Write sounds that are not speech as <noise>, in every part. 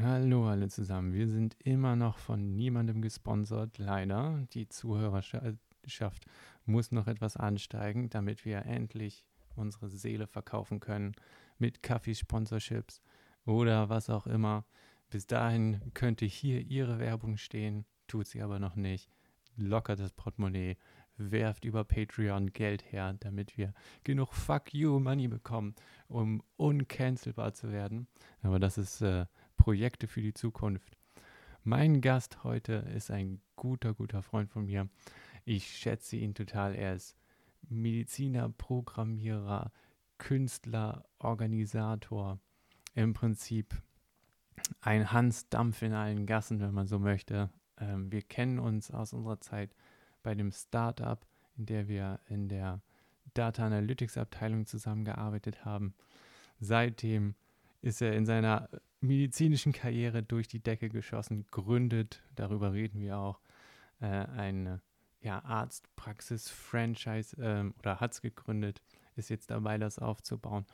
Hallo alle zusammen. Wir sind immer noch von niemandem gesponsert, leider. Die Zuhörerschaft muss noch etwas ansteigen, damit wir endlich unsere Seele verkaufen können mit Kaffeesponsorships oder was auch immer. Bis dahin könnte hier Ihre Werbung stehen, tut sie aber noch nicht. Lockert das Portemonnaie, werft über Patreon Geld her, damit wir genug Fuck You Money bekommen, um uncancelbar zu werden. Aber das ist äh, Projekte für die Zukunft. Mein Gast heute ist ein guter, guter Freund von mir. Ich schätze ihn total. Er ist Mediziner, Programmierer, Künstler, Organisator. Im Prinzip ein Hans Dampf in allen Gassen, wenn man so möchte. Ähm, wir kennen uns aus unserer Zeit bei dem Startup, in der wir in der Data Analytics Abteilung zusammengearbeitet haben. Seitdem ist er in seiner medizinischen Karriere durch die Decke geschossen, gründet, darüber reden wir auch, äh, eine ja, Arztpraxis-Franchise ähm, oder hat es gegründet, ist jetzt dabei, das aufzubauen,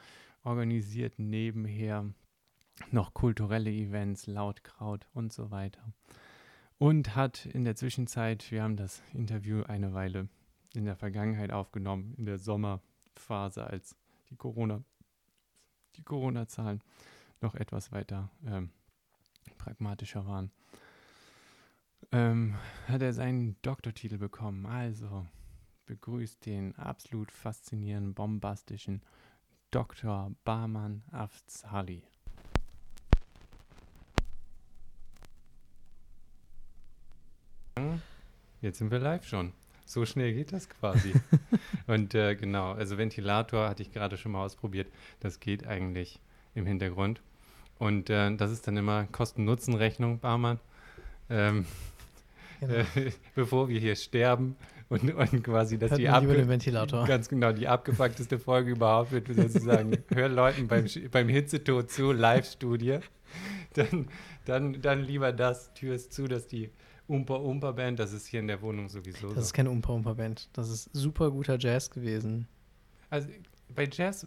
organisiert nebenher noch kulturelle Events, Lautkraut und so weiter. Und hat in der Zwischenzeit, wir haben das Interview eine Weile in der Vergangenheit aufgenommen, in der Sommerphase, als die Corona, die Corona-Zahlen noch etwas weiter ähm, pragmatischer waren, ähm, hat er seinen Doktortitel bekommen. Also begrüßt den absolut faszinierenden, bombastischen Dr. Barman Afzali. Jetzt sind wir live schon. So schnell geht das quasi. <laughs> Und äh, genau, also Ventilator hatte ich gerade schon mal ausprobiert. Das geht eigentlich im Hintergrund. Und äh, das ist dann immer Kosten-Nutzen-Rechnung, Barmann. Ähm, genau. <laughs> äh, bevor wir hier sterben und, und quasi, dass Hört die abge Ventilator. ganz genau die abgefuckteste Folge überhaupt wird, sozusagen <laughs> hör Leuten beim, beim Hitzetod zu, Live-Studie, dann, dann, dann lieber das, Tür ist zu, dass die Umpa Umpa Band, das ist hier in der Wohnung sowieso. Das so. ist keine Umpa Umpa Band, das ist super guter Jazz gewesen. Also bei Jazz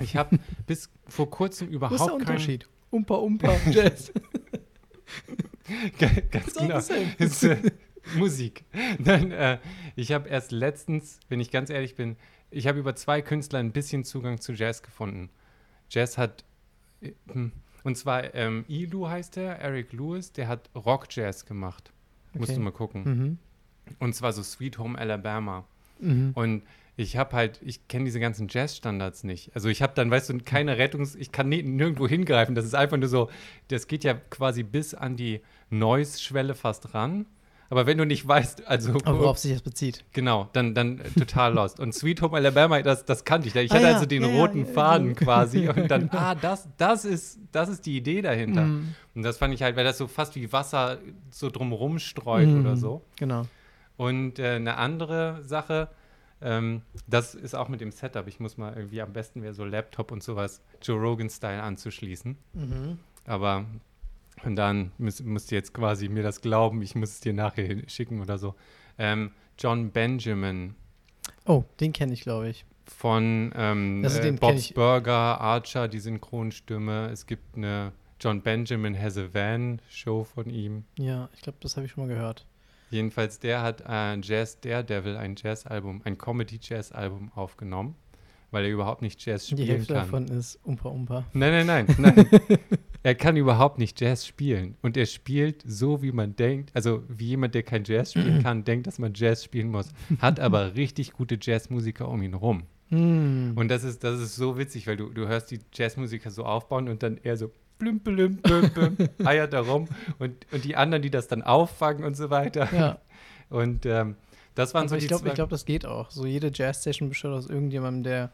ich habe <laughs> bis vor kurzem überhaupt keinen... Unterschied? Umpa, Umpa, <laughs> Jazz. Ganz genau. Ist, äh, Musik. <laughs> Nein, äh, ich habe erst letztens, wenn ich ganz ehrlich bin, ich habe über zwei Künstler ein bisschen Zugang zu Jazz gefunden. Jazz hat, äh, hm, und zwar ähm, Ilu heißt er, Eric Lewis, der hat Rock-Jazz gemacht. Okay. Musst du mal gucken. Mhm. Und zwar so Sweet Home Alabama. Mhm. Und ich habe halt, ich kenne diese ganzen Jazz-Standards nicht. Also ich habe dann, weißt du, keine Rettungs-, ich kann nirgendwo hingreifen. Das ist einfach nur so, das geht ja quasi bis an die Noise-Schwelle fast ran. Aber wenn du nicht weißt, also. Aber worauf sich das bezieht. Genau, dann, dann äh, total lost. Und Sweet Home Alabama, das, das kannte ich. Ich ah, hatte ja, also den ja, roten ja, Faden quasi. <laughs> Und dann, ah, das, das, ist, das ist die Idee dahinter. Mm. Und das fand ich halt, weil das so fast wie Wasser so drumrum streut mm, oder so. Genau. Und äh, eine andere Sache, ähm, das ist auch mit dem Setup. Ich muss mal irgendwie am besten wäre so Laptop und sowas Joe Rogan-Style anzuschließen. Mhm. Aber und dann müsst, müsst ihr jetzt quasi mir das glauben, ich muss es dir nachher schicken oder so. Ähm, John Benjamin. Oh, den kenne ich, glaube ich. Von ähm, äh, Bob's Burger, Archer, die Synchronstimme. Es gibt eine John Benjamin Has a Van Show von ihm. Ja, ich glaube, das habe ich schon mal gehört. Jedenfalls, der hat ein Jazz Daredevil, ein Jazz-Album, ein Comedy-Jazz-Album aufgenommen, weil er überhaupt nicht Jazz spielen Die Hälfte kann. davon ist Umpa Umpa. Nein, nein, nein, <laughs> nein. Er kann überhaupt nicht Jazz spielen. Und er spielt so, wie man denkt, also wie jemand, der kein Jazz spielen <clears throat> kann, denkt, dass man Jazz spielen muss, hat aber <laughs> richtig gute Jazzmusiker um ihn rum. Mm. Und das ist, das ist so witzig, weil du, du hörst die Jazzmusiker so aufbauen und dann eher so blüm, blüm, blüm, blüm, <laughs> eiert da rum und, und die anderen, die das dann auffangen und so weiter. Ja. Und ähm, das waren Aber so ich die glaub, Ich glaube, das geht auch. So jede Jazz-Station besteht aus irgendjemandem, der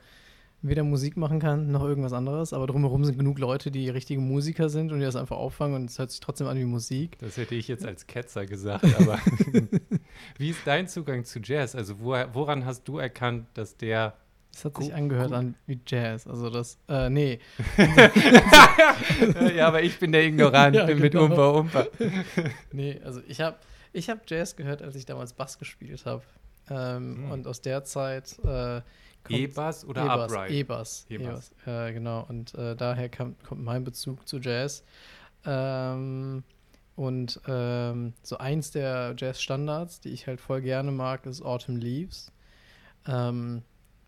weder Musik machen kann, noch irgendwas anderes, aber drumherum sind genug Leute, die richtige Musiker sind und die das einfach auffangen und es hört sich trotzdem an wie Musik. Das hätte ich jetzt als Ketzer gesagt, aber <laughs> wie ist dein Zugang zu Jazz? Also wo, woran hast du erkannt, dass der das hat sich angehört an wie Jazz. Also das, äh, nee. <laughs> ja, aber ich bin der Ignorant ja, mit genau. Umpa Umpa. <laughs> nee, also ich habe ich hab Jazz gehört, als ich damals Bass gespielt habe. Ähm, hm. Und aus der Zeit äh, E-Bass oder E-Bass? E-Bass. E-Bass, äh, genau. Und äh, daher kam, kommt mein Bezug zu Jazz. Ähm, und ähm, so eins der Jazz-Standards, die ich halt voll gerne mag, ist Autumn Leaves. Ähm,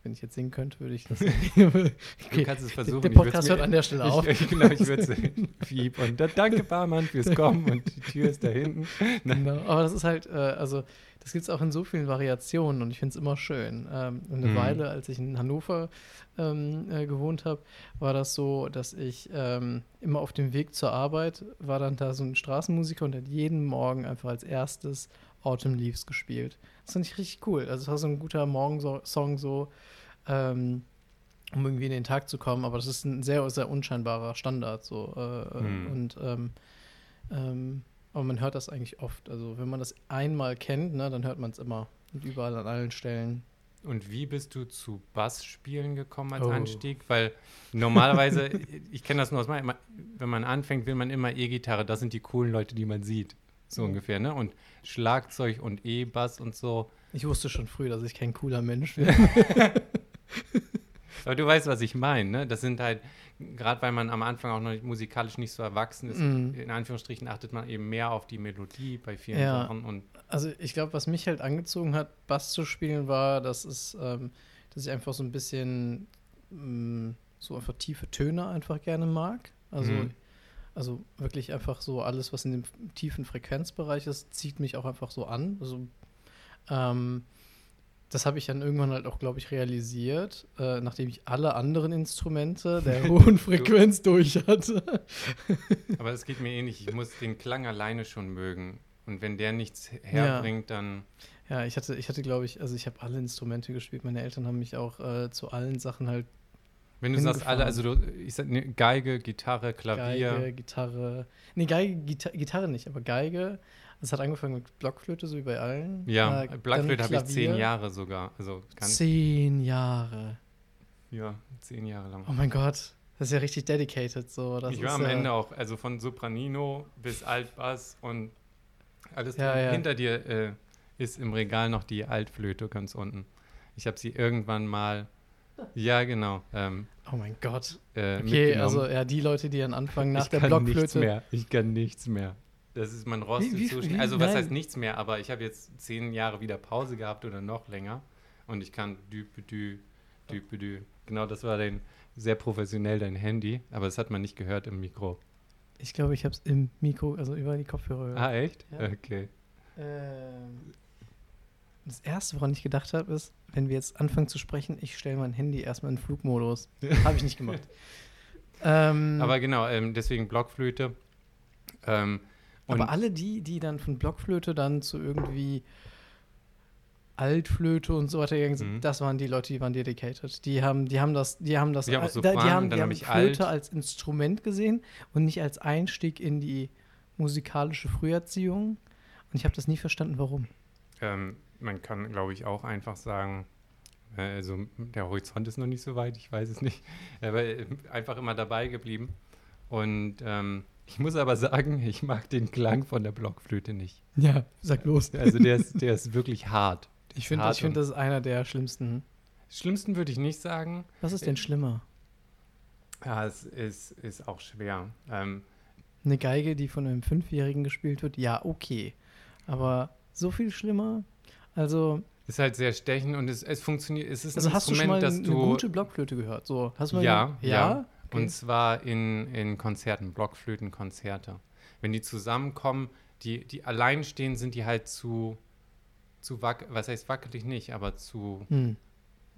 wenn ich jetzt singen könnte, würde ich das. <laughs> okay. Du kannst es versuchen. Der Podcast mir- hört an der Stelle <laughs> auf. Ich, genau, ich würde es. <laughs> Und da, danke, Barmann, fürs Kommen. Und die Tür ist da hinten. Genau, aber das ist halt, äh, also das gibt es auch in so vielen Variationen und ich finde es immer schön. Ähm, eine Mhm. Weile, als ich in Hannover ähm, äh, gewohnt habe, war das so, dass ich ähm, immer auf dem Weg zur Arbeit war dann da so ein Straßenmusiker und hat jeden Morgen einfach als erstes Autumn Leaves gespielt. Das fand ich richtig cool. Also es war so ein guter Morgensong so, ähm, um irgendwie in den Tag zu kommen, aber das ist ein sehr, sehr unscheinbarer Standard so. Äh, Hm. Und ähm, ähm, aber man hört das eigentlich oft. Also wenn man das einmal kennt, ne, dann hört man es immer. Und überall an allen Stellen. Und wie bist du zu Bassspielen gekommen als Oh. Anstieg? Weil normalerweise, <laughs> ich kenne das nur aus meinem, wenn man anfängt, will man immer E-Gitarre. Das sind die coolen Leute, die man sieht. So Mhm. ungefähr, ne? Und Schlagzeug und E-Bass und so. Ich wusste schon früh, dass ich kein cooler Mensch <laughs> bin. <laughs> Aber du weißt, was ich meine, ne? Das sind halt, gerade weil man am Anfang auch noch nicht, musikalisch nicht so erwachsen ist, Mhm. in Anführungsstrichen achtet man eben mehr auf die Melodie bei vielen Ja. Sachen. Und Also ich glaube, was mich halt angezogen hat, Bass zu spielen, war, dass es, ähm, dass ich einfach so ein bisschen mh, so einfach tiefe Töne einfach gerne mag. Also, Mhm. also wirklich einfach so alles, was in dem tiefen Frequenzbereich ist, zieht mich auch einfach so an. Also ähm, das habe ich dann irgendwann halt auch, glaube ich, realisiert, äh, nachdem ich alle anderen Instrumente der <laughs> hohen Frequenz durch hatte. <laughs> Aber es geht mir ähnlich. Ich muss den Klang alleine schon mögen. Und wenn der nichts herbringt, dann. Ja, ich hatte, ich hatte, glaube ich, also ich habe alle Instrumente gespielt. Meine Eltern haben mich auch äh, zu allen Sachen halt Wenn du sagst alle, also du, ich sag, ne, Geige, Gitarre, Klavier. Geige, Gitarre. Nee, Geige, Gita Gitarre nicht, aber Geige. Das hat angefangen mit Blockflöte, so wie bei allen. Ja, Äh, Blackflöte dann habe ich zehn. Jahre sogar. Also Zehn Jahre. ja, zehn Jahre lang. Oh mein Gott. Das ist ja richtig dedicated so. Das ich war am ja, Ende auch, also von Sopranino bis Altbass und alles Ja, ja. hinter dir äh, ist im Regal noch die Altflöte ganz unten. Ich habe sie irgendwann mal, ja genau, ähm, Oh mein Gott. äh, Okay, also ja, die Leute, die dann anfangen <laughs> nach ich der kann nichts Blockflöte. mehr. Ich kann nichts mehr. Das ist, man rostet Wie- wie- wie- Also was heißt nichts mehr, aber ich habe jetzt zehn Jahre wieder Pause gehabt oder noch länger und ich kann düpedü, düpedü. Genau, das war dein, sehr professionell dein Handy, aber das hat man nicht gehört im Mikro. Ich glaube, ich habe es im Mikro, also über die Kopfhörer gehört. Ah, echt? Ja. Okay. Ähm, das erste, woran ich gedacht habe, ist, wenn wir jetzt anfangen zu sprechen, ich stelle mein Handy erstmal in Flugmodus. <laughs> Habe ich nicht gemacht. ähm, Aber genau, ähm, deswegen Blockflöte. Ähm, und aber alle die, die dann von Blockflöte dann zu irgendwie Altflöte und so weiter gegangen sind, Mhm. das waren die Leute, die waren dedicated. Die haben, die haben das, die haben das, Die haben Sopran da- die haben, die hab haben Flöte Alt. als Instrument gesehen und nicht als Einstieg in die musikalische Früherziehung. Und ich habe das nie verstanden, warum. ähm, man kann, glaube ich, auch einfach sagen, äh, also der Horizont ist noch nicht so weit, ich weiß es nicht, <laughs> aber äh, einfach immer dabei geblieben. Und ähm, ich muss aber sagen, ich mag den Klang von der Blockflöte nicht. Ja, sag los. Also der ist, der ist wirklich hart. Ich finde, Hart ich find, das ist einer der schlimmsten. Schlimmsten würde ich nicht sagen. Was ist denn schlimmer? Ja, es ist, ist auch schwer. Ähm, Eine Geige, die von einem Fünfjährigen gespielt wird? Ja, okay. Aber so viel schlimmer? Also, ist halt sehr stechend und es, es funktioniert. Es ist also ein hast du schon Instrument, mal dass eine du gute Blockflöte gehört? So, hast du mal Ja, ge- ja. Okay. Und zwar in, in Konzerten, Blockflötenkonzerte. Wenn die zusammenkommen, die, die allein stehen, sind die halt zu, zu wack, was heißt wackelig nicht, aber zu, Hm.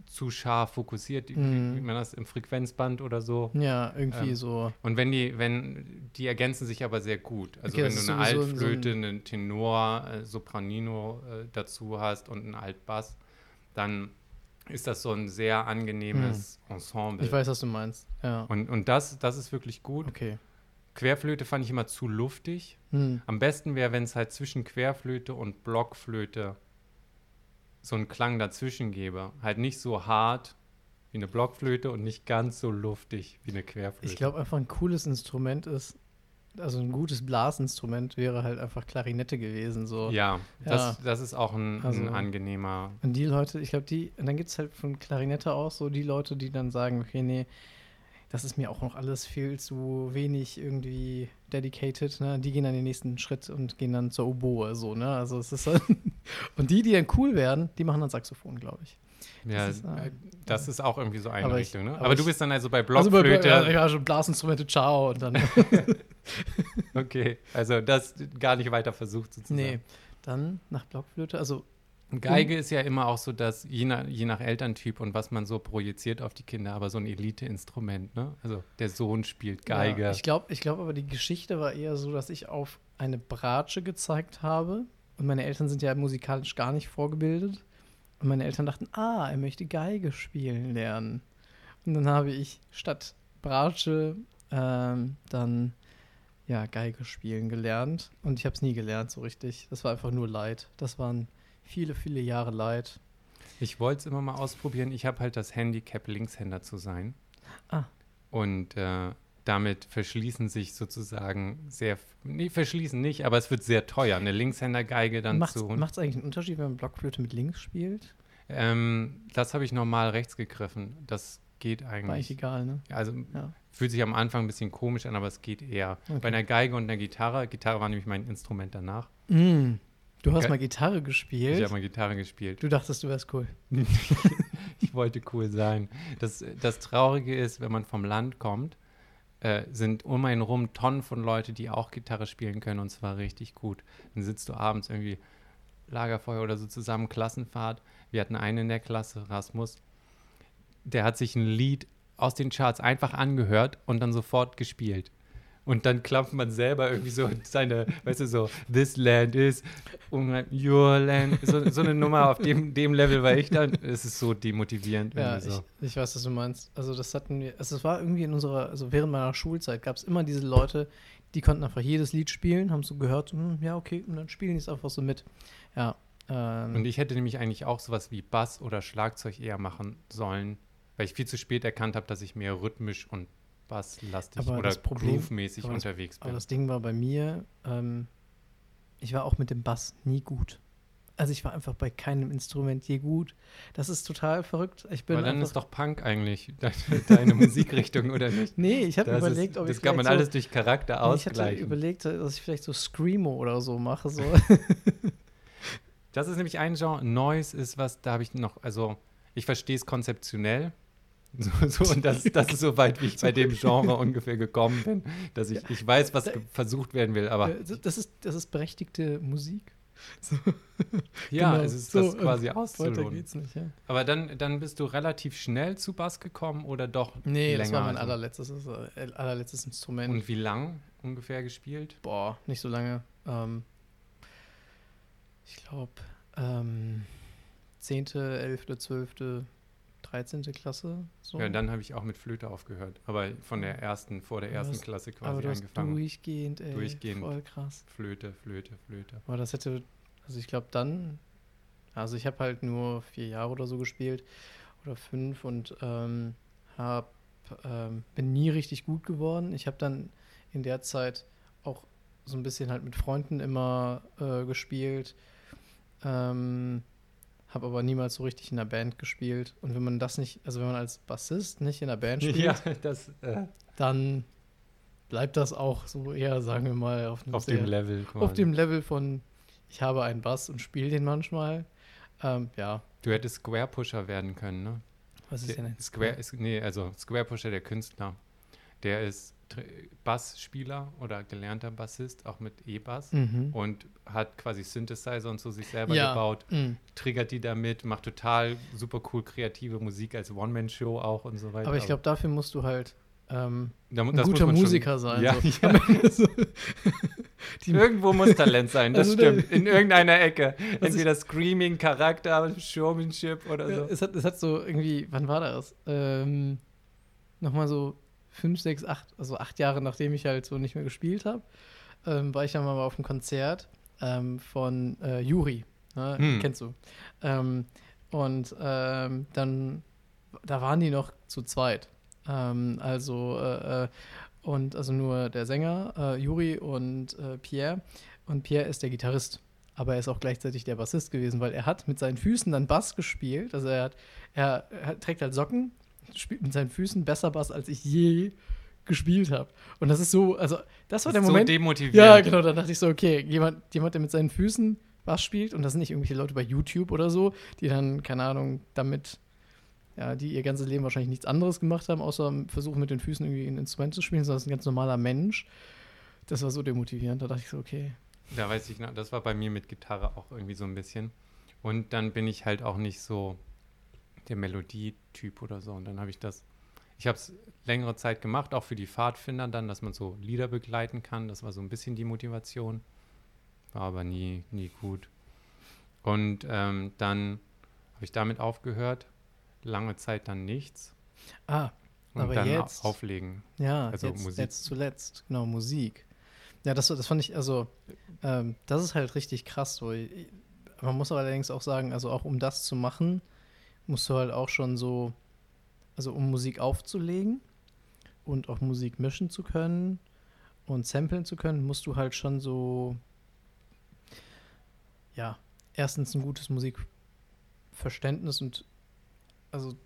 zu scharf fokussiert, Mhm. wie, man das im Frequenzband oder so. Ja, irgendwie Ähm, so. Und wenn die, wenn, die ergänzen sich aber sehr gut. Also Okay, wenn du eine sowieso so ein- Altflöte, einen Tenor, äh, Sopranino äh, dazu hast und einen Altbass, dann ist das so ein sehr angenehmes Ensemble. Hm. Ich weiß, was du meinst. Ja. Und, und das, das ist wirklich gut. Okay. Querflöte fand ich immer zu luftig. Hm. Am besten wäre, wenn es halt zwischen Querflöte und Blockflöte so einen Klang dazwischen gäbe. Halt nicht so hart wie eine Blockflöte und nicht ganz so luftig wie eine Querflöte. Ich glaube, einfach ein cooles Instrument ist, also ein gutes Blasinstrument wäre halt einfach Klarinette gewesen. So. Ja, Ja. das, das ist auch ein, Also- ein angenehmer. Und die Leute, ich glaube, die, und dann gibt es halt von Klarinette auch so die Leute, die dann sagen, okay, nee, das ist mir auch noch alles viel zu wenig irgendwie dedicated. Ne? Die gehen dann den nächsten Schritt und gehen dann zur Oboe, so, ne? Also es ist dann <laughs> und die, die dann cool werden, die machen dann Saxophon, glaube ich. Ja, Das ist, das, äh, das ist auch irgendwie so eine aber ich- Richtung, ne? aber Aber, du ich- bist dann also bei Also bei, Blockflöte. ja, ja, schon Blasinstrumente, ciao und dann. <laughs> <laughs> Okay, also das gar nicht weiter versucht sozusagen. nee, dann nach Blockflöte, also Geige ist ja immer auch so, dass je nach, je nach Elterntyp und was man so projiziert auf die Kinder, aber so ein Elite-Instrument, ne? Also der Sohn spielt Geige. Ja, ich glaube ich glaub aber, die Geschichte war eher so, dass ich auf eine Bratsche gezeigt habe. Und meine Eltern sind ja musikalisch gar nicht vorgebildet. Und meine Eltern dachten, ah, er möchte Geige spielen lernen. Und dann habe ich statt Bratsche ähm, dann ja Geige spielen gelernt. Und ich habe es nie gelernt so richtig. Das war einfach nur Leid. Das waren viele, viele Jahre Leid. Ich wollte es immer mal ausprobieren. Ich habe halt das Handicap, Linkshänder zu sein. Ah. Und äh, damit verschließen sich sozusagen sehr, nee, verschließen nicht, aber es wird sehr teuer, eine Linkshändergeige dann Macht zu. es eigentlich einen Unterschied, wenn man Blockflöte mit links spielt? Ähm, das habe ich normal rechts gegriffen. Das geht War eigentlich eigentlich. egal, ne? Also Ja. fühlt sich am Anfang ein bisschen komisch an, aber es geht eher. Okay. Bei einer Geige und einer Gitarre, Gitarre war nämlich mein Instrument danach. Mm. Du hast Ge- mal Gitarre Ich gespielt. habe mal Gitarre gespielt. Du dachtest, du wärst cool. <laughs> <laughs> Ich wollte cool sein. Das, das Traurige ist, wenn man vom Land kommt, äh, sind um einen rum Tonnen von Leuten, die auch Gitarre spielen können und zwar richtig gut. Dann sitzt du abends irgendwie Lagerfeuer oder so zusammen, Klassenfahrt. Wir hatten einen in der Klasse, Rasmus, der hat sich ein Lied aus den Charts einfach angehört und dann sofort gespielt. Und dann klappt man selber irgendwie so seine, weißt du, so, this land is your land. So, so eine Nummer auf dem, dem Level war ich dann. Es ist so demotivierend, Ja, so. ich, ich weiß, was du meinst. Also das hatten wir, also es war irgendwie in unserer, also während meiner Schulzeit gab es immer diese Leute, die konnten einfach jedes Lied spielen, haben so gehört, hm, ja, okay, und dann spielen die es einfach so mit. Ja. Ähm, Und ich hätte nämlich eigentlich auch sowas wie Bass oder Schlagzeug eher machen sollen, weil ich viel zu spät erkannt habe, dass ich mehr rhythmisch und basslastig Aber oder das groove-mäßig aber das- unterwegs aber bin. das Ding war bei mir, ähm, ich war auch mit dem Bass nie gut. Also ich war einfach bei keinem Instrument je gut. Das ist total verrückt. Ich bin Aber dann ist doch Punk eigentlich <laughs> deine, <laughs> deine Musikrichtung, oder nicht? Nee, ich habe Das, überlegt, ist, ob das ich kann man vielleicht alles so, durch Charakter Nee, Ich hatte ausgleichen. überlegt, dass ich vielleicht so Screamo oder so mache. So. Das ist nämlich ein Genre. Noise ist was, da habe ich noch, also ich verstehe es konzeptionell. <laughs> So, so, und das, das ist so weit, wie ich bei dem Genre ungefähr gekommen bin, dass ich, ich weiß, was versucht werden will, aber Äh, das, ist, das ist berechtigte Musik. <laughs> ja, genau. es ist So, das quasi Weiter auszuloten. nicht, ja. Aber dann, dann bist du relativ schnell zu Bass gekommen oder doch Nee, länger? das war mein also? allerletztes, äh, allerletztes Instrument. Und wie lang ungefähr gespielt? Boah, nicht so lange. Ähm, ich glaube, ähm, 10., 11., 12., 13. Klasse. So. Ja, dann habe ich auch mit Flöte aufgehört, aber von der ersten, vor der Aber ersten das- Klasse Aber quasi du hast angefangen. durchgehend, ey, Durchgehend. voll krass. Flöte, Flöte, Flöte. Aber das hätte, also ich glaube dann, also ich habe halt nur vier Jahre oder so gespielt oder fünf und ähm, hab, ähm, bin nie richtig gut geworden. Ich habe dann in der Zeit auch so ein bisschen halt mit Freunden immer äh, gespielt, ähm, habe aber niemals so richtig in der Band gespielt. Und wenn man das nicht, also wenn man als Bassist nicht in der Band spielt, Ja, das äh, dann bleibt das auch so eher, sagen wir mal, auf auf sehr dem Level quasi. auf dem Level von, ich habe einen Bass und spiele den manchmal. Ähm, ja, Du hättest Square Pusher werden können, ne? was ist denn Der ein Square ist, nee, also Square Pusher, der Künstler, der ist Bassspieler oder gelernter Bassist, auch mit E-Bass Mhm. und hat quasi Synthesizer und so sich selber Ja. gebaut, Mhm. triggert die damit, macht total super cool kreative Musik als One-Man-Show auch und so weiter. Aber ich glaube, dafür musst du halt ähm, Da ein guter man schon- Musiker sein. Ja, so. <laughs> ja. <laughs> So. <laughs> Die, Irgendwo muss Talent sein, das Also stimmt. In irgendeiner Ecke. ich- Entweder Screaming, Charakter, Showmanship oder so. es, hat, es hat so irgendwie, wann war das? Ähm, Nochmal so fünf, sechs, acht, also acht Jahre nachdem ich halt so nicht mehr gespielt habe, ähm, war ich dann mal auf einem Konzert ähm, von äh, Juri. Ne? Hm. Kennst du. Ähm, und ähm, dann, da waren die noch zu zweit. Ähm, also, äh, äh, und also nur der Sänger, äh, Juri und äh, Pierre. Und Pierre ist der Gitarrist. Aber er ist auch gleichzeitig der Bassist gewesen, weil er hat mit seinen Füßen dann Bass gespielt. Also er hat, er, er trägt halt Socken, spielt mit seinen Füßen besser Bass, als ich je gespielt habe. Und das ist so, also das war Das der Moment. So demotivierend. Ja, genau, da dachte ich so, okay, jemand, jemand, der mit seinen Füßen Bass spielt, und das sind nicht irgendwelche Leute bei YouTube oder so, die dann, keine Ahnung, damit, ja, die ihr ganzes Leben wahrscheinlich nichts anderes gemacht haben, außer versuchen mit den Füßen irgendwie ein Instrument zu spielen, sondern das ist ein ganz normaler Mensch. Das war so demotivierend. Da dachte ich so, okay. Da weiß ich noch, das war bei mir mit Gitarre auch irgendwie so ein bisschen. Und dann bin ich halt auch nicht so der Melodietyp oder so. Und dann habe ich das, ich habe es längere Zeit gemacht, auch für die Pfadfinder dann, dass man so Lieder begleiten kann. Das war so ein bisschen die Motivation. War aber nie, nie gut. Und ähm, dann habe ich damit aufgehört. Lange Zeit dann nichts. Ah, Und Aber dann jetzt- auflegen. ja, Also jetzt, Musik. jetzt zuletzt, genau, Musik. Ja, das, das fand ich, also, ähm, das ist halt richtig krass. So. Man muss allerdings auch sagen, also auch um das zu machen, musst du halt auch schon so, also um Musik aufzulegen und auch Musik mischen zu können und samplen zu können, musst du halt schon so, ja, erstens ein gutes Musikverständnis und also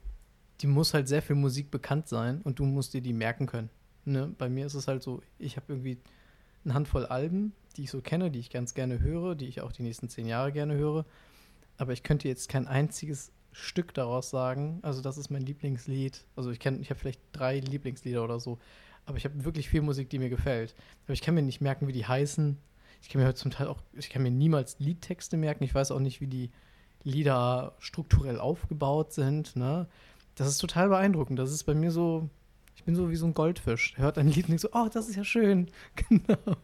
die muss halt sehr viel Musik bekannt sein und du musst dir die merken können. Ne? Bei mir ist es halt so, ich habe irgendwie eine Handvoll Alben, die ich so kenne, die ich ganz gerne höre, die ich auch die nächsten zehn Jahre gerne höre. Aber ich könnte jetzt kein einziges Stück daraus sagen. Also das ist mein Lieblingslied. Also ich kenne, ich habe vielleicht drei Lieblingslieder oder so. Aber ich habe wirklich viel Musik, die mir gefällt. Aber ich kann mir nicht merken, wie die heißen. Ich kann mir halt zum Teil auch, ich kann mir niemals Liedtexte merken. Ich weiß auch nicht, wie die Lieder strukturell aufgebaut sind. Ne? Das ist total beeindruckend. Das ist bei mir so, ich bin so wie so ein Goldfisch. Hört ein Lied und denkt so, oh, das ist ja schön. <laughs> Genau.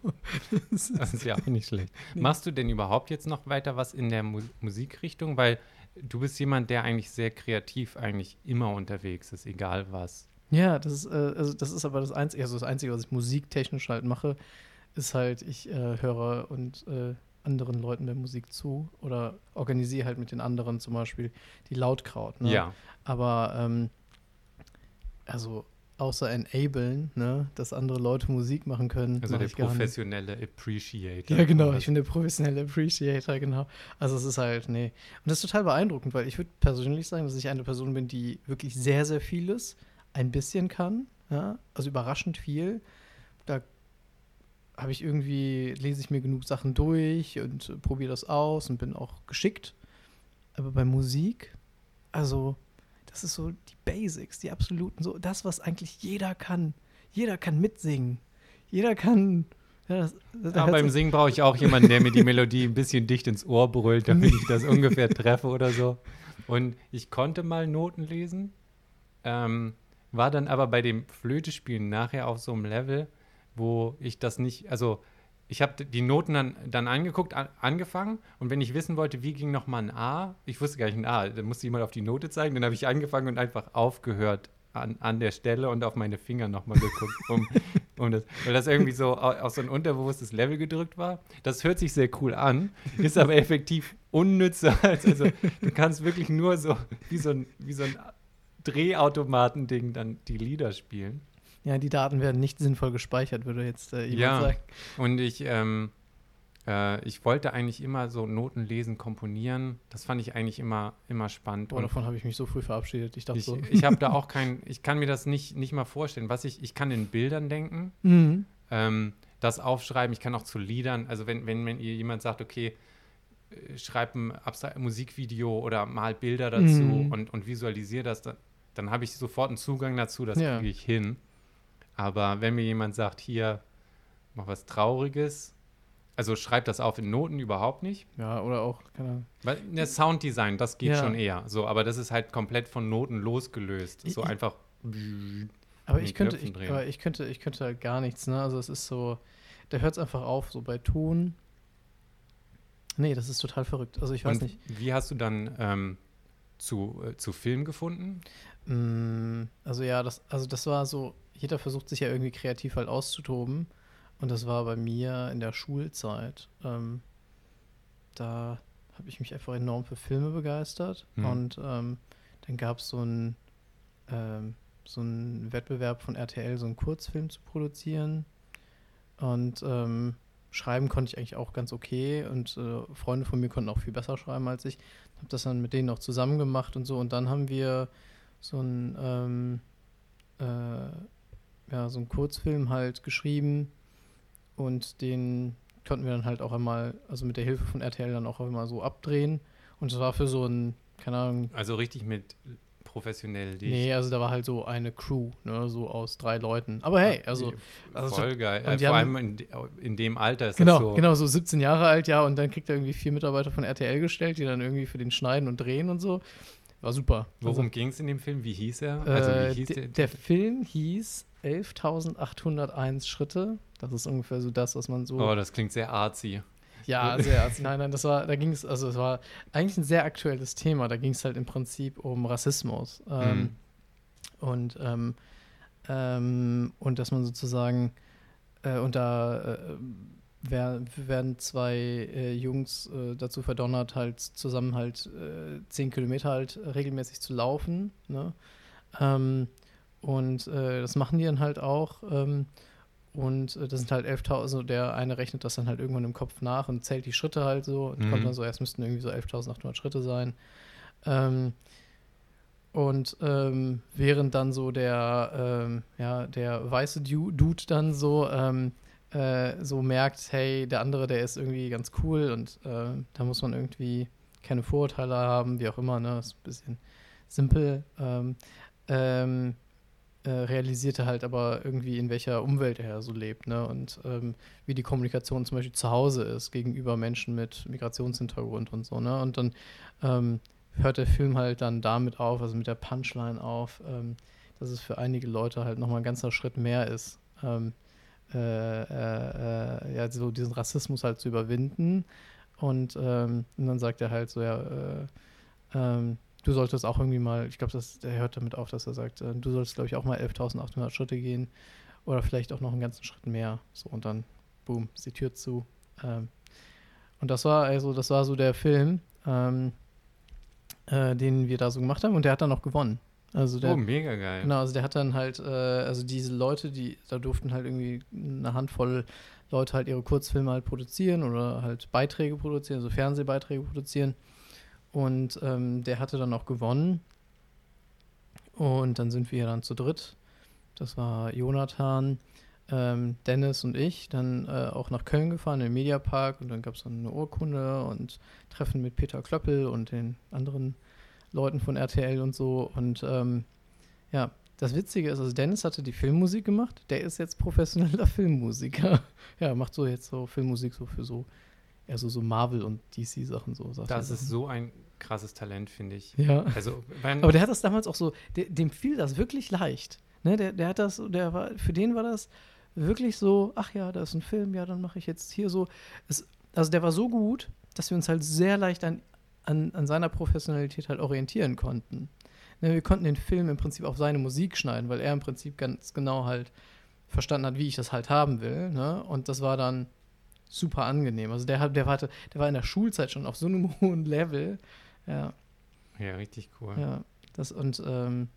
Das ist, Das ist ja auch nicht schlecht. <laughs> Nee. Machst du denn überhaupt jetzt noch weiter was in der Mu Musikrichtung? Weil du bist jemand, der eigentlich sehr kreativ eigentlich immer unterwegs ist, egal was. ja, das ist, äh, also das ist aber das Einzige, also das Einzige, was ich musiktechnisch halt mache, ist halt, ich äh, höre und äh, anderen Leuten der Musik zu oder organisiere halt mit den anderen zum Beispiel die Lautkraut. Ne? Ja, Aber ähm, also außer enablen, ne, dass andere Leute Musik machen können, also mach der professionelle Appreciator. Ja, genau. Ich bin der professionelle Appreciator, genau. Also es ist halt, nee. Und das ist total beeindruckend, weil ich würde persönlich sagen, dass ich eine Person bin, die wirklich sehr, sehr vieles ein bisschen kann. Ja? Also überraschend viel. Da habe ich irgendwie, lese ich mir genug Sachen durch und probiere das aus und bin auch geschickt. Aber bei Musik, also das ist so die Basics, die absoluten, so das, was eigentlich jeder kann. Jeder kann mitsingen. Jeder kann. Ja, das, da Aber hört's beim Singen brauche ich auch jemanden, der mir die Melodie ein bisschen dicht ins Ohr brüllt, damit ich das ungefähr treffe oder so. Und ich konnte mal Noten lesen, ähm, war dann aber bei dem Flötespielen nachher auf so einem Level, wo ich das nicht, also ich habe die Noten dann, dann angeguckt, an, angefangen und wenn ich wissen wollte, wie ging nochmal ein A, ich wusste gar nicht ein A, dann musste jemand auf die Note zeigen, dann habe ich angefangen und einfach aufgehört an, an der Stelle und auf meine Finger nochmal geguckt, um, <laughs> um das, weil das irgendwie so au- auf so ein unterbewusstes Level gedrückt war. Das hört sich sehr cool an, ist aber effektiv unnützer. Als, also du kannst wirklich nur so wie so ein, wie so ein Drehautomatending dann die Lieder spielen. Ja, die Daten werden nicht sinnvoll gespeichert, würde jetzt äh, jemand Ja. sagen. Und ich, ähm, äh, ich wollte eigentlich immer so Noten lesen, komponieren. Das fand ich eigentlich immer, immer spannend. Und davon habe ich mich so früh verabschiedet. Ich dachte ich, so. ich habe da auch <laughs> kein, ich kann mir das nicht, nicht mal vorstellen. Was ich, ich kann in Bildern denken, Mhm. ähm, das aufschreiben. Ich kann auch zu Liedern, also wenn, wenn, wenn ihr jemand sagt, okay, äh, schreib ein abstra- Musikvideo oder mal Bilder dazu Mhm. und, und visualisiere das, dann, dann habe ich sofort einen Zugang dazu, das Ja. kriege ich hin. Aber wenn mir jemand sagt, hier, mach was Trauriges, also schreib das auf in Noten überhaupt nicht. Ja, oder auch, keine Ahnung. Weil ne, Sounddesign, das geht Ja. schon eher. So, aber das ist halt komplett von Noten losgelöst. So ich- einfach. Aber ich könnte, ich, aber ich könnte, ich könnte halt gar nichts, ne? Also es ist so, da hört es einfach auf, so bei Ton. Nee, das ist total verrückt. Also ich weiß Und nicht. wie hast du dann ähm, zu, äh, zu Film gefunden? Mm, Also ja, das, also das war so, jeder versucht sich ja irgendwie kreativ halt auszutoben. Und das war bei mir in der Schulzeit. Ähm, da habe ich mich einfach enorm für Filme begeistert. Mhm. Und ähm, dann gab es so einen ähm, so einen Wettbewerb von RTL, so einen Kurzfilm zu produzieren. Und ähm, schreiben konnte ich eigentlich auch ganz okay. Und äh, Freunde von mir konnten auch viel besser schreiben als ich. Habe das dann mit denen auch zusammen gemacht und so. Und dann haben wir so ein, ähm, äh, ja, so ein Kurzfilm halt geschrieben und den konnten wir dann halt auch einmal, also mit der Hilfe von RTL dann auch einmal so abdrehen. Und das war für so ein, keine Ahnung. Also richtig mit professionell. Die nee, also da war halt so eine Crew, ne, so aus drei Leuten. Aber hey, also. also voll geil. Vor allem in, in, dem Alter ist genau, das so. Genau, so 17 Jahre alt, ja, und dann kriegt er irgendwie vier Mitarbeiter von RTL gestellt, die dann irgendwie für den Schneiden und Drehen und so. War super. Worum also, ging es in dem Film? Wie hieß er? Also, wie hieß der, der Film hieß 11.801 Schritte. Das ist ungefähr so das, was man so. Oh, das klingt sehr artsy. Ja, sehr artsy. Nein, nein, das war, da ging es, also es war eigentlich ein sehr aktuelles Thema. Da ging es halt im Prinzip um Rassismus. Ähm, mhm. Und, ähm, ähm, und dass man sozusagen, äh, da äh, werden zwei äh, Jungs äh, dazu verdonnert, halt zusammen halt äh, zehn Kilometer halt regelmäßig zu laufen. Ne? Ähm, und äh, das machen die dann halt auch. Ähm, und äh, das sind halt 11.000, also der eine rechnet das dann halt irgendwann im Kopf nach und zählt die Schritte halt so und mhm. kommt dann so, erst müssten irgendwie so 11.800 Schritte sein. Ähm, und ähm, während dann so der, ähm, ja, der weiße Dude dann so, ähm, äh, so merkt, hey, der andere, der ist irgendwie ganz cool und äh, da muss man irgendwie keine Vorurteile haben, wie auch immer, ne, ist ein bisschen simpel. Ähm, ähm, äh, realisierte halt aber irgendwie, in welcher Umwelt er so lebt, ne? Und ähm, wie die Kommunikation zum Beispiel zu Hause ist gegenüber Menschen mit Migrationshintergrund und so, ne? Und dann ähm, hört der Film halt dann damit auf, also mit der Punchline auf, ähm, dass es für einige Leute halt nochmal ein ganzer Schritt mehr ist, ähm, äh, äh, äh, ja, so diesen Rassismus halt zu überwinden. Und, ähm, und dann sagt er halt so, ja, äh, ähm, du solltest auch irgendwie mal, ich glaube, er hört damit auf, dass er sagt, äh, du solltest, glaube ich, auch mal 11.800 Schritte gehen oder vielleicht auch noch einen ganzen Schritt mehr. So und dann, boom, ist die Tür zu. Ähm, und das war also, das war so der Film, ähm, äh, den wir da so gemacht haben und der hat dann auch gewonnen. Also der, oh, mega geil. Genau, also der hat dann halt, äh, also diese Leute, die, da durften halt irgendwie eine Handvoll Leute halt ihre Kurzfilme halt produzieren oder halt Beiträge produzieren, also Fernsehbeiträge produzieren. Und ähm, der hatte dann auch gewonnen. Und dann sind wir dann zu dritt. Das war Jonathan, ähm, Dennis und ich. Dann äh, auch nach Köln gefahren, in den Mediapark. Und dann gab es dann eine Urkunde und Treffen mit Peter Klöppel und den anderen Leuten von RTL und so. Und ähm, ja, das Witzige ist, also Dennis hatte die Filmmusik gemacht. Der ist jetzt professioneller <laughs> Filmmusiker. ja, macht so jetzt so Filmmusik so für so eher so, so Marvel und DC-Sachen so. Das ist so ein krasses Talent, finde ich. Ja. Also, Aber der hat das damals auch so, der, dem fiel das wirklich leicht. Ne, der, der hat das, der war, für den war das wirklich so, ach ja, da ist ein Film, ja, dann mache ich jetzt hier so. Es, also der war so gut, dass wir uns halt sehr leicht an, an, an seiner Professionalität halt orientieren konnten. Ne, wir konnten den Film im Prinzip auf seine Musik schneiden, weil er im Prinzip ganz genau halt verstanden hat, wie ich das halt haben will. Ne? Und das war dann super angenehm. Also der, der, war, der war in der Schulzeit schon auf so einem <laughs> hohen Level. Ja. Ja, richtig cool. Ja, das und ähm,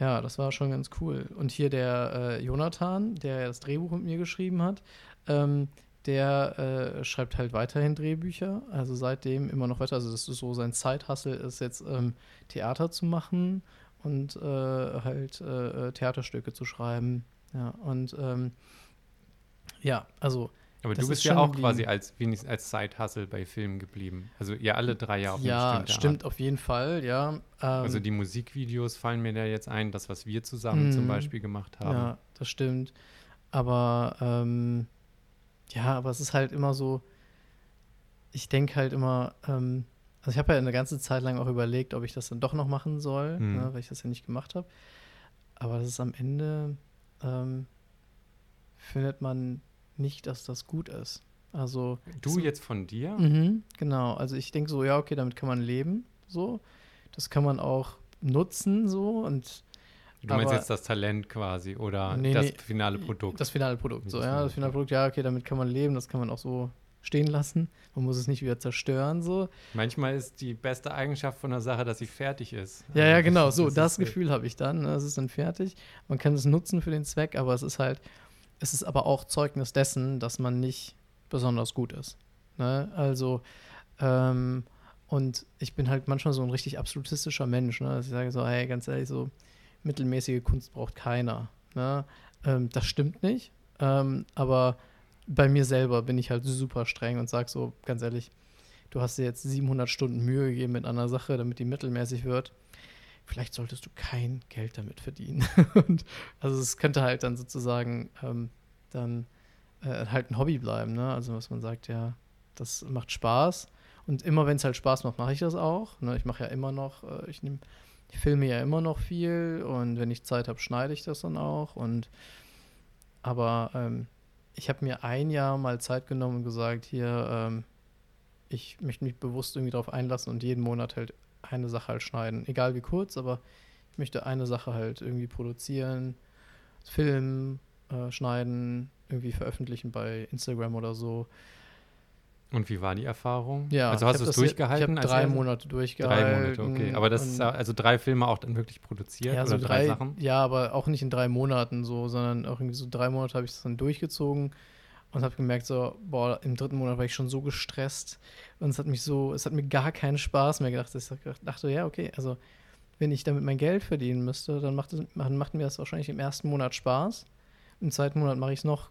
ja, das war schon ganz cool. Und hier der äh, Jonathan, der das Drehbuch mit mir geschrieben hat, ähm, der äh, schreibt halt weiterhin Drehbücher. Also seitdem immer noch weiter. Also das ist so sein Zeithassel ist jetzt ähm, Theater zu machen und äh, halt äh, äh, Theaterstücke zu schreiben. Ja, und ähm, ja, also aber du bist ja auch quasi als, als Side-Hustle bei Filmen geblieben. Also ihr alle drei Jahre auf Ja, stimmt Art. auf jeden Fall, ja. Ähm, also die Musikvideos fallen mir da jetzt ein, das, was wir zusammen mh, zum Beispiel gemacht haben. Ja, das stimmt. Aber ähm, ja, aber es ist halt immer so, ich denke halt immer, ähm, also ich habe ja eine ganze Zeit lang auch überlegt, ob ich das dann doch noch machen soll, mhm. ne, weil ich das ja nicht gemacht habe. Aber das ist am Ende, ähm, findet man nicht, dass das gut ist. Also du jetzt von dir? Mhm, genau. Also ich denke so, ja, okay, damit kann man leben. So, das kann man auch nutzen. So und Du meinst jetzt das Talent quasi oder nee, das nee, finale Produkt? Das finale Produkt, so, ja. Das finale Produkt, ja, okay, damit kann man leben, das kann man auch so stehen lassen. Man muss es nicht wieder zerstören, so. Manchmal ist die beste Eigenschaft von einer Sache, dass sie fertig ist. Ja, ja, genau, so, das, das Gefühl habe ich dann. Ne? Es ist dann fertig. Man kann es nutzen für den Zweck, aber es ist halt, es ist aber auch Zeugnis dessen, dass man nicht besonders gut ist. Ne? Also, ähm, Und ich bin halt manchmal so ein richtig absolutistischer Mensch, ne? dass ich sage so, hey, ganz ehrlich, so mittelmäßige Kunst braucht keiner. Ne? Ähm, das stimmt nicht, ähm, aber bei mir selber bin ich halt super streng und sage so, ganz ehrlich, du hast dir jetzt 700 Stunden Mühe gegeben mit einer Sache, damit die mittelmäßig wird. Vielleicht solltest du kein Geld damit verdienen. <laughs> und also es könnte halt dann sozusagen ähm, dann äh, halt ein Hobby bleiben, ne? Also was man sagt, ja, das macht Spaß. Und immer wenn es halt Spaß macht, mache ich das auch. Ne? Ich mache ja immer noch, äh, ich nehme, ich filme ja immer noch viel und wenn ich Zeit habe, schneide ich das dann auch. Und aber ähm, ich habe mir ein Jahr mal Zeit genommen und gesagt, hier, ähm, ich möchte mich bewusst irgendwie darauf einlassen und jeden Monat halt eine Sache halt schneiden. Egal wie kurz, aber ich möchte eine Sache halt irgendwie produzieren, filmen, äh, schneiden, irgendwie veröffentlichen bei Instagram oder so. Und wie war die Erfahrung? Ja, also hast du es durchgehalten? Ich habe drei Monate durchgehalten. Drei Monate, okay. Aber das ist also drei Filme auch dann wirklich produziert ja, oder so drei, drei, Sachen? Ja, aber auch nicht in drei Monaten so, sondern auch irgendwie so drei Monate habe ich das dann durchgezogen und habe gemerkt so, boah, im dritten Monat war ich schon so gestresst und es hat mich so, es hat mir gar keinen Spaß mehr gedacht. Ich dachte, ja, okay, also wenn ich damit mein Geld verdienen müsste, dann macht, es, macht mir das wahrscheinlich im ersten Monat Spaß. Im zweiten Monat mache ich es noch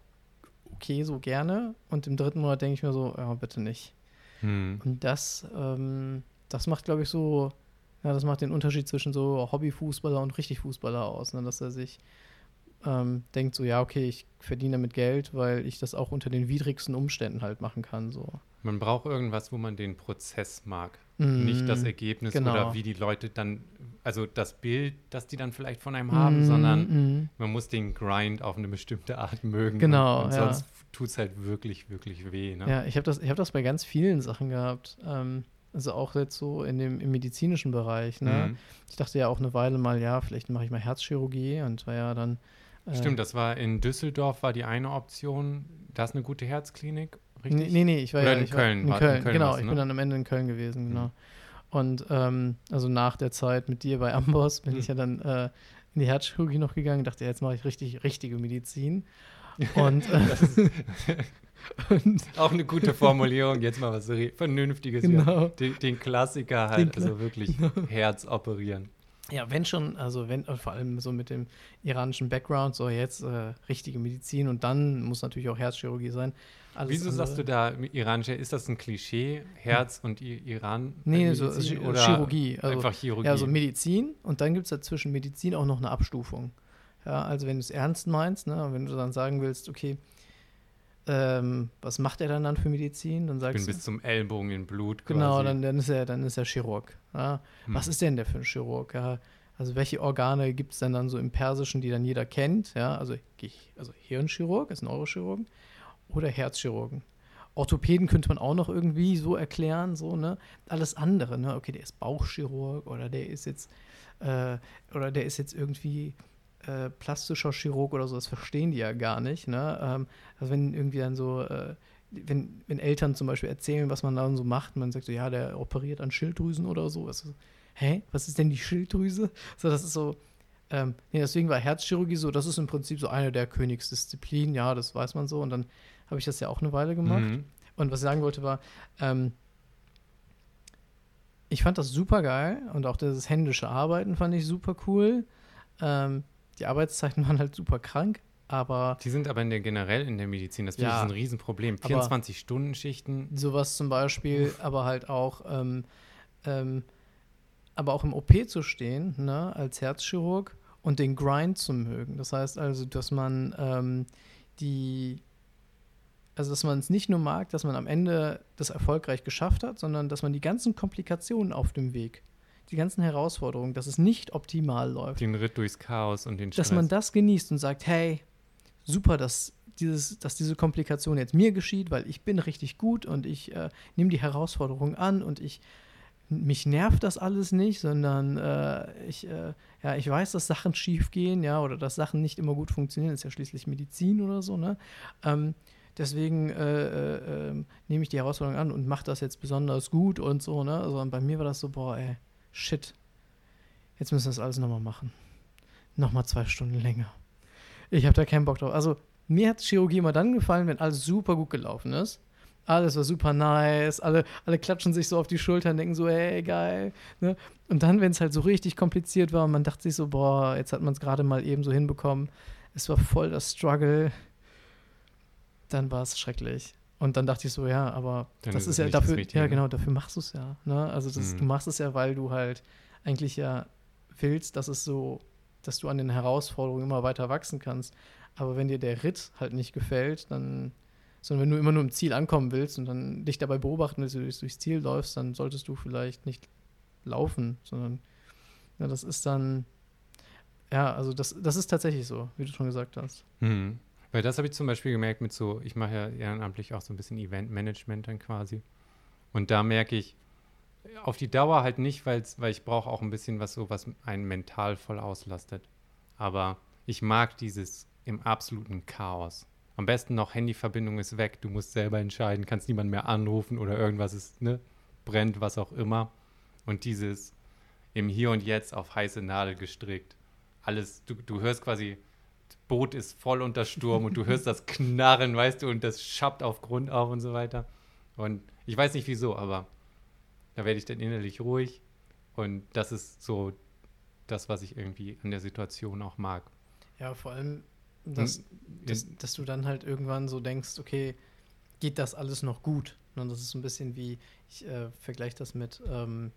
okay, so gerne. Und im dritten Monat denke ich mir so, ja, bitte nicht. Hm. Und das, ähm, das macht, glaube ich, so, ja, das macht den Unterschied zwischen so Hobbyfußballer und richtig Fußballer aus, ne? dass er sich ähm, denkt so, ja, okay, ich verdiene damit Geld, weil ich das auch unter den widrigsten Umständen halt machen kann, so. Man braucht irgendwas, wo man den Prozess mag, mm, nicht das Ergebnis genau. oder wie die Leute dann, also das Bild, das die dann vielleicht von einem haben, mm, sondern mm. man muss den Grind auf eine bestimmte Art mögen. Genau. Und, und ja. sonst tut es halt wirklich, wirklich weh. Ne? Ja, ich habe das, hab das bei ganz vielen Sachen gehabt. Ähm, also auch jetzt so in dem, im medizinischen Bereich. Ne? Mhm. Ich dachte ja auch eine Weile mal, ja, vielleicht mache ich mal Herzchirurgie und war ja dann. Äh, Stimmt, das war in Düsseldorf war die eine Option. Da ist eine gute Herzklinik, richtig? Nee, nee, ich war Oder ja in ich Köln. War, in Köln, Köln genau. was, ne? Ich bin dann am Ende in Köln gewesen, genau. Mhm. Und ähm, also nach der Zeit mit dir bei Amboss bin mhm. ich ja dann äh, in die Herzchirurgie noch gegangen, dachte, ja, jetzt mache ich richtig richtige Medizin. <laughs> Und, äh, <laughs> und auch eine gute Formulierung, jetzt mal was Vernünftiges. Genau. Den, den, Klassiker halt, den also wirklich <laughs> genau. Herz operieren. Ja, wenn schon, also wenn, vor allem so mit dem iranischen Background, so jetzt äh, richtige Medizin und dann muss natürlich auch Herzchirurgie sein. Alles Wieso andere. sagst du da iranische, ist das ein Klischee, Herz hm. und Iran? Nee, so, also oder Chirurgie. Also, einfach Chirurgie. Ja, so Medizin und dann gibt es dazwischen Medizin auch noch eine Abstufung. Ja, also wenn du es ernst meinst, ne, wenn du dann sagen willst, okay, ähm, was macht er dann dann für Medizin? Dann sagst ich bin bis zum Ellbogen in Blut. Genau, quasi. Dann, dann, ist er, dann ist er Chirurg. Ja? Hm. Was ist denn der für ein Chirurg? Ja? Also welche Organe gibt es denn dann so im Persischen, die dann jeder kennt? Ja, also, also Hirnchirurg ist Neurochirurgen oder Herzchirurgen. Orthopäden könnte man auch noch irgendwie so erklären, so, ne? Alles andere, ne? Okay, der ist Bauchchirurg oder der ist jetzt, äh, oder der ist jetzt irgendwie äh, plastischer Chirurg oder so, das verstehen die ja gar nicht. Ne? Ähm, also wenn irgendwie dann so, äh, wenn, wenn Eltern zum Beispiel erzählen, was man dann so macht, man sagt so, ja, der operiert an Schilddrüsen oder so. Was, hä? Was ist denn die Schilddrüse? So, das ist so, ähm, nee, deswegen war Herzchirurgie so, das ist im Prinzip so eine der Königsdisziplinen, ja, das weiß man so. Und dann habe ich das ja auch eine Weile gemacht. Mhm. Und was ich sagen wollte war, ähm, ich fand das super geil und auch das händische Arbeiten fand ich super cool. Ähm, die Arbeitszeiten waren halt super krank, aber. Die sind aber in der, generell in der Medizin, das ja, ist ein Riesenproblem. 24-Stunden-Schichten. Sowas zum Beispiel, Uff. aber halt auch, ähm, ähm, aber auch im OP zu stehen, ne, als Herzchirurg und den Grind zu mögen. Das heißt also, dass man ähm, die also dass man es nicht nur mag, dass man am Ende das erfolgreich geschafft hat, sondern dass man die ganzen Komplikationen auf dem Weg die ganzen Herausforderungen, dass es nicht optimal läuft. Den Ritt durchs Chaos und den Stress. Dass man das genießt und sagt, hey, super, dass, dieses, dass diese Komplikation jetzt mir geschieht, weil ich bin richtig gut und ich äh, nehme die Herausforderung an und ich mich nervt das alles nicht, sondern äh, ich, äh, ja, ich weiß, dass Sachen schief gehen, ja, oder dass Sachen nicht immer gut funktionieren, das ist ja schließlich Medizin oder so, ne? Ähm, deswegen äh, äh ähm, nehme ich die Herausforderung an und mache das jetzt besonders gut und so, ne? Also bei mir war das so, boah, ey, shit, jetzt müssen wir das alles nochmal machen. Nochmal zwei Stunden länger. Ich habe da keinen Bock drauf. Also, mir hat Chirurgie immer dann gefallen, wenn alles super gut gelaufen ist. alles war super nice, alle, alle klatschen sich so auf die Schultern, denken so, hey, geil. Ne? Und dann, wenn es halt so richtig kompliziert war und man dachte sich so, boah, jetzt hat man es gerade mal eben so hinbekommen, es war voll das Struggle, dann war es schrecklich. Und dann dachte ich so, ja, aber Dann das ist ja dafür, Richtige, ja ne? genau, dafür machst du es ja. Ne? Also das, Mhm. du machst es ja, weil du halt eigentlich ja willst, dass es so, dass du an den Herausforderungen immer weiter wachsen kannst. Aber wenn dir der Ritt halt nicht gefällt, dann, sondern wenn du immer nur im Ziel ankommen willst und dann dich dabei beobachten willst, wie du durchs Ziel läufst, dann solltest du vielleicht nicht laufen, sondern ja, das ist dann, ja, also das, das ist tatsächlich so, wie du schon gesagt hast. Mhm. Weil das habe ich zum Beispiel gemerkt mit so, ich mache ja ehrenamtlich auch so ein bisschen Eventmanagement dann quasi. Und da merke ich, auf die Dauer halt nicht, weil ich brauche auch ein bisschen was so, was einen mental voll auslastet. Aber ich mag dieses im absoluten Chaos. Am besten noch Handyverbindung ist weg, du musst selber entscheiden, kannst niemand mehr anrufen oder irgendwas ist, ne, brennt, was auch immer. Und dieses im Hier und Jetzt auf heiße Nadel gestrickt. Alles, du, du hörst quasi, Boot ist voll unter Sturm und du hörst das Knarren, weißt du, und das schappt auf Grund auf und so weiter. Und ich weiß nicht wieso, aber da werde ich dann innerlich ruhig. Und das ist so das, was ich irgendwie an der Situation auch mag. Ja, vor allem, dass, Und dass, dass du dann halt irgendwann so denkst, okay, geht das alles noch gut? Und das ist so ein bisschen wie, ich äh, vergleiche das mit, ähm,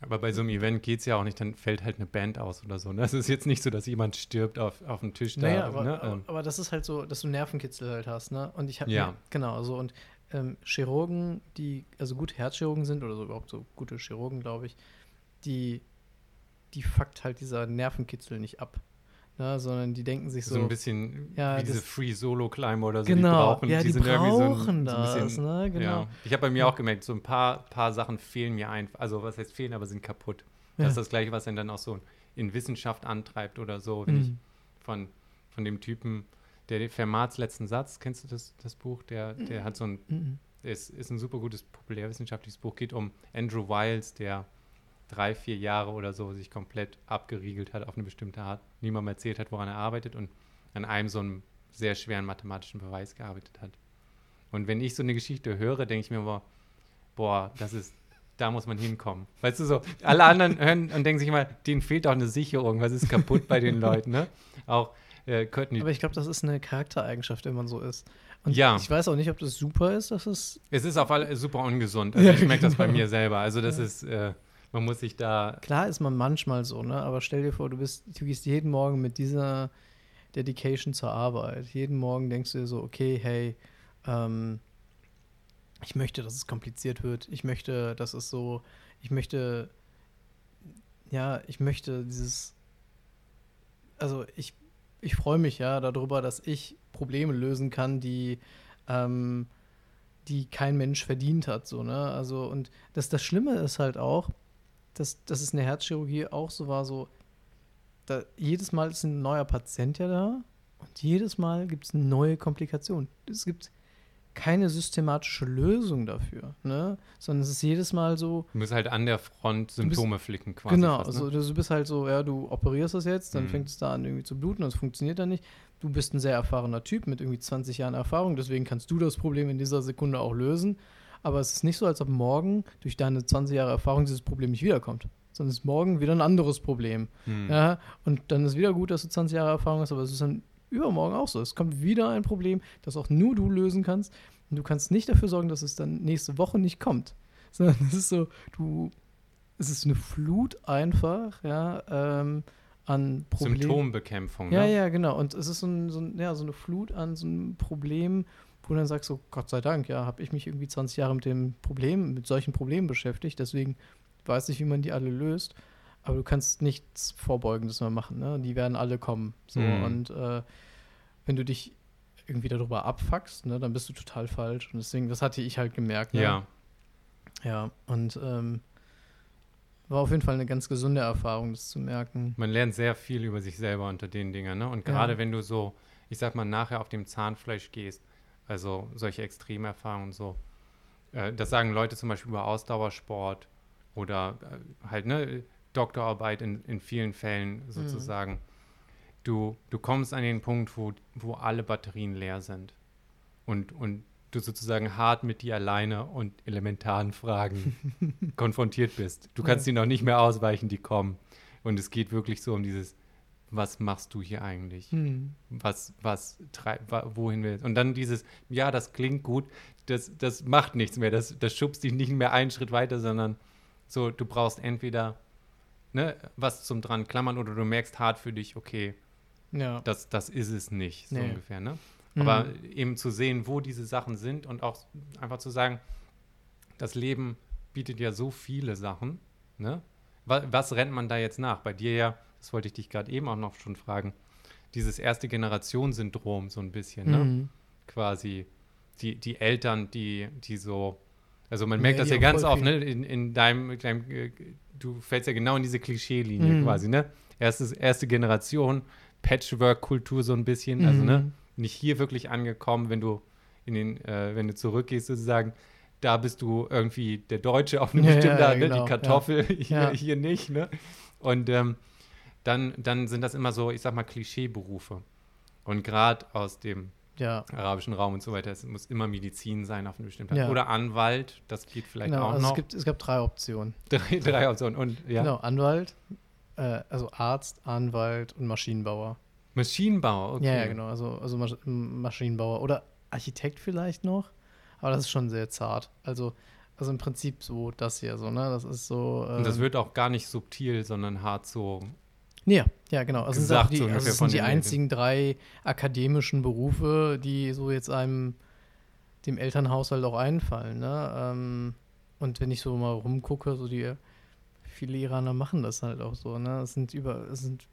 aber bei so einem Event geht es ja auch nicht, dann fällt halt eine Band aus oder so. Ne? Es ist jetzt nicht so, dass jemand stirbt auf, auf dem Tisch da. naja, aber, ne? aber, Ähm, aber das ist halt so, dass du Nervenkitzel halt hast, ne? Und ich habe Ja. genau so und ähm, Chirurgen, die also gute Herzchirurgen sind oder so überhaupt so gute Chirurgen, glaube ich, die die fuckt halt dieser Nervenkitzel nicht ab, ne? Sondern die denken sich so, so, ein bisschen Ja, wie diese das- Free Solo Climber oder so. genau, die brauchen, ja, die, sind irgendwie so ein- brauchen so ein das, bisschen- ne? Genau. Ja. Ich habe bei mir auch gemerkt, so ein paar, paar Sachen fehlen mir einfach. Also, was heißt fehlen, aber sind kaputt. Ja. Das ist das Gleiche, was einen dann auch so in Wissenschaft antreibt oder so. Wenn ich Mhm. von, von dem Typen, der Fermats letzten Satz, kennst du das, das Buch? Der, der hat so ein, Mhm. ist, ist ein super gutes populärwissenschaftliches Buch, geht um Andrew Wiles, der drei, vier Jahre oder so sich komplett abgeriegelt hat auf eine bestimmte Art, niemandem erzählt hat, woran er arbeitet und an einem so einem sehr schweren mathematischen Beweis gearbeitet hat. Und wenn ich so eine Geschichte höre, denke ich mir immer, boah, das ist, da muss man hinkommen. Weißt du so, alle anderen <laughs> hören und denken sich immer, denen fehlt auch eine Sicherung, was ist kaputt bei den Leuten, ne? Auch äh, Courtney Aber ich glaube, das ist eine Charaktereigenschaft, wenn man so ist. Und Ja. ich weiß auch nicht, ob das super ist, dass es. Es ist auf alle super ungesund. <laughs> Also Ja, ich merke das bei genau. mir selber. Also das ist, äh, man muss sich da. Klar ist man manchmal so, ne? Aber stell dir vor, du bist, du gehst jeden Morgen mit dieser Dedication zur Arbeit. Jeden Morgen denkst du dir so, okay, hey, ähm, ich möchte, dass es kompliziert wird. Ich möchte, dass es so, ich möchte, ja, ich möchte dieses, also ich, ich freue mich ja darüber, dass ich Probleme lösen kann, die, ähm, die kein Mensch verdient hat, so, ne? Also, und das, das Schlimme ist halt auch, dass, dass es in der Herzchirurgie auch so war, so, da, jedes Mal ist ein neuer Patient ja da und jedes Mal gibt es eine neue Komplikation. Es gibt keine systematische Lösung dafür, ne? Sondern es ist jedes Mal so, Du musst halt an der Front Symptome flicken quasi. genau, fast, ne? also du bist halt so, ja, du operierst das jetzt, dann Mhm. fängt es da an irgendwie zu bluten, das funktioniert dann nicht. Du bist ein sehr erfahrener Typ mit irgendwie 20 Jahren Erfahrung, deswegen kannst du das Problem in dieser Sekunde auch lösen. Aber es ist nicht so, als ob morgen durch deine 20 Jahre Erfahrung dieses Problem nicht wiederkommt. Sondern es ist morgen wieder ein anderes Problem. Hm. Ja, und dann ist wieder gut, dass du 20 Jahre Erfahrung hast, aber es ist dann übermorgen auch so. Es kommt wieder ein Problem, das auch nur du lösen kannst. Und du kannst nicht dafür sorgen, dass es dann nächste Woche nicht kommt. <laughs> Sondern es ist so, du, es ist eine Flut einfach, ja, ähm, an Problemen. Symptombekämpfung. Ja, ne? ja, genau. Und es ist so, ein, so, ein, ja, so eine Flut an so einem Problem, wo du dann sagst, so Gott sei Dank, ja, habe ich mich irgendwie 20 Jahre mit dem Problem, mit solchen Problemen beschäftigt, deswegen weiß ich, wie man die alle löst. Aber du kannst nichts Vorbeugendes mehr machen, ne? Die werden alle kommen. So. Mhm. Und äh, wenn du dich irgendwie darüber abfuckst, ne, dann bist du total falsch. Und deswegen, das hatte ich halt gemerkt. Ne? Ja. Ja, und ähm, war auf jeden Fall eine ganz gesunde Erfahrung, das zu merken. Man lernt sehr viel über sich selber unter den Dingern. Ne? Und Ja. gerade wenn du so, ich sag mal, nachher auf dem Zahnfleisch gehst, also solche Extremerfahrungen und so, äh, das sagen Leute zum Beispiel über Ausdauersport oder äh, halt, ne, Doktorarbeit in, in vielen Fällen sozusagen. Du, du kommst an den Punkt, wo, wo alle Batterien leer sind. Und, und du sozusagen hart mit dir alleine und elementaren Fragen <laughs> konfrontiert bist. Du kannst Ja. die noch nicht mehr ausweichen, die kommen. Und es geht wirklich so um dieses, was machst du hier eigentlich? Hm. Was, was treib, wa- wohin willst Und dann dieses, ja, das klingt gut, das, das macht nichts mehr, das, das schubst dich nicht mehr einen Schritt weiter, sondern so, du brauchst entweder ne, was zum dran klammern oder du merkst hart für dich, okay, Ja. das, das ist es nicht, so Nee. ungefähr, ne? Mhm. Aber eben zu sehen, wo diese Sachen sind und auch einfach zu sagen, das Leben bietet ja so viele Sachen, ne? Was, was rennt man da jetzt nach? Bei dir ja, das wollte ich dich gerade eben auch noch schon fragen, dieses erste Generationssyndrom so ein bisschen, ne? Mhm. Quasi die, die Eltern, die, die so, also man Ja, merkt das die ja ganz oft, ne? In, in deinem, deinem, äh, du fällst ja genau in diese Klischeelinie Mhm. quasi, ne? Erstes, erste Generation, Patchwork-Kultur so ein bisschen, also ne? Mhm. nicht hier wirklich angekommen, wenn du in den, äh, wenn du zurückgehst sozusagen, da bist du irgendwie der Deutsche auf eine Ja, bestimmte ja, Art, ne? genau, die Kartoffel <laughs> hier, Ja. hier nicht, ne? Und ähm, dann, dann sind das immer so, ich sag mal, Klischeeberufe. Und gerade aus dem Ja. arabischen Raum und so weiter, es muss immer Medizin sein auf eine bestimmte Art. Ja. Oder Anwalt, das geht vielleicht Genau, auch also noch. es, gibt, es gab drei Optionen. <laughs> drei, drei Optionen. Und ja, Genau, Anwalt, äh, also Arzt, Anwalt und Maschinenbauer. Maschinenbau, okay. Ja, ja, genau. Also, also Masch M- Maschinenbauer oder Architekt vielleicht noch. Aber das ist schon sehr zart. Also, also im Prinzip so das hier, so, ne? Das ist so. Und das ähm, wird auch gar nicht subtil, sondern hart so. Ja, ja, genau. Also es sind, gesagt, die, so also sind die einzigen drei akademischen Berufe, die so jetzt einem, dem Elternhaushalt auch einfallen. Ne? Ähm, und wenn ich so mal rumgucke, so die, viele Iraner machen das halt auch so. Ne? Es sind über, es sind,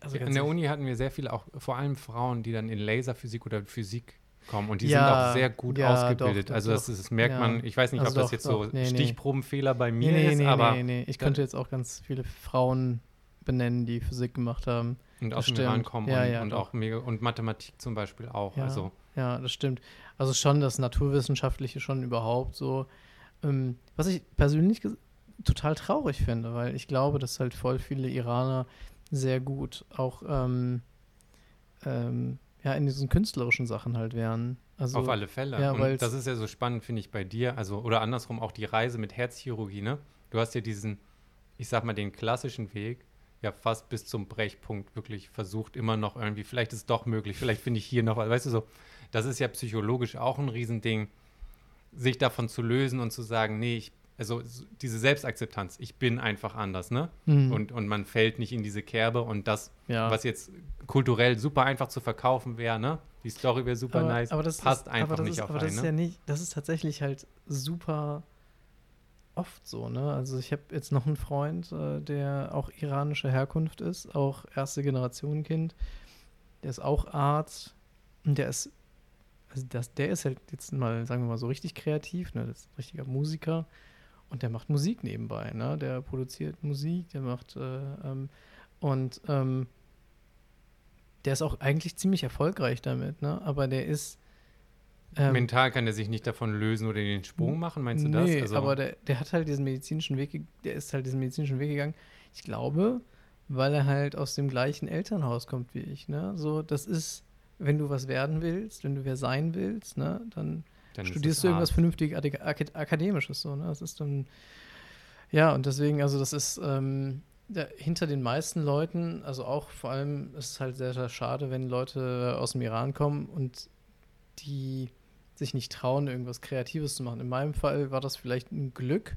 also An ganz der Uni hatten wir sehr viel, auch vor allem Frauen, die dann in Laserphysik oder Physik kommen und die Ja, sind auch sehr gut ja, ausgebildet. doch, also das, das merkt Ja. man, ich weiß nicht, Also ob das doch, jetzt doch. so Nee. Stichprobenfehler bei mir nee, nee, ist, nee, aber nee, nee. Ich könnte jetzt auch ganz viele Frauen benennen, die Physik gemacht haben. und aus dem Iran kommen Ja, und, ja, und auch mega und Mathematik zum Beispiel auch. Ja. Also Ja, das stimmt. Also schon das Naturwissenschaftliche schon überhaupt so. Ähm, was ich persönlich total traurig finde, weil ich glaube, dass halt voll viele Iraner sehr gut auch ähm, ähm, ja, in diesen künstlerischen Sachen halt wären. Also, auf alle Fälle. ja, und das ist ja so spannend, finde ich, bei dir. Also, oder andersrum auch die Reise mit Herzchirurgie, ne? Du hast ja diesen, ich sag mal, den klassischen Weg, ja fast bis zum Brechpunkt wirklich versucht, immer noch irgendwie, vielleicht ist es doch möglich, vielleicht finde ich hier noch weißt du so, das ist ja psychologisch auch ein Riesending, sich davon zu lösen und zu sagen, nee, ich, also diese Selbstakzeptanz, ich bin einfach anders, ne? Mhm. Und, und man fällt nicht in diese Kerbe und das, ja. was jetzt kulturell super einfach zu verkaufen wäre, ne? Die Story wäre super aber, nice, aber das passt ist, einfach aber das nicht ist, auf aber das einen, ist ne? ja nicht, das ist tatsächlich halt super oft so, ne? Also ich habe jetzt noch einen Freund, äh, der auch iranischer Herkunft ist, auch erste Generation Kind. Der ist auch Arzt und der ist, also das, der ist halt jetzt mal, sagen wir mal, so richtig kreativ, ne? Das ist ein richtiger Musiker und der macht Musik nebenbei, ne? Der produziert Musik, der macht äh, ähm, und ähm, der ist auch eigentlich ziemlich erfolgreich damit, ne? Aber der ist ähm, Mental kann er sich nicht davon lösen oder den Sprung machen, meinst du das? Nee, Also, aber der, der hat halt diesen medizinischen Weg, der ist halt diesen medizinischen Weg gegangen. Ich glaube, weil er halt aus dem gleichen Elternhaus kommt wie ich, ne? So, das ist, wenn du was werden willst, wenn du wer sein willst, ne, dann dann studierst du irgendwas vernünftig Ade- Ak Akademisches, so, ne? Das ist dann, ja, und deswegen, also das ist, ähm, da, hinter den meisten Leuten, also auch vor allem ist es halt sehr, sehr schade, wenn Leute aus dem Iran kommen und die sich nicht trauen, irgendwas Kreatives zu machen. In meinem Fall war das vielleicht ein Glück,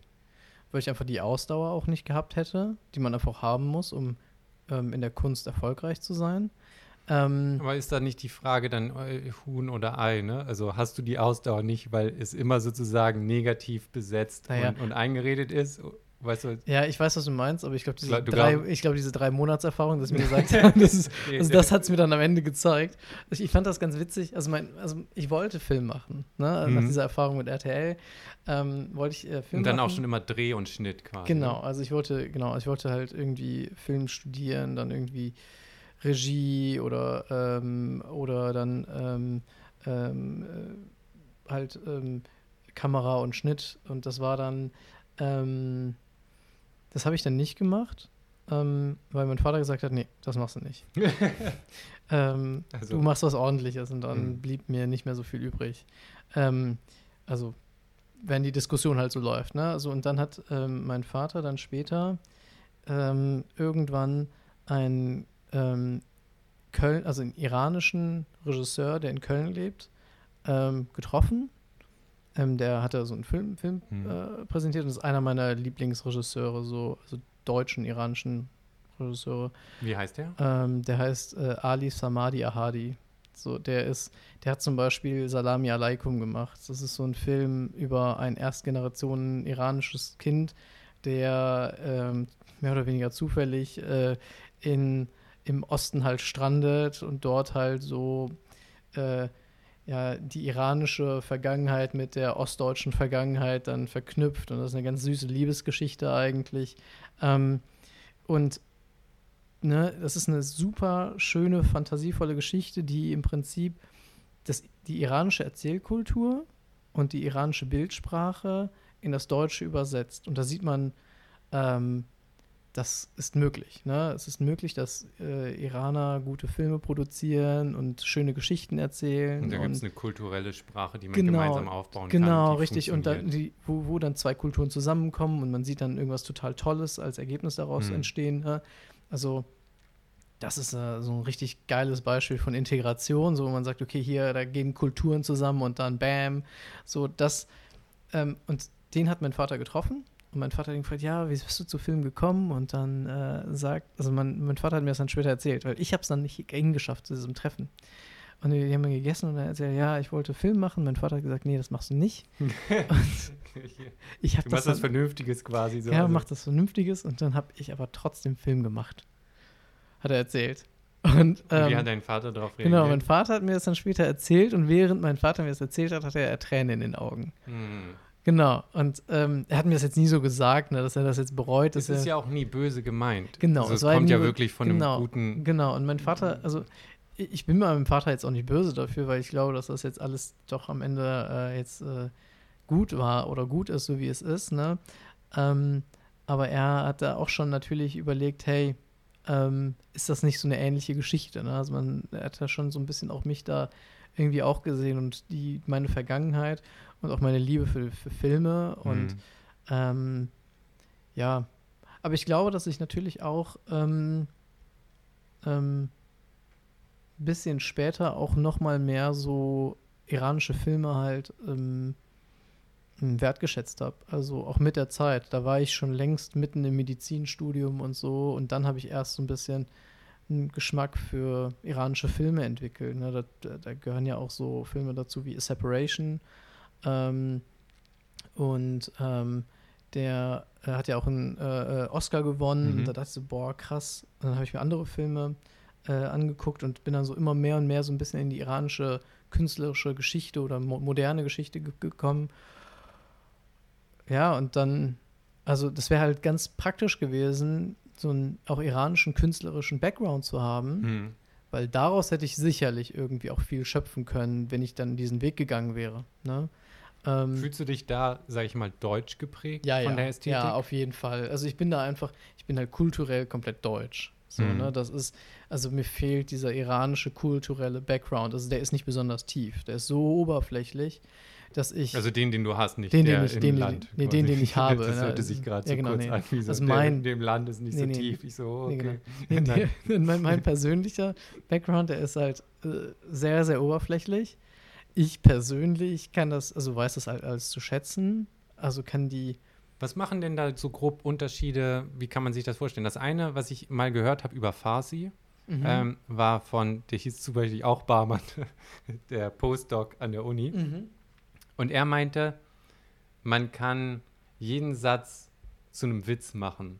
weil ich einfach die Ausdauer auch nicht gehabt hätte, die man einfach haben muss, um ähm, in der Kunst erfolgreich zu sein. Ähm, Aber ist da nicht die Frage dann äh, Huhn oder Ei, ne? Also hast du die Ausdauer nicht, weil es immer sozusagen negativ besetzt Naja. und, und eingeredet ist? Weißt du, ja, ich weiß, was du meinst, aber ich glaube, diese, drei, ich glaub, diese drei Monatserfahrung, das mir <laughs> gesagt <laughs> haben, das ist, Also das hat es mir dann am Ende gezeigt. Ich, ich fand das ganz witzig. Also, mein, also ich wollte Film machen. Ne? Nach Mhm. dieser Erfahrung mit RTL ähm, wollte ich äh, Film und dann machen. auch schon immer Dreh und Schnitt quasi. Genau, Ne? also ich wollte, genau, ich wollte halt irgendwie Film studieren, dann irgendwie Regie oder ähm, oder dann ähm, ähm, äh, halt ähm, Kamera und Schnitt und das war dann ähm, das habe ich dann nicht gemacht, ähm, weil mein Vater gesagt hat, nee, das machst du nicht. <laughs> ähm, Also- du machst was ordentliches und dann Mhm. blieb mir nicht mehr so viel übrig. ähm, also wenn die Diskussion halt so läuft, ne? Also und dann hat ähm, mein Vater dann später ähm, irgendwann einen ähm, Köln, also einen iranischen Regisseur, der in Köln lebt, getroffen. Ähm, der hatte so einen Film, Film Hm. äh, präsentiert und ist einer meiner Lieblingsregisseure, so also deutschen, iranischen Regisseure. Wie heißt der? Ähm, der heißt äh, Ali Samadi Ahadi. So, der ist, der hat zum Beispiel Salami Alaikum gemacht. Das ist so ein Film über ein Erstgenerationen iranisches Kind, der ähm, mehr oder weniger zufällig äh, in, im Osten halt strandet und dort halt so äh, ja, die iranische Vergangenheit mit der ostdeutschen Vergangenheit dann verknüpft. Und das ist eine ganz süße Liebesgeschichte eigentlich. Ähm, und ne, das ist eine super schöne, fantasievolle Geschichte, die im Prinzip das, die iranische Erzählkultur und die iranische Bildsprache in das Deutsche übersetzt. Und da sieht man, ähm, das ist möglich. Ne? Es ist möglich, dass äh, Iraner gute Filme produzieren und schöne Geschichten erzählen. Und da gibt es eine kulturelle Sprache, die man Genau, gemeinsam aufbauen kann. Genau, richtig. Und dann, die, wo, wo dann zwei Kulturen zusammenkommen und man sieht dann irgendwas total Tolles als Ergebnis daraus Hm. entstehen. Ne? Also, das ist äh, so ein richtig geiles Beispiel von Integration, so wo man sagt, okay, hier, da gehen Kulturen zusammen und dann bam. So, das, ähm, und den hat mein Vater getroffen. Und mein Vater hat ihn gefragt, ja, wie bist du zu Film gekommen? Und dann äh, sagt, also mein, mein Vater hat mir das dann später erzählt, weil ich habe es dann nicht hingeschafft zu diesem Treffen. Und die haben dann gegessen und er erzählt, ja, ich wollte Film machen. Mein Vater hat gesagt, nee, das machst du nicht. <laughs> Ich habe Du das, machst was dann, Vernünftiges quasi. So. ja, also- mach das Vernünftiges und dann habe ich aber trotzdem Film gemacht. Hat er erzählt. Und, Und wie ähm, hat dein Vater darauf reagiert? genau, mein Vater hat mir das dann später erzählt und während mein Vater mir das erzählt hat, hatte er Tränen in den Augen. Hm. Genau. Und ähm, er hat mir das jetzt nie so gesagt, ne, dass er das jetzt bereut. Das ist ja auch nie böse gemeint. Genau, Also es kommt ja wirklich von genau, einem guten. Genau, und mein Vater, also ich bin meinem Vater jetzt auch nicht böse dafür, weil ich glaube, dass das jetzt alles doch am Ende äh, jetzt äh, gut war oder gut ist, so wie es ist, ne? Ähm, aber er hat da auch schon natürlich überlegt, hey, ähm, ist das nicht so eine ähnliche Geschichte? Ne? Also man er hat ja schon so ein bisschen auch mich da irgendwie auch gesehen und die meine Vergangenheit und auch meine Liebe für, für Filme und Hm. ähm, ja, aber ich glaube, dass ich natürlich auch ähm, ähm, bisschen später auch noch mal mehr so iranische Filme halt ähm, wertgeschätzt habe. Also auch mit der Zeit. Da war ich schon längst mitten im Medizinstudium und so und dann habe ich erst so ein bisschen einen Geschmack für iranische Filme entwickelt. Ne? Da, da, da gehören ja auch so Filme dazu wie A Separation ähm, und ähm, der äh, hat ja auch einen äh, äh, Oscar gewonnen. Mhm. Und da dachte ich so, boah, krass. Und dann habe ich mir andere Filme äh, angeguckt und bin dann so immer mehr und mehr so ein bisschen in die iranische künstlerische Geschichte oder mo moderne Geschichte ge gekommen. Ja, und dann, also das wäre halt ganz praktisch gewesen, so einen auch iranischen künstlerischen Background zu haben, Hm. weil daraus hätte ich sicherlich irgendwie auch viel schöpfen können, wenn ich dann diesen Weg gegangen wäre. Ne? Ähm, Fühlst du dich da, sag ich mal, deutsch geprägt ja, von ja. der Ästhetik? Ja, auf jeden Fall. Also ich bin da einfach, ich bin halt kulturell komplett deutsch. So, Mhm. ne, das ist, also mir fehlt dieser iranische kulturelle Background. Also der ist nicht besonders tief. Der ist so oberflächlich, dass ich. Also den, den du hast, nicht Den, der den ich- im den, den- Land. nee, quasi. den, den ich <laughs> habe, Das ne, hörte sich gerade ja, so genau, kurz nee. an, wie so, Also der mein- in dem Land ist nicht Nee, so nee. tief. Ich so, okay. <laughs> Nee, <laughs> mein, mein persönlicher Background, der ist halt äh, sehr, sehr oberflächlich. Ich persönlich kann das, also weiß das alles zu schätzen. Also kann die, Was machen denn da so grob Unterschiede? Wie kann man sich das vorstellen? Das eine, was ich mal gehört habe über Farsi, Mhm. ähm, war von, der hieß zum Beispiel auch Barmann, <laughs> der Postdoc an der Uni. Mhm. Und er meinte, man kann jeden Satz zu einem Witz machen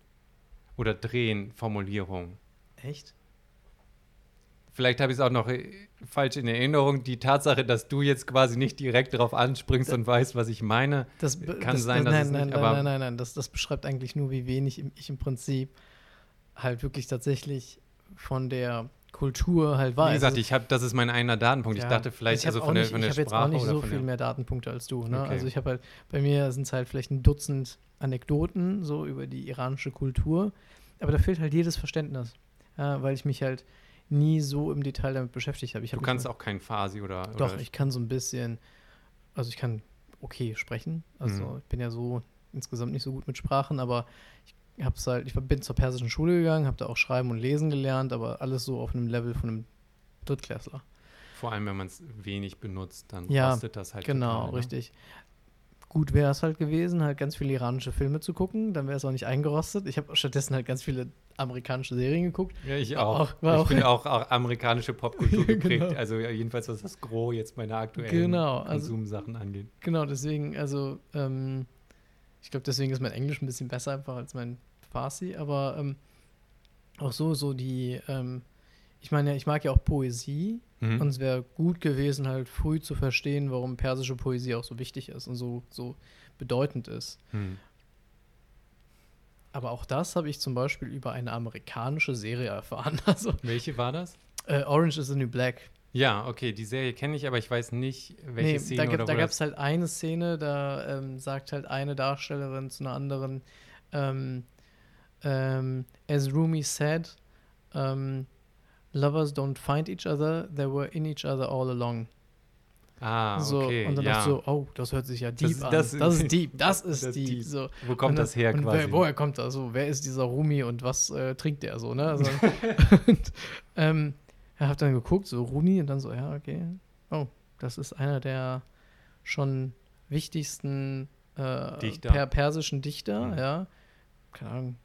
oder drehen, Formulierung. Echt? Vielleicht habe ich es auch noch äh, falsch in Erinnerung. Die Tatsache, dass du jetzt quasi nicht direkt darauf anspringst und weißt, was ich meine. Das Kann das, sein, das, dass nein, es nein, nicht, nein, aber- nein, nein, nein, das, das beschreibt eigentlich nur, wie wenig ich im Prinzip halt wirklich tatsächlich von der Kultur halt weiß. Wie gesagt, Also, ich habe, das ist mein einer Datenpunkt. Ich ja, dachte vielleicht, ich also von der, nicht, von der ich habe jetzt auch Sprache nicht so viel mehr Datenpunkte als du. Ne? Okay. Also ich habe halt, bei mir sind es halt vielleicht ein Dutzend Anekdoten so über die iranische Kultur, aber da fehlt halt jedes Verständnis, ja, weil ich mich halt nie so im Detail damit beschäftigt habe. Ich Du hab kannst auch kein Farsi oder. Doch, oder ich kann so ein bisschen also ich kann okay sprechen. Also Mhm. ich bin ja so insgesamt nicht so gut mit Sprachen, aber ich hab's halt, ich bin zur persischen Schule gegangen, habe da auch Schreiben und Lesen gelernt, aber alles so auf einem Level von einem Drittklässler. Vor allem, wenn man es wenig benutzt, dann Ja, kostet das halt Genau, total, ne? richtig. Gut wäre es halt gewesen, halt ganz viele iranische Filme zu gucken, dann wäre es auch nicht eingerostet. Ich habe stattdessen halt ganz viele amerikanische Serien geguckt. Ja, ich auch. auch- ich auch- bin <laughs> auch, auch amerikanische Popkultur <laughs> Ja, geprägt. genau. Also jedenfalls, was das Gros jetzt meine aktuellen Genau, also- Konsumsachen angeht. Genau, deswegen, also, ähm, ich glaube, deswegen ist mein Englisch ein bisschen besser einfach als mein Farsi, aber ähm, auch so, so die, ähm, ich meine, ich mag ja auch Poesie Mhm. und es wäre gut gewesen, halt früh zu verstehen, warum persische Poesie auch so wichtig ist und so, so bedeutend ist. Hm. Aber auch das habe ich zum Beispiel über eine amerikanische Serie erfahren. <laughs> Also, Welche war das? äh, Orange is the New Black. Ja, okay, die Serie kenne ich, aber ich weiß nicht, welche Nee, Szene da, wo da gab es halt eine Szene, da ähm, sagt halt eine Darstellerin zu einer anderen, ähm, ähm, as Rumi said, ähm, lovers don't find each other, they were in each other all along. Ah, so, okay, und dann ja. dachte ich so, oh, das hört sich ja deep ist- an. das Das, ist- <laughs> deep, das ist das deep. deep. So. Wo kommt und das her quasi? Wer, woher kommt das? So, wer ist dieser Rumi und was äh, trinkt der so, ne? Also, <laughs> <laughs> und, ähm, er hat dann geguckt, so Rumi, und dann so, ja, okay. Oh, das ist einer der schon wichtigsten äh, Dichter. per persischen Dichter, Mhm. ja. Keine Ahnung,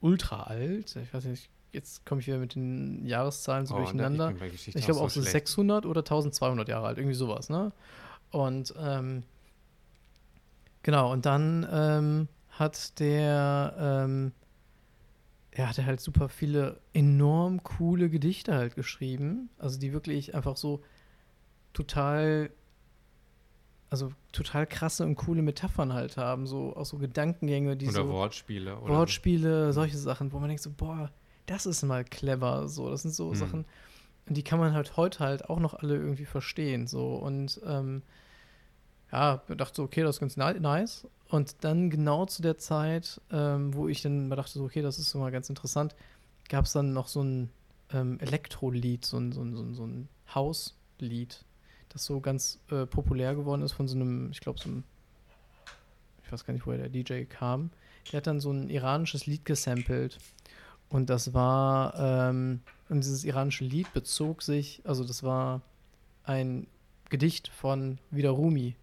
ultra alt. Ich weiß nicht, jetzt komme ich wieder mit den Jahreszahlen so Oh, da- durcheinander. Ich, Ich glaube auch so schlecht. 600 oder 1200 Jahre alt, irgendwie sowas, ne? Und ähm, genau, und dann ähm, hat der, ähm, er hatte halt super viele enorm coole Gedichte halt geschrieben, also die wirklich einfach so total, also total krasse und coole Metaphern halt haben, so auch so Gedankengänge, die Oder so Wortspiele. Oder Wortspiele, solche Sachen, wo man denkt so, boah, das ist mal clever, so, das sind so Hm. Sachen, und die kann man halt heute halt auch noch alle irgendwie verstehen, so, und ähm, ja, dachte so, okay, das ist ganz ni- nice, und dann genau zu der Zeit, ähm, wo ich dann mal dachte so, okay, das ist so mal ganz interessant, gab es dann noch so ein ähm, Elektro-Lied, so ein, so ein, so ein, so ein Hauslied, das so ganz äh, populär geworden ist von so einem, ich glaube, so einem, ich weiß gar nicht, woher der DJ kam. Der hat dann so ein iranisches Lied gesampelt. Und das war, ähm, und dieses iranische Lied bezog sich, also das war ein Gedicht von wieder Rumi.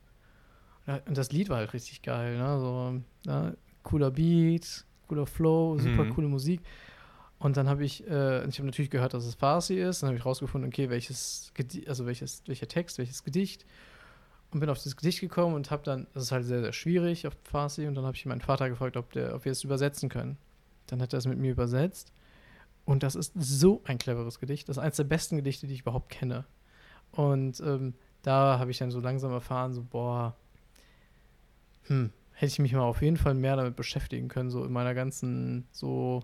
Und das Lied war halt richtig geil, ne? So, ja, cooler Beat, cooler Flow, super Mhm. coole Musik. Und dann habe ich, äh, ich habe natürlich gehört, dass es Farsi ist. Dann habe ich rausgefunden, okay, welches, Gedi also welches, welcher Text, welches Gedicht. Und bin auf das Gedicht gekommen und habe dann, das ist halt sehr, sehr schwierig auf Farsi. Und dann habe ich meinen Vater gefragt, ob, der, ob wir es übersetzen können. Dann hat er es mit mir übersetzt. Und das ist so ein cleveres Gedicht. Das ist eines der besten Gedichte, die ich überhaupt kenne. Und ähm, da habe ich dann so langsam erfahren, so, boah, hm, hätte ich mich mal auf jeden Fall mehr damit beschäftigen können, so in meiner ganzen so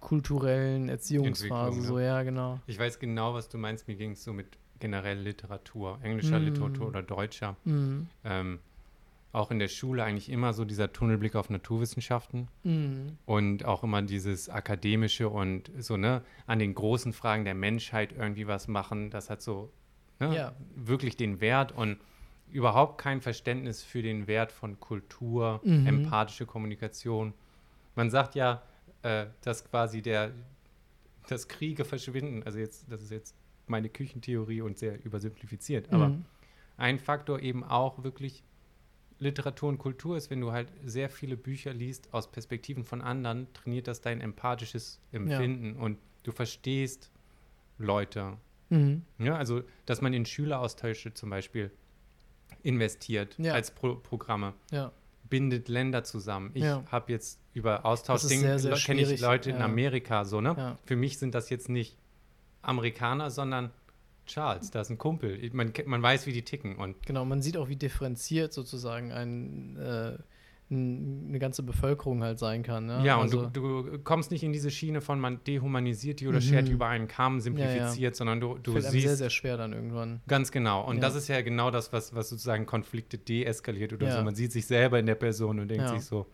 kulturellen Erziehungsphase. So, ja, genau. Ich weiß genau, was du meinst. Mir ging es so mit generell Literatur, englischer Mm. Literatur oder deutscher. Mhm. Ähm, auch in der Schule eigentlich immer so dieser Tunnelblick auf Naturwissenschaften Mhm. und auch immer dieses akademische und so, ne, an den großen Fragen der Menschheit irgendwie was machen. Das hat so ne, Ja. wirklich den Wert und überhaupt kein Verständnis für den Wert von Kultur, Mhm. empathische Kommunikation. Man sagt ja, äh, dass quasi der, dass Kriege verschwinden. Also jetzt, das ist jetzt meine Küchentheorie und sehr übersimplifiziert, aber Mhm. ein Faktor eben auch wirklich Literatur und Kultur ist, wenn du halt sehr viele Bücher liest aus Perspektiven von anderen, trainiert das dein empathisches Empfinden und du verstehst Leute. Mhm. Ja, also, dass man in Schüleraustausche zum Beispiel investiert Ja. als Pro Programme, Ja. bindet Länder zusammen. Ich Ja. habe jetzt über Das Austausch ist sehr, sehr kenne ich Leute in ja. Amerika so, ne? Ja. Für mich sind das jetzt nicht Amerikaner, sondern Charles, da ist ein Kumpel. Man, man weiß, wie die ticken und Genau, man sieht auch, wie differenziert sozusagen ein, äh, eine ganze Bevölkerung halt sein kann. Ne? Ja, und also, du, du kommst nicht in diese Schiene von man dehumanisiert die oder Mhm. schert die über einen Kamm, simplifiziert, sondern du, du fällt siehst sehr, sehr schwer dann irgendwann. ganz genau. Und Ja. das ist ja genau das, was, was sozusagen Konflikte deeskaliert oder Ja. so. Man sieht sich selber in der Person und denkt Ja. sich so,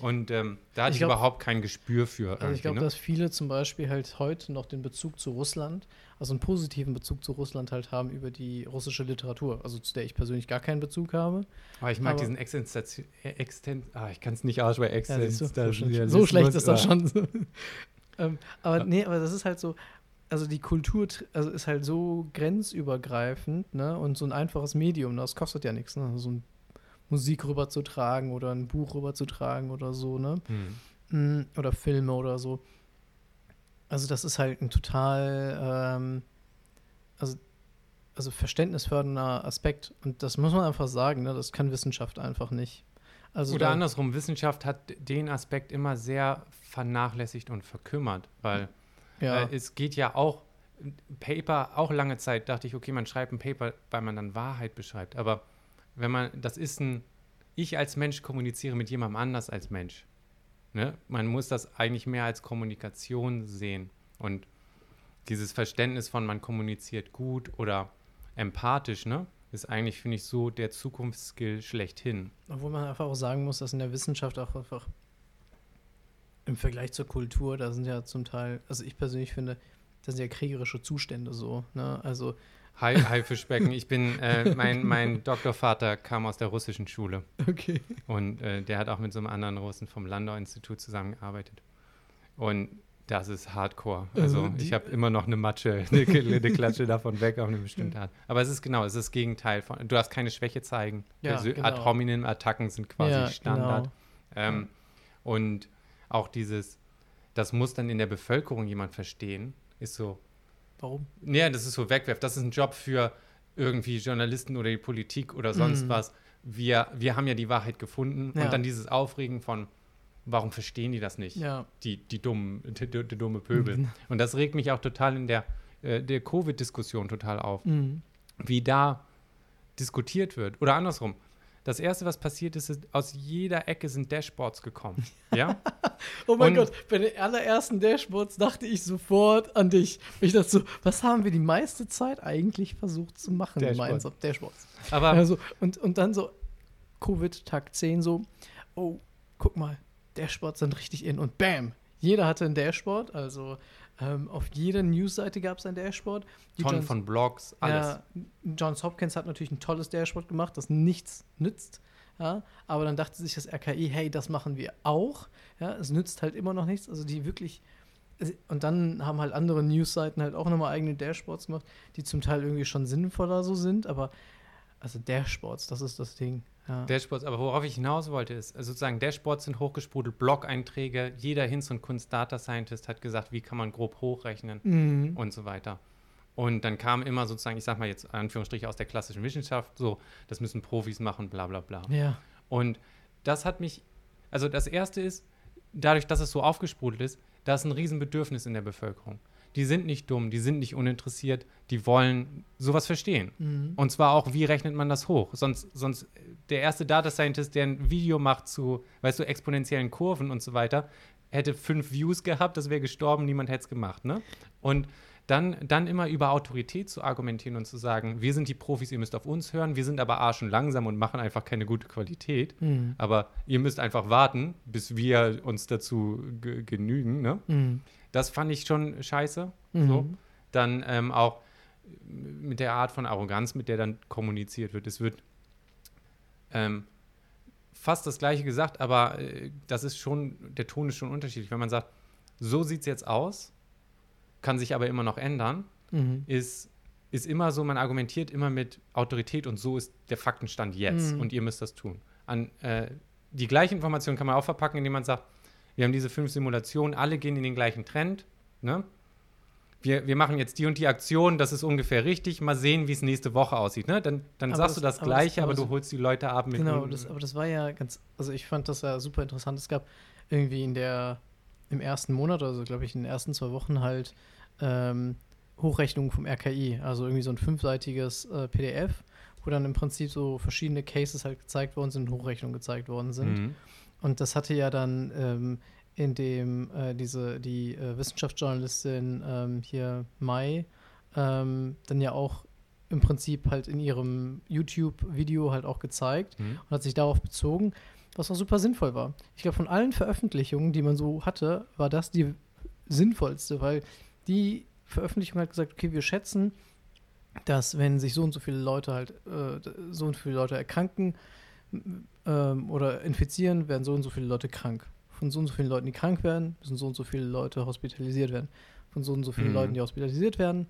Und ähm, da hatte Ich ich, glaub- überhaupt kein Gespür für. Also ich glaube, ne? dass viele zum Beispiel halt heute noch den Bezug zu Russland, also einen positiven Bezug zu Russland halt haben über die russische Literatur, also zu der ich persönlich gar keinen Bezug habe. Aber ich mag aber- diesen Extensation. Exten ah, ich kann es nicht aussprechen. Ja, siehst du, so, so schlecht ist das ah. schon. <laughs> ähm, aber Ja. nee, aber das ist halt so, also die Kultur also ist halt so grenzübergreifend, ne? Und so ein einfaches Medium, das kostet ja nichts, ne? So ein Musik rüberzutragen oder ein Buch rüberzutragen oder so, ne? Hm. Mm, Oder Filme oder so. Also das ist halt ein total, ähm, also, also verständnisfördernder Aspekt. Und das muss man einfach sagen, ne? das kann Wissenschaft einfach nicht. Also Oder da- andersrum, Wissenschaft hat den Aspekt immer sehr vernachlässigt und verkümmert, weil Ja, äh, es geht ja auch, Paper, auch lange Zeit dachte ich, okay, man schreibt ein Paper, weil man dann Wahrheit beschreibt. Aber wenn man, das ist ein, ich als Mensch kommuniziere mit jemandem anders als Mensch. Ne? Man muss das eigentlich mehr als Kommunikation sehen. Und dieses Verständnis von, man kommuniziert gut oder empathisch, ne? ist eigentlich, finde ich, so der Zukunftsskill schlechthin. Obwohl man einfach auch sagen muss, dass in der Wissenschaft auch einfach im Vergleich zur Kultur, da sind ja zum Teil, also ich persönlich finde, das sind ja kriegerische Zustände so. Ne? Also, Hi, Haifischbecken. Ich bin, äh, mein, mein Doktorvater kam aus der russischen Schule okay. und äh, der hat auch mit so einem anderen Russen vom Landau-Institut zusammengearbeitet. Und das ist Hardcore. Also, Also ich habe immer noch eine Matsche, eine, eine Klatsche davon weg auf eine bestimmte Art. Aber es ist genau, es ist das Gegenteil von, du darfst keine Schwäche zeigen. Ja, also genau. Ad hominem Attacken sind quasi Ja, Standard. genau. Ähm, Und auch dieses, das muss dann in der Bevölkerung jemand verstehen, ist so, Warum? ja, das ist so wegwerf. Das ist ein Job für irgendwie Journalisten oder die Politik oder sonst Mhm. was. Wir, wir haben ja die Wahrheit gefunden. Ja. Und dann dieses Aufregen von, warum verstehen die das nicht? Ja. Die, die dummen, die, die, die dumme Pöbel. Mhm. Und das regt mich auch total in der, äh, der Covid-Diskussion total auf. Mhm. Wie da diskutiert wird. Oder andersrum. Das erste, was passiert ist, ist, aus jeder Ecke sind Dashboards gekommen. <laughs> Ja? Oh mein Und- Gott, bei den allerersten Dashboards dachte ich sofort an dich. Ich dachte so, was haben wir die meiste Zeit eigentlich versucht zu machen Dashboard. gemeinsam? Dashboards. Aber Also, und, und dann so, Covid, Tag 10, so, oh, guck mal, Dashboards sind richtig in und bam, jeder hatte ein Dashboard, also ähm, auf jeder Newsseite gab es ein Dashboard. Die Tonnen Johns- von Blogs, alles. Ja, Johns Hopkins hat natürlich ein tolles Dashboard gemacht, das nichts nützt. Ja, aber dann dachte sich das RKI, hey, das machen wir auch. Ja, es nützt halt immer noch nichts. Also die wirklich. Und dann haben halt andere Newsseiten halt auch nochmal eigene Dashboards gemacht, die zum Teil irgendwie schon sinnvoller so sind. Aber also Dashboards, das ist das Ding. Ja. Dashboards, aber worauf ich hinaus wollte, ist, also sozusagen Dashboards sind hochgesprudelt, Blog-Einträge, jeder Hinz und Kunst Data Scientist hat gesagt, wie kann man grob hochrechnen Mhm. und so weiter. Und dann kam immer sozusagen, ich sag mal jetzt Anführungsstriche aus der klassischen Wissenschaft, so, das müssen Profis machen, bla bla bla. Ja. Und das hat mich, also das erste ist, dadurch, dass es so aufgesprudelt ist, da ist ein Riesenbedürfnis in der Bevölkerung. Die sind nicht dumm, die sind nicht uninteressiert, die wollen sowas verstehen. Mhm. Und zwar auch, wie rechnet man das hoch? Sonst, sonst der erste Data Scientist, der ein Video macht zu, weißt du, exponentiellen Kurven und so weiter, hätte fünf Views gehabt, das wäre gestorben, niemand hätte es gemacht, ne? Und dann, dann immer über Autorität zu argumentieren und zu sagen, wir sind die Profis, ihr müsst auf uns hören, wir sind aber arschen langsam und machen einfach keine gute Qualität. Mhm. Aber ihr müsst einfach warten, bis wir uns dazu ge genügen, ne? Mhm. Das fand ich schon scheiße. Mhm. So. Dann ähm, auch mit der Art von Arroganz, mit der dann kommuniziert wird. Es wird ähm, fast das Gleiche gesagt, aber äh, das ist schon, der Ton ist schon unterschiedlich. Wenn man sagt, so sieht es jetzt aus, kann sich aber immer noch ändern, Mhm. ist, ist immer so, man argumentiert immer mit Autorität und so ist der Faktenstand jetzt Mhm. und ihr müsst das tun. An, äh, die gleiche Information kann man auch verpacken, indem man sagt, wir haben diese fünf Simulationen, alle gehen in den gleichen Trend. Ne? Wir, wir machen jetzt die und die Aktion, das ist ungefähr richtig. Mal sehen, wie es nächste Woche aussieht. Ne? Dann, dann Aber sagst du das- das aber das- Gleiche, aber, aber du holst die Leute ab mit Genau, das, aber das war ja ganz, also ich fand das ja super interessant. Es gab irgendwie in der, im ersten Monat, also glaube ich in den ersten zwei Wochen halt ähm, Hochrechnungen vom RKI, also irgendwie so ein fünfseitiges äh, PDF, wo dann im Prinzip so verschiedene Cases halt gezeigt worden sind, Hochrechnungen gezeigt worden sind. Mhm. Und das hatte ja dann ähm, in dem äh, diese die äh, Wissenschaftsjournalistin ähm, hier Mai ähm, dann ja auch im Prinzip halt in ihrem YouTube-Video halt auch gezeigt Mhm. und hat sich darauf bezogen. was auch super sinnvoll war. Ich glaube, von allen Veröffentlichungen, die man so hatte, war das die sinnvollste, weil die Veröffentlichung hat gesagt, okay, wir schätzen, dass wenn sich so und so viele Leute halt, äh, so und so viele Leute erkranken ähm, oder infizieren, werden so und so viele Leute krank. Von so und so vielen Leuten, die krank werden, müssen so und so viele Leute hospitalisiert werden. Von so und so vielen mhm. Leuten, die hospitalisiert werden,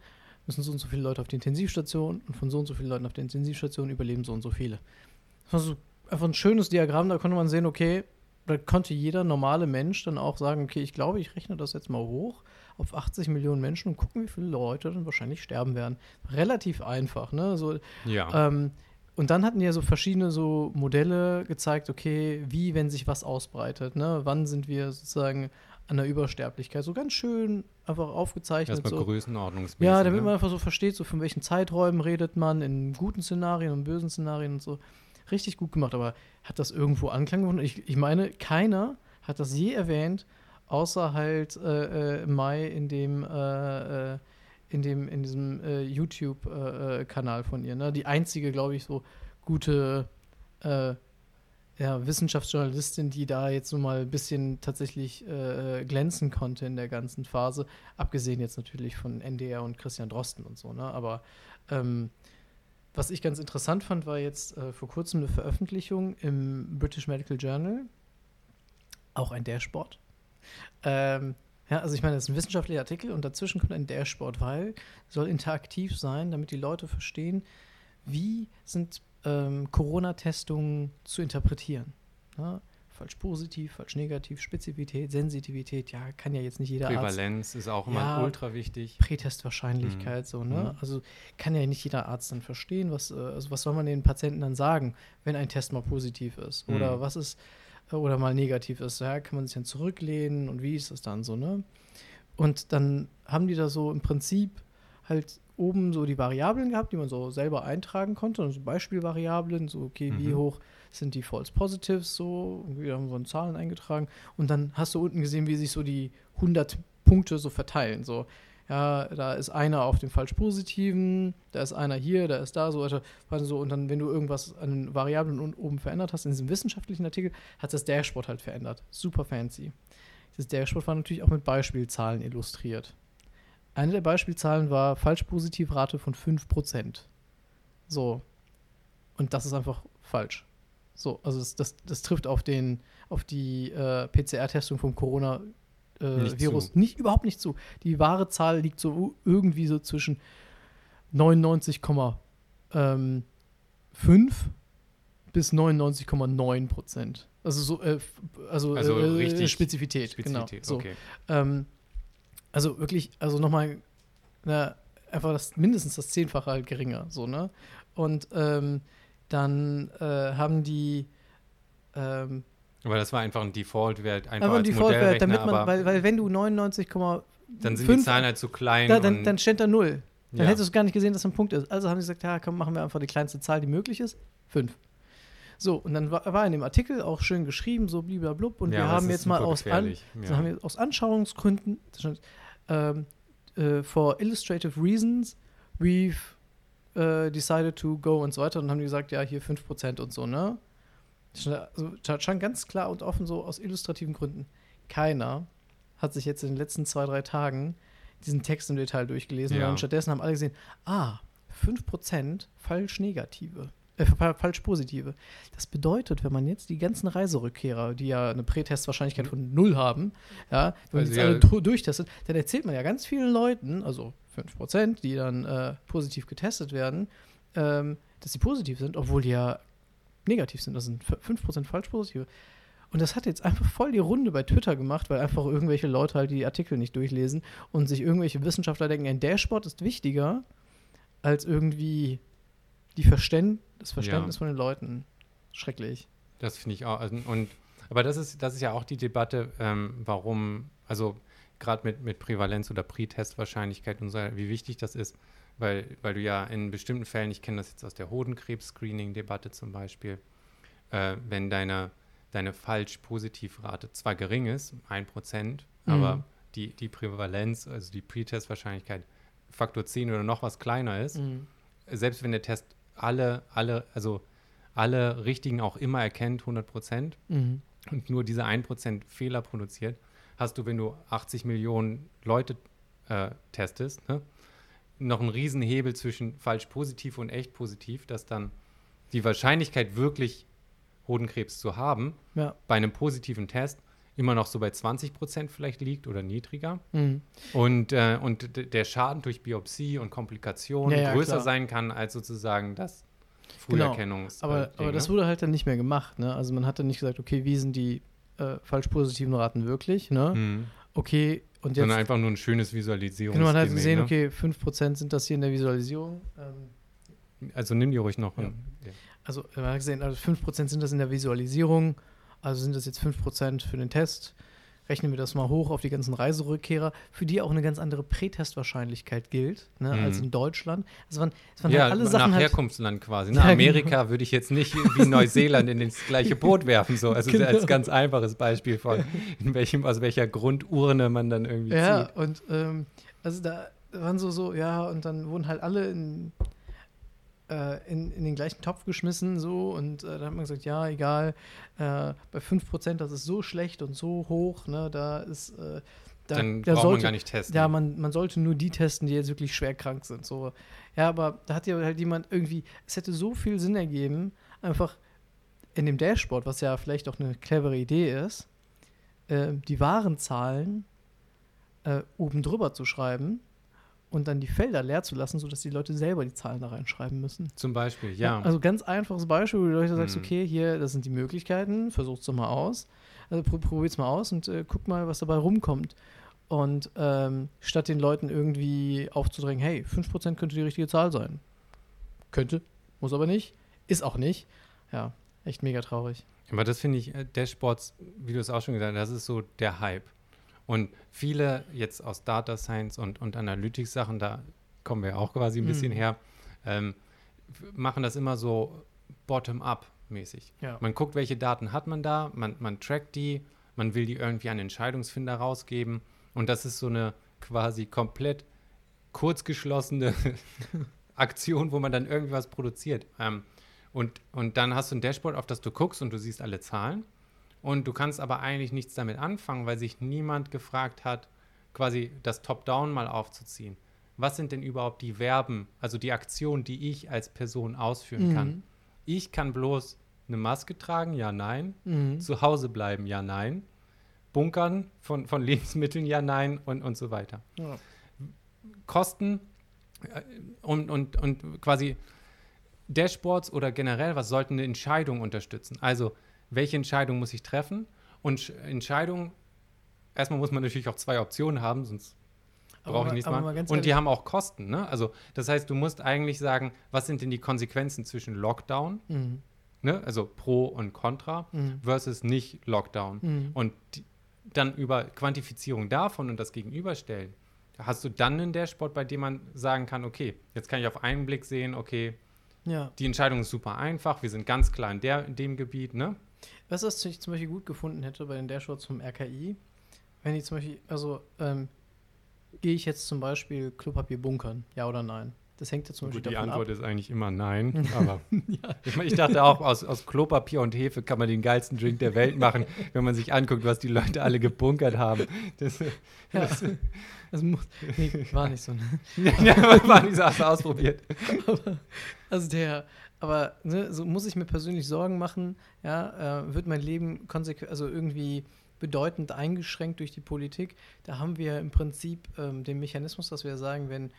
müssen so und so viele Leute auf die Intensivstation und von so und so vielen Leuten auf der Intensivstation überleben so und so viele. Das war so einfach ein schönes Diagramm, da konnte man sehen, okay, da konnte jeder normale Mensch dann auch sagen, okay, ich glaube, ich rechne das jetzt mal hoch auf 80 Millionen Menschen und gucken, wie viele Leute dann wahrscheinlich sterben werden. Relativ einfach, ne? So, ja. Ähm, und dann hatten die ja so verschiedene so Modelle gezeigt, okay, wie, wenn sich was ausbreitet, ne? Wann sind wir sozusagen an der Übersterblichkeit? So ganz schön einfach aufgezeichnet. Erstmal so. Größenordnungsmäßig. Ja, damit ne? man einfach so versteht, so von welchen Zeiträumen redet man, in guten Szenarien und bösen Szenarien und so. Richtig gut gemacht, aber hat das irgendwo Anklang gefunden? Ich, ich meine, keiner hat das je erwähnt, außer halt äh, äh, Mai in dem äh, äh in dem in diesem äh, YouTube-Kanal äh, von ihr. Ne? Die einzige, glaube ich, so gute ja, Wissenschaftsjournalistin, die da jetzt so mal ein bisschen tatsächlich glänzen konnte in der ganzen Phase. Abgesehen jetzt natürlich von NDR und Christian Drosten und so. Ne? Aber ähm, was ich ganz interessant fand, war jetzt äh, vor kurzem eine Veröffentlichung im British Medical Journal. Auch ein Dashboard. Ähm, ja, also ich meine, das ist ein wissenschaftlicher Artikel und dazwischen kommt ein Dashboard, weil soll interaktiv sein, damit die Leute verstehen, wie sind ähm, Corona-Testungen zu interpretieren. Ja? falsch positiv, falsch negativ, Spezifität, Sensitivität, ja, kann ja jetzt nicht jeder Prävalenz Arzt. ist auch immer ja, ultra wichtig. Prätestwahrscheinlichkeit, mhm. so, ne? Mhm. Also kann ja nicht jeder Arzt dann verstehen, was, äh, also was soll man den Patienten dann sagen, wenn ein Test mal positiv ist? Mhm. Oder was ist, oder mal negativ ist, ja, kann man sich dann zurücklehnen und wie ist das dann so, ne? Und dann haben die da so im Prinzip halt oben so die Variablen gehabt, die man so selber eintragen konnte, also Beispielvariablen, so okay, mhm. wie hoch sind die False Positives so, wir haben so Zahlen eingetragen und dann hast du unten gesehen, wie sich so die 100 Punkte so verteilen, so ja, da ist einer auf dem falsch positiven, da ist einer hier, da ist da, so weiter. So, und dann, wenn du irgendwas an den Variablen oben verändert hast, in diesem wissenschaftlichen Artikel, hat das Dashboard halt verändert. Super fancy. Das Dashboard war natürlich auch mit Beispielzahlen illustriert. Eine der Beispielzahlen war Falsch-Positiv-Rate von 5%. So. Und das ist einfach falsch. So, also das, das, das trifft auf den, auf die äh, PCR-Testung vom Corona-Virus äh, nicht, nicht, überhaupt nicht zu. Die wahre Zahl liegt so irgendwie so zwischen 99,5 ähm, bis 99,9 Prozent. Also so, äh, also, also äh, richtig Spezifität, Spezifität, genau. So. Okay. Ähm, also wirklich, also nochmal, einfach das mindestens das Zehnfache halt geringer, so, ne? Und ähm, dann äh, haben die ähm, aber das war einfach ein Default-Wert, einfach aber ein Default-Wert, damit man, weil, weil wenn du 99, dann sind die Zahlen halt zu klein. Da, dann, dann steht da 0. Dann ja. hättest du gar nicht gesehen, dass das ein Punkt ist. Also haben sie gesagt, ja, komm, machen wir einfach die kleinste Zahl, die möglich ist. 5. So, und dann war, war in dem Artikel auch schön geschrieben, so blub und ja, wir haben jetzt mal aus, an, ja. haben wir aus Anschauungsgründen, ähm, äh, for illustrative reasons, we've äh, decided to go und so weiter. Und dann haben die gesagt, ja, hier 5% und so, ne? Also, schon ganz klar und offen so aus illustrativen Gründen. Keiner hat sich jetzt in den letzten zwei, drei Tagen diesen Text im Detail durchgelesen. Ja. Und stattdessen haben alle gesehen, ah, 5% falsch negative äh, falsch positive. Das bedeutet, wenn man jetzt die ganzen Reiserückkehrer, die ja eine Prätestwahrscheinlichkeit von null haben, ja, wenn man jetzt alle durchtestet, dann erzählt man ja ganz vielen Leuten, also 5%, die dann äh, positiv getestet werden, ähm, dass sie positiv sind, obwohl die ja negativ sind. Das sind 5% falsch positive. Und das hat jetzt einfach voll die Runde bei Twitter gemacht, weil einfach irgendwelche Leute halt die Artikel nicht durchlesen und sich irgendwelche Wissenschaftler denken, ein Dashboard ist wichtiger als irgendwie die Verständ das Verständnis ja. von den Leuten. Schrecklich. Das finde ich auch. Also, und, aber das ist, das ist ja auch die Debatte, ähm, warum, also gerade mit, mit Prävalenz oder Pre-Test-Wahrscheinlichkeit und so, wie wichtig das ist, weil, weil du ja in bestimmten Fällen, ich kenne das jetzt aus der Hodenkrebs-Screening-Debatte zum Beispiel, äh, wenn deine, deine Falsch-Positiv-Rate zwar gering ist, 1%, mhm. aber die, die Prävalenz, also die Pre-Test-Wahrscheinlichkeit Faktor 10 oder noch was kleiner ist, mhm. selbst wenn der Test alle, alle, also alle richtigen auch immer erkennt, 100 Prozent, Mhm. und nur diese 1% Fehler produziert, hast du, wenn du 80 Millionen Leute äh, testest, ne, noch einen riesen Hebel zwischen falsch positiv und echt positiv, dass dann die Wahrscheinlichkeit wirklich Hodenkrebs zu haben, Ja. bei einem positiven Test immer noch so bei 20% vielleicht liegt oder niedriger. Mhm. Und, äh, und der Schaden durch Biopsie und Komplikationen Ja, ja, größer klar. sein kann als sozusagen das Genau. Früherkennungs Aber, äh, aber das ne? wurde halt dann nicht mehr gemacht. Ne? Also man hat dann nicht gesagt, okay, wie sind die äh, falsch positiven Raten wirklich? Ne? Mhm. Okay, und jetzt Sondern einfach nur ein schönes Visualisierung. genau, man hat gesehen, okay, 5% sind das hier in der Visualisierung. Ähm, Also nimm die ruhig noch. Ja. Ja. also man hat gesehen, also 5% sind das in der Visualisierung, also sind das jetzt 5% für den Test. Rechnen wir das mal hoch auf die ganzen Reiserückkehrer, für die auch eine ganz andere Prätestwahrscheinlichkeit gilt, ne, Mhm. als in Deutschland. Also waren, es waren Ja, halt alle nach Sachen halt, Herkunftsland quasi. Ne? <laughs> Ja, genau. Amerika würde ich jetzt nicht wie Neuseeland in das gleiche Boot werfen. So. Also Genau. als ganz einfaches Beispiel von, in welchem, aus welcher Grundurne man dann irgendwie Ja, zieht. und ähm, also da waren so, so, ja, und dann wurden halt alle in, äh, in, in den gleichen Topf geschmissen, so, und äh, dann hat man gesagt, ja, egal, äh, bei 5%, das ist so schlecht und so hoch, ne, da ist, äh, da, Dann da braucht sollte, man gar nicht testen. ja, man, man sollte nur die testen, die jetzt wirklich schwer krank sind, so. Ja, aber da hat ja halt jemand irgendwie, es hätte so viel Sinn ergeben, einfach in dem Dashboard, was ja vielleicht auch eine clevere Idee ist, äh, die wahren Zahlen äh, oben drüber zu schreiben und dann die Felder leer zu lassen, sodass die Leute selber die Zahlen da reinschreiben müssen. Zum Beispiel, ja. Also ganz einfaches Beispiel, wo du Leute sagst, Mhm. okay, hier, das sind die Möglichkeiten, versuch's doch mal aus. Also pro, probier's mal aus und äh, guck mal, was dabei rumkommt. Und ähm, statt den Leuten irgendwie aufzudrängen, hey, 5% könnte die richtige Zahl sein. Könnte, muss aber nicht, ist auch nicht. Ja, echt mega traurig. Aber das finde ich, äh, Dashboards, wie du es auch schon gesagt hast, das ist so der Hype. Und viele jetzt aus Data Science und, und Analytics-Sachen, da kommen wir auch quasi ein bisschen Mhm. her, ähm, machen das immer so bottom-up-mäßig. Ja. Man guckt, welche Daten hat man da, man, man trackt die, man will die irgendwie an Entscheidungsfinder rausgeben. Und das ist so eine quasi komplett kurzgeschlossene <laughs> Aktion, wo man dann irgendwas produziert. Ähm, und, und dann hast du ein Dashboard, auf das du guckst und du siehst alle Zahlen. Und du kannst aber eigentlich nichts damit anfangen, weil sich niemand gefragt hat, quasi das Top-Down mal aufzuziehen. Was sind denn überhaupt die Verben, also die Aktionen, die ich als Person ausführen kann? Mhm. Ich kann bloß eine Maske tragen, ja, nein. Mhm. Zu Hause bleiben, ja, nein. Bunkern von, von Lebensmitteln, ja, nein und, und so weiter. Ja. Kosten äh, und, und, und quasi Dashboards oder generell, was sollten eine Entscheidung unterstützen? Also, welche Entscheidung muss ich treffen? Und Sch- Entscheidung, erstmal muss man natürlich auch zwei Optionen haben, sonst brauche ich nichts machen. Und die haben auch Kosten, ne? Also, das heißt, du musst eigentlich sagen, was sind denn die Konsequenzen zwischen Lockdown, Mhm. ne? Also Pro und Contra, Mhm. versus nicht Lockdown. Mhm. Und die, dann über Quantifizierung davon und das Gegenüberstellen, hast du dann ein Dashboard, bei dem man sagen kann, okay, jetzt kann ich auf einen Blick sehen, okay, Ja. die Entscheidung ist super einfach, wir sind ganz klar in, der, in dem Gebiet, ne? Was ich zum Beispiel gut gefunden hätte bei den Dashboards vom RKI, wenn ich zum Beispiel, also ähm, gehe ich jetzt zum Beispiel Klopapier bunkern, ja oder nein? Das hängt ja zum Gut, Beispiel die Antwort ab. ist eigentlich immer nein, <laughs> aber ich, mein, ich dachte auch, aus, aus Klopapier und Hefe kann man den geilsten Drink der Welt machen, wenn man sich anguckt, was die Leute alle gebunkert haben. Das, Ja, das muss, nee, war nicht so. Ne? <laughs> ja, war nicht so, hast du ausprobiert. <laughs> aber, also der, aber ne, so muss ich mir persönlich Sorgen machen, ja, äh, wird mein Leben konsequent, also irgendwie bedeutend eingeschränkt durch die Politik. Da haben wir im Prinzip ähm, den Mechanismus, dass wir sagen, wenn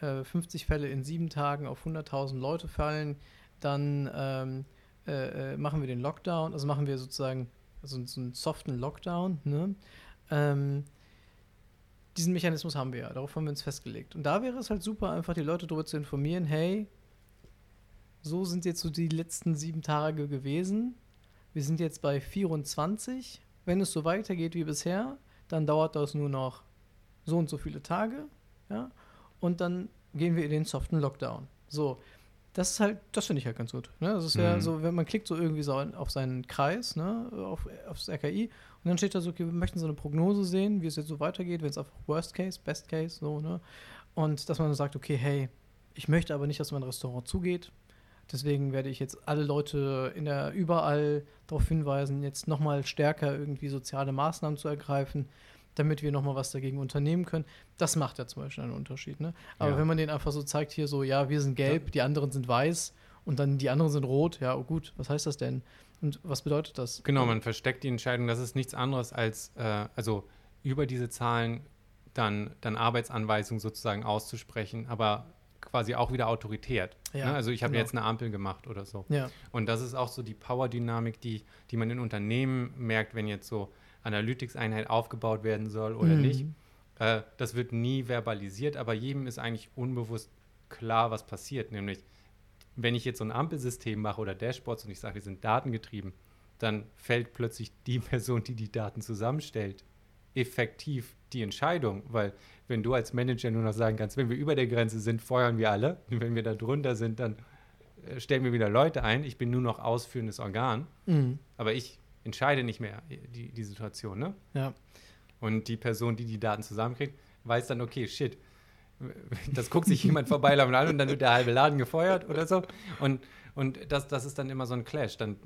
äh, 50 Fälle in sieben Tagen auf 100.000 Leute fallen, dann ähm, äh, äh, machen wir den Lockdown, also machen wir sozusagen so, so einen soften Lockdown. Ne? Ähm, diesen Mechanismus haben wir ja, darauf haben wir uns festgelegt. Und da wäre es halt super, einfach die Leute darüber zu informieren, hey, so sind jetzt so die letzten sieben Tage gewesen. Wir sind jetzt bei 24. Wenn es so weitergeht wie bisher, dann dauert das nur noch so und so viele Tage. Ja? Und dann gehen wir in den soften Lockdown. So, das ist halt, das finde ich halt ganz gut. Ne? Das ist ja Mhm. so, wenn man klickt so irgendwie so auf seinen Kreis, ne, auf, aufs RKI, und dann steht da so, okay, wir möchten so eine Prognose sehen, wie es jetzt so weitergeht, wenn es einfach Worst Case, Best Case, so, ne? Und dass man sagt, okay, hey, ich möchte aber nicht, dass mein Restaurant zugeht. Deswegen werde ich jetzt alle Leute in der überall darauf hinweisen, jetzt nochmal stärker irgendwie soziale Maßnahmen zu ergreifen, damit wir nochmal was dagegen unternehmen können. Das macht ja zum Beispiel einen Unterschied. Ne? Aber Ja. wenn man den einfach so zeigt, hier so, ja, wir sind gelb, die anderen sind weiß und dann die anderen sind rot, ja, oh gut, was heißt das denn? Und was bedeutet das? Genau, man versteckt die Entscheidung. Das ist nichts anderes als, äh, also über diese Zahlen dann, dann Arbeitsanweisungen sozusagen auszusprechen, aber quasi auch wieder autorität. Ja, ne? Also ich habe genau. jetzt eine Ampel gemacht oder so. Ja, Und das ist auch so die Power-Dynamik, die, die man in Unternehmen merkt, wenn jetzt so Analytics-Einheit aufgebaut werden soll oder Mhm. nicht. Äh, das wird nie verbalisiert, aber jedem ist eigentlich unbewusst klar, was passiert. Nämlich, wenn ich jetzt so ein Ampelsystem mache oder Dashboards und ich sage, wir sind datengetrieben, dann fällt plötzlich die <laughs> Person, die die Daten zusammenstellt, effektiv die Entscheidung. Weil wenn du als Manager nur noch sagen kannst, wenn wir über der Grenze sind, feuern wir alle. Und <laughs> wenn wir da drunter sind, dann äh, stellen wir wieder Leute ein. Ich bin nur noch ausführendes Organ. Mhm. Aber ich entscheide nicht mehr äh, die, die Situation. Ne? ja, Und die Person, die die Daten zusammenkriegt, weiß dann, okay, shit, <laughs> das guckt sich jemand vorbeilaufen an und dann wird der halbe Laden gefeuert oder so. Und, und das, das ist dann immer so ein Clash. Dann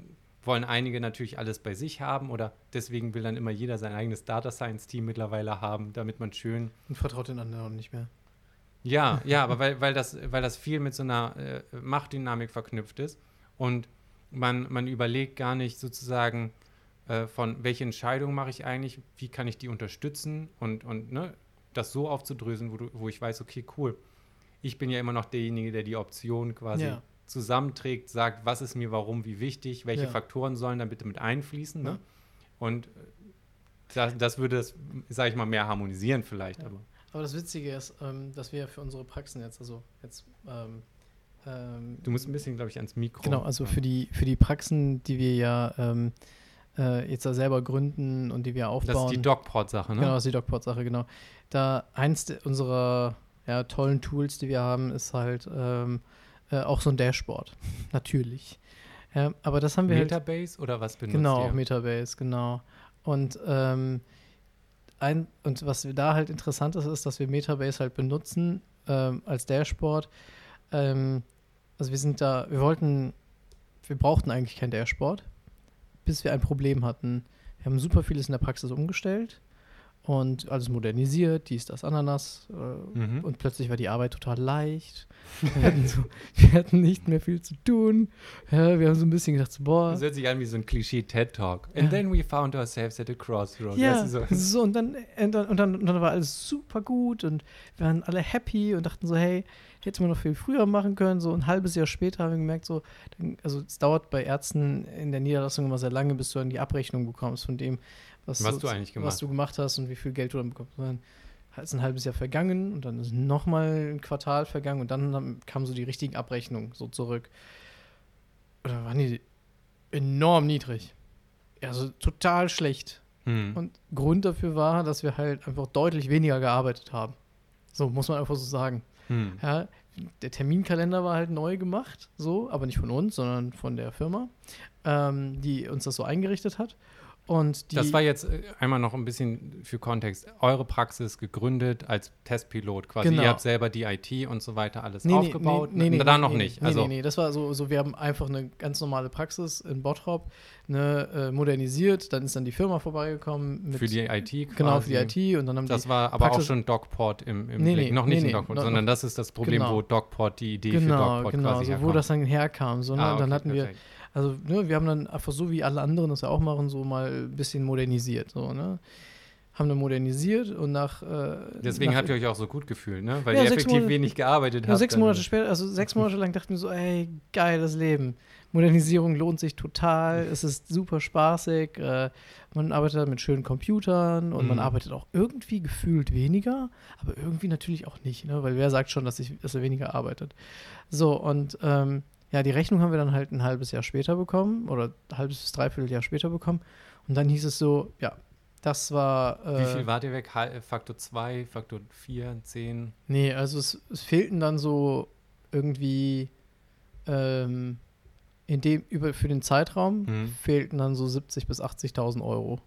wollen einige natürlich alles bei sich haben oder deswegen will dann immer jeder sein eigenes Data Science Team mittlerweile haben, damit man schön. und vertraut den anderen nicht mehr. Ja, ja, aber weil, weil, das, weil das viel mit so einer äh, Machtdynamik verknüpft ist und man, man überlegt gar nicht sozusagen, äh, von welche Entscheidung mache ich eigentlich, wie kann ich die unterstützen und, und ne, das so aufzudröseln, wo, du, wo ich weiß, okay, cool. Ich bin ja immer noch derjenige, der die Option quasi Ja. zusammenträgt, sagt, was ist mir warum, wie wichtig, welche Ja. Faktoren sollen da bitte mit einfließen. Ne? Und das, das würde es, sage ich mal, mehr harmonisieren vielleicht. Aber. Aber das Witzige ist, ähm, dass wir für unsere Praxen jetzt, also jetzt, ähm, ähm, Du musst ein bisschen, glaube ich, ans Mikro. Genau, also für die, für die Praxen, die wir ja ähm, äh, jetzt da selber gründen und die wir aufbauen. Das ist die Dogport-Sache, ne? Genau, das ist die DocPort-Sache, genau. Da eins unserer ja, tollen Tools, die wir haben, ist halt ähm, äh, auch so ein Dashboard. <laughs> Natürlich. Ja, aber das haben wir halt. Metabase oder was benutzt Genau, ihr? auch Metabase, genau. Und, ähm, ein, und was da halt interessant ist, ist, dass wir Metabase halt benutzen ähm, als Dashboard. Ähm, also wir sind da, wir wollten, wir brauchten eigentlich kein Dashboard, bis wir ein Problem hatten. Wir haben super vieles in der Praxis umgestellt und alles modernisiert, dies, das, Ananas. Äh, Mhm. Und plötzlich war die Arbeit total leicht. Wir hatten, so, <laughs> wir hatten nicht mehr viel zu tun. Ja, wir haben so ein bisschen gedacht, so, boah, Das hört sich an wie so ein Klischee-TED-Talk. And Ja. then we found ourselves at a crossroad. Ja, so. so, und, dann, und, dann, und, dann, und dann war alles super gut und wir waren alle happy und dachten so, hey, hätte man noch viel früher machen können. So ein halbes Jahr später haben wir gemerkt, so, dann, also es dauert bei Ärzten in der Niederlassung immer sehr lange, bis du dann die Abrechnung bekommst von dem, was, Was so- du eigentlich was gemacht du gemacht hast und wie viel Geld du dann bekommst. Dann ist ein halbes Jahr vergangen und dann ist nochmal ein Quartal vergangen und dann kamen so die richtigen Abrechnungen so zurück. Und dann waren die enorm niedrig. Also total schlecht. Hm. Und Grund dafür war, dass wir halt einfach deutlich weniger gearbeitet haben. So muss man einfach so sagen. Hm. Ja, der Terminkalender war halt neu gemacht, so, aber nicht von uns, sondern von der Firma, ähm, die uns das so eingerichtet hat. Und Das war jetzt äh, einmal noch ein bisschen für Kontext. Eure Praxis gegründet als Testpilot quasi. Genau. Ihr habt selber die IT und so weiter alles Nee, aufgebaut. Nee, nee, da nee, noch nee, nicht. Nee, also, nee, nee, das war so, so, wir haben einfach eine ganz normale Praxis in Bottrop ne, äh, modernisiert, dann ist dann die Firma vorbeigekommen. Für die IT quasi. Genau, für die IT und dann haben Das war aber auch Praxis- schon DocPort im, im Nee, noch nicht nee, DocPort, noch- sondern das ist das Problem, Genau. wo DocPort die Idee für genau, DocPort genau, quasi so, wo herkommt. das dann herkam. So, ne? Ah, Und dann okay, hatten wir, perfekt. Also, ne, wir haben dann einfach so wie alle anderen das ja auch machen, so mal ein bisschen modernisiert. So, ne? Haben dann modernisiert und nach. Äh, Deswegen nach, habt ihr euch auch so gut gefühlt, ne? Weil Ja, ihr effektiv Monate- wenig gearbeitet habt. sechs. Monate später, also sechs Monate lang dachten wir so, ey, geiles Leben. Modernisierung lohnt sich total, es ist super spaßig, äh, man arbeitet mit schönen Computern und man Mhm. arbeitet auch irgendwie gefühlt weniger, aber irgendwie natürlich auch nicht, ne? weil wer sagt schon, dass, ich, dass er weniger arbeitet. So, und ähm, ja, die Rechnung haben wir dann halt ein halbes Jahr später bekommen oder ein halbes bis dreiviertel Jahr später bekommen und dann hieß es so, ja, das war. Äh, Wie viel wart ihr weg? Faktor 2, Faktor 4, 10? Nee, also es, es fehlten dann so irgendwie ähm, in dem, über, für den Zeitraum Mhm. fehlten dann so 70.000 bis 80.000 Euro.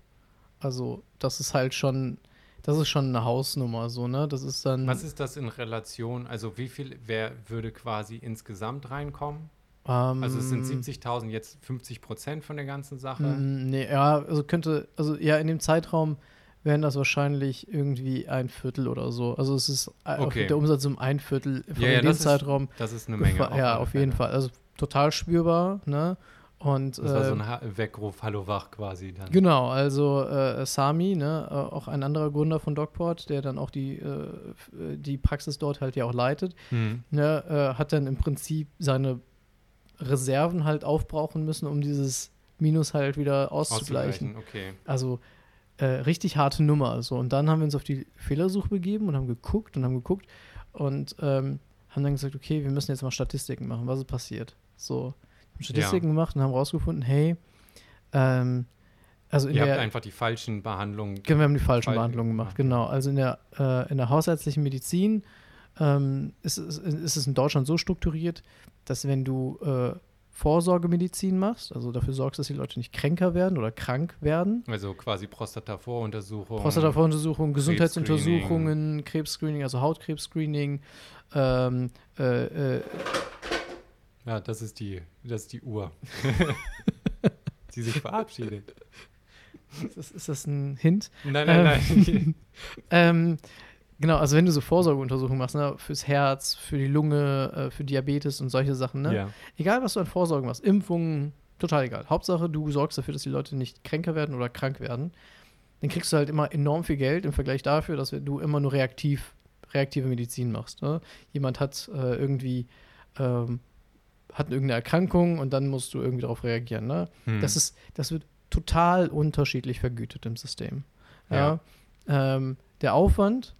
Also das ist halt schon, das ist schon eine Hausnummer, so, ne? Das ist dann, Was ist das in Relation? Also wie viel, wer würde quasi insgesamt reinkommen? Ähm, Also es sind 70.000 jetzt 50 Prozent von der ganzen Sache. Mm, Nee, ja, also könnte, also ja, in dem Zeitraum wären das wahrscheinlich irgendwie ein Viertel oder so. Also es ist äh, Okay. der Umsatz um ein Viertel von Ja, ja, dem das ist Zeitraum. Das ist eine Menge. ja, auf jeden. Fall. Also total spürbar, ne? Und Das war so ein Ha- Weckruf, Hallo Wach quasi dann. Genau, also äh, Sami, ne, äh, auch ein anderer Gründer von DocPort, der dann auch die, äh, äh, die Praxis dort halt ja auch leitet, Hm. ne, äh, hat dann im Prinzip seine Reserven halt aufbrauchen müssen, um dieses Minus halt wieder auszugleichen. Auszugleichen, okay. Also äh, richtig harte Nummer. So. Und dann haben wir uns auf die Fehlersuche begeben und haben geguckt und haben geguckt und ähm, haben dann gesagt, okay, wir müssen jetzt mal Statistiken machen, was ist passiert. So, Statistiken gemacht und haben rausgefunden, hey, ähm, also in Ihr der, habt einfach die falschen Behandlungen. Genau, wir haben die falschen Fall- Behandlungen gemacht, genau. Also in der, äh, in der hausärztlichen Medizin ähm, ist, es, ist es in Deutschland so strukturiert, dass wenn du äh, Vorsorgemedizin machst, also dafür sorgst, dass die Leute nicht kränker werden oder krank werden, Also quasi Prostata-Voruntersuchung. Prostatavoruntersuchungen, Gesundheitsuntersuchungen, Krebsscreening, also Hautkrebsscreening, ähm, äh, äh, Ja, das ist die, das ist die Uhr. <laughs> die sich verabschiedet. ist, das, ist das ein Hint? Nein, nein, nein. <laughs> Ähm, genau, also wenn du so Vorsorgeuntersuchungen machst, ne, fürs Herz, für die Lunge, äh, für Diabetes und solche Sachen, ne? Ja. Egal, was du an Vorsorgen machst, Impfungen, total egal. Hauptsache, du sorgst dafür, dass die Leute nicht kränker werden oder krank werden. Dann kriegst du halt immer enorm viel Geld im Vergleich dafür, dass du immer nur reaktiv, reaktive Medizin machst. Ne? Jemand hat äh, irgendwie ähm, hat irgendeine Erkrankung und dann musst du irgendwie darauf reagieren. Ne? Hm. Das ist, das wird total unterschiedlich vergütet im System. Ja. Ähm, der Aufwand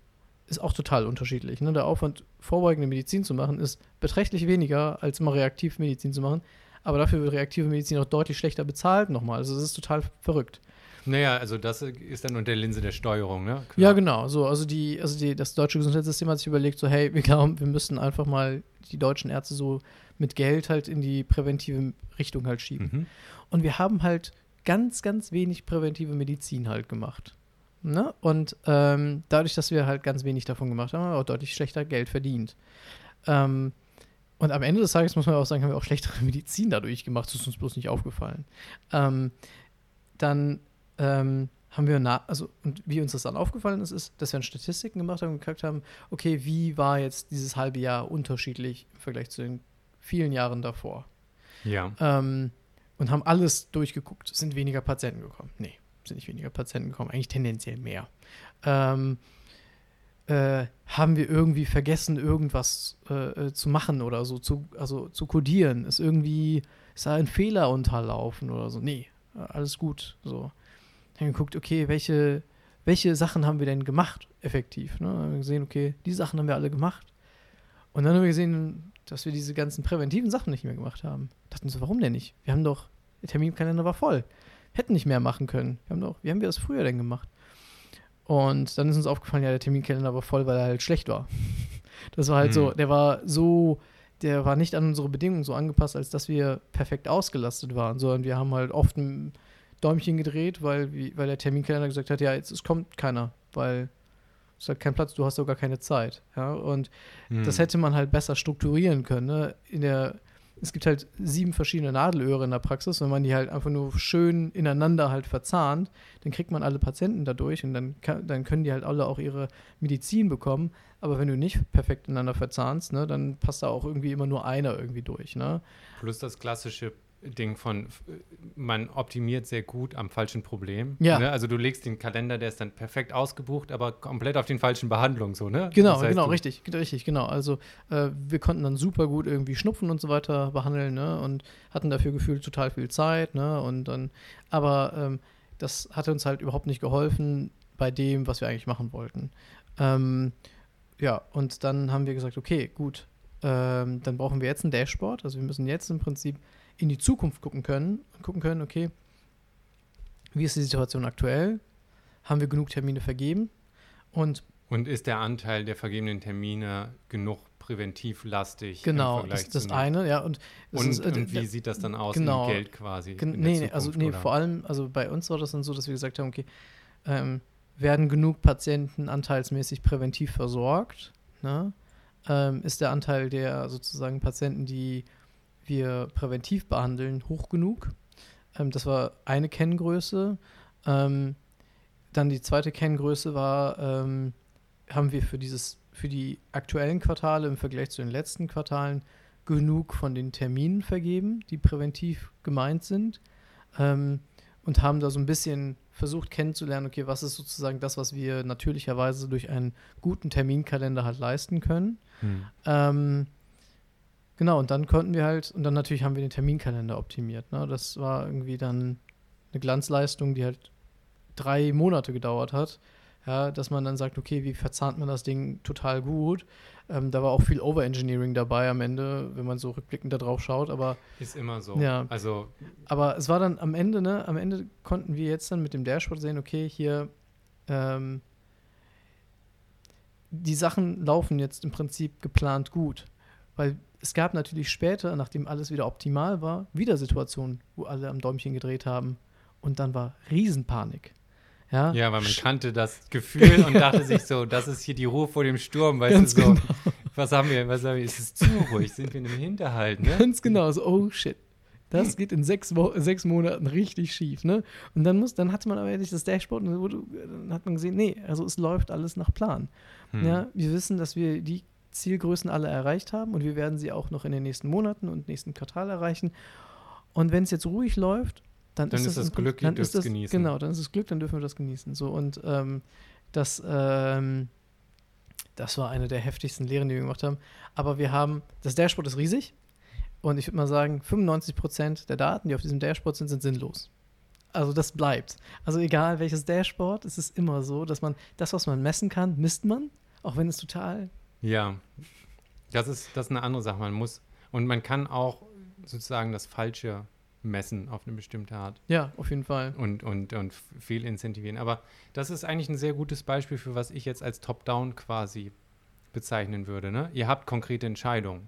ist auch total unterschiedlich. Ne? Der Aufwand, vorbeugende Medizin zu machen, ist beträchtlich weniger, als immer Reaktivmedizin zu machen. Aber dafür wird reaktive Medizin auch deutlich schlechter bezahlt nochmal. Also es ist total verrückt. Naja, also das ist dann unter der Linse der Steuerung, ne? Klar. Ja, genau. So, also die, also die, das deutsche Gesundheitssystem hat sich überlegt, so, hey, wir glauben, wir müssen einfach mal die deutschen Ärzte so mit Geld halt in die präventive Richtung halt schieben. Mhm. Und wir haben halt ganz, ganz wenig präventive Medizin halt gemacht. Ne? Und ähm, dadurch, dass wir halt ganz wenig davon gemacht haben, haben wir auch deutlich schlechter Geld verdient. Ähm, und am Ende des Tages muss man auch sagen, haben wir auch schlechtere <laughs> Medizin dadurch gemacht. Das ist uns bloß nicht aufgefallen. Ähm, dann ähm, haben wir, na also, und wie uns das dann aufgefallen ist, ist, dass wir dann Statistiken gemacht haben und geguckt haben, okay, wie war jetzt dieses halbe Jahr unterschiedlich im Vergleich zu den vielen Jahren davor? Ja. Ähm, und haben alles durchgeguckt. Sind weniger Patienten gekommen? Nee, sind nicht weniger Patienten gekommen, eigentlich tendenziell mehr. Ähm, äh, haben wir irgendwie vergessen, irgendwas äh, äh, zu machen oder so, zu, also zu codieren? Ist irgendwie, ist da ein Fehler unterlaufen oder so? Nee, alles gut. So. Dann geguckt, okay, welche, welche Sachen haben wir denn gemacht, effektiv? Ne? Dann haben wir gesehen, okay, die Sachen haben wir alle gemacht. Und dann haben wir gesehen, dass wir diese ganzen präventiven Sachen nicht mehr gemacht haben. Dachten so, warum denn nicht? Wir haben doch, der Terminkalender war voll. Hätten nicht mehr machen können. Wir haben doch, wie haben wir das früher denn gemacht? Und dann ist uns aufgefallen, ja, der Terminkalender war voll, weil er halt schlecht war. <laughs> Das war halt Hm. so, der war so, der war nicht an unsere Bedingungen so angepasst, als dass wir perfekt ausgelastet waren, sondern wir haben halt oft ein Däumchen gedreht, weil, weil der Terminkalender gesagt hat, ja, jetzt es kommt keiner, weil es hat keinen Platz, du hast sogar keine Zeit. Ja, und Hm. das hätte man halt besser strukturieren können. Ne? In der, es gibt halt sieben verschiedene Nadelöhre in der Praxis. Wenn man die halt einfach nur schön ineinander halt verzahnt, dann kriegt man alle Patienten dadurch und dann, kann, dann können die halt alle auch ihre Medizin bekommen. Aber wenn du nicht perfekt ineinander verzahnst, ne, dann passt da auch irgendwie immer nur einer irgendwie durch. Ne? Plus das klassische Ding von, man optimiert sehr gut am falschen Problem. Ja. Ne? Also du legst den Kalender, der ist dann perfekt ausgebucht, aber komplett auf den falschen Behandlungen so, ne? Genau, Das heißt, genau, richtig, richtig, genau. Also äh, wir konnten dann super gut irgendwie Schnupfen und so weiter behandeln, ne? Und hatten dafür gefühlt total viel Zeit, ne? Und dann, aber ähm, das hatte uns halt überhaupt nicht geholfen bei dem, was wir eigentlich machen wollten. Ähm, ja, und dann haben wir gesagt, okay, gut, ähm, dann brauchen wir jetzt ein Dashboard. Also wir müssen jetzt im Prinzip in die Zukunft gucken können, gucken können, okay, wie ist die Situation aktuell? Haben wir genug Termine vergeben? Und Und ist der Anteil der vergebenen Termine genug präventivlastig Genau, im das, das zu eine, ja. Und, Und, ist, äh, und wie sieht das dann aus genau. in Geld quasi? gen- nee, nee, also Zukunft, nee, oder? vor allem, also bei uns war das dann so, dass wir gesagt haben, okay, ähm, werden genug Patienten anteilsmäßig präventiv versorgt? Ne? Ähm, ist der Anteil der sozusagen Patienten, die wir präventiv behandeln, hoch genug. Ähm, das war eine Kenngröße. Ähm, dann die zweite Kenngröße war, ähm, haben wir für dieses, für die aktuellen Quartale im Vergleich zu den letzten Quartalen genug von den Terminen vergeben, die präventiv gemeint sind. Ähm, und haben da so ein bisschen versucht kennenzulernen, okay, was ist sozusagen das, was wir natürlicherweise durch einen guten Terminkalender halt leisten können. Hm. Genau, und dann konnten wir halt, und dann natürlich haben wir den Terminkalender optimiert. Ne? Das war irgendwie dann eine Glanzleistung, die halt drei Monate gedauert hat. Ja, dass man dann sagt, okay, wie verzahnt man das Ding total gut. Ähm, da war auch viel Overengineering dabei am Ende, wenn man so rückblickend da drauf schaut, aber ist immer so. Ja. Also aber es war dann am Ende, ne, am Ende konnten wir jetzt dann mit dem Dashboard sehen, okay, hier ähm, die Sachen laufen jetzt im Prinzip geplant gut, weil es gab natürlich später, nachdem alles wieder optimal war, wieder Situationen, wo alle am Däumchen gedreht haben und dann war Riesenpanik. Ja, ja weil man kannte das Gefühl und <laughs> dachte sich so, das ist hier die Ruhe vor dem Sturm, weißt Ganz du so. Genau. Was haben wir, was haben wir, ist es zu ruhig, sind wir in einem Hinterhalt, ne? Ganz genau, so, oh shit. Das geht in sechs, Wo sechs Monaten richtig schief, ne? Und dann muss, dann hatte man aber endlich das Dashboard und dann hat man gesehen, nee, also es läuft alles nach Plan. Hm. Ja, wir wissen, dass wir die Zielgrößen alle erreicht haben und wir werden sie auch noch in den nächsten Monaten und nächsten Quartal erreichen. Und wenn es jetzt ruhig läuft, dann, dann ist, ist das, das Glück, dann ist das, genießen. Genau, dann ist es Glück, dann dürfen wir das genießen. So und ähm, das, ähm, das war eine der heftigsten Lehren, die wir gemacht haben. Aber wir haben, das Dashboard ist riesig und ich würde mal sagen, 95 Prozent der Daten, die auf diesem Dashboard sind, sind sinnlos. Also das bleibt. Also egal welches Dashboard, es ist immer so, dass man das, was man messen kann, misst man, auch wenn es total. Ja, das ist, das ist eine andere Sache. Man muss, und man kann auch sozusagen das Falsche messen auf eine bestimmte Art. Ja, auf jeden Fall. Und, und, und viel incentivieren. Aber das ist eigentlich ein sehr gutes Beispiel für was ich jetzt als Top-Down quasi bezeichnen würde. Ne? Ihr habt konkrete Entscheidungen.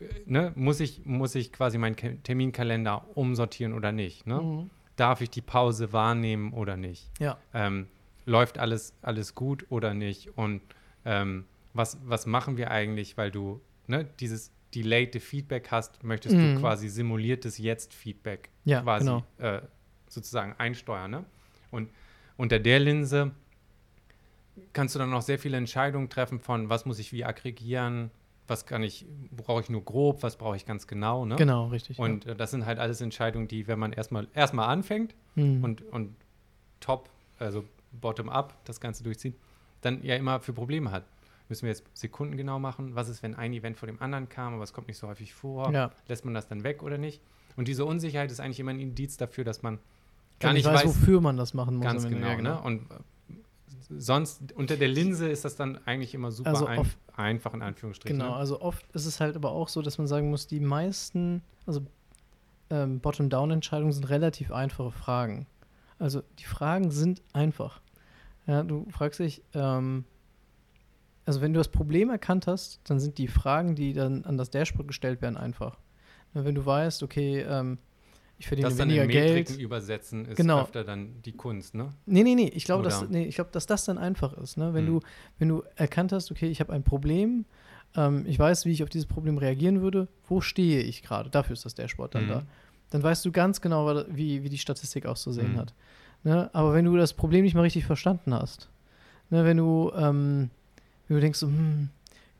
Äh, ne? Muss, ich, muss ich quasi meinen Terminkalender umsortieren oder nicht? Ne? Mhm. Darf ich die Pause wahrnehmen oder nicht? Ja. Ähm, läuft alles, alles gut oder nicht? Und ähm, was, was machen wir eigentlich, weil du ne, dieses delayed Feedback hast, möchtest mhm. du quasi simuliertes Jetzt-Feedback ja, quasi genau. äh, sozusagen einsteuern. Ne? Und unter der Linse kannst du dann noch sehr viele Entscheidungen treffen von, was muss ich wie aggregieren, was kann ich, brauche ich nur grob, was brauche ich ganz genau. Ne? Genau, richtig. Und ja. Äh, das sind halt alles Entscheidungen, die, wenn man erstmal erstmal anfängt mhm. und, und top, also bottom-up das Ganze durchzieht, dann ja immer für Probleme hat müssen wir jetzt sekundengenau machen. Was ist, wenn ein Event vor dem anderen kam, aber es kommt nicht so häufig vor? Ja. Lässt man das dann weg oder nicht? Und diese Unsicherheit ist eigentlich immer ein Indiz dafür, dass man gar nicht weiß, weiß, wofür man das machen muss. Ganz genau, genau. Ne? Und äh, sonst unter der Linse ist das dann eigentlich immer super also ein, oft, einfach in Anführungsstrichen. Genau, ne? also oft ist es halt aber auch so, dass man sagen muss, die meisten, also ähm, Bottom-Down-Entscheidungen sind relativ einfache Fragen. Also die Fragen sind einfach. Ja, du fragst dich, ähm, also wenn du das Problem erkannt hast, dann sind die Fragen, die dann an das Dashboard gestellt werden, einfach. Wenn du weißt, okay, ähm, ich verdiene das weniger dann in Geld. Metriken übersetzen ist genau. öfter dann die Kunst, ne? Nee, nee, nee. Ich glaube, dass, nee, glaub, dass das dann einfach ist. Ne? Wenn, hm. du, wenn du erkannt hast, okay, ich habe ein Problem, ähm, ich weiß, wie ich auf dieses Problem reagieren würde, wo stehe ich gerade? Dafür ist das Dashboard dann hm. da. Dann weißt du ganz genau, wie, wie die Statistik auszusehen hm. hat. Ne? Aber wenn du das Problem nicht mal richtig verstanden hast, ne? wenn du ähm, wenn du denkst, so, hm,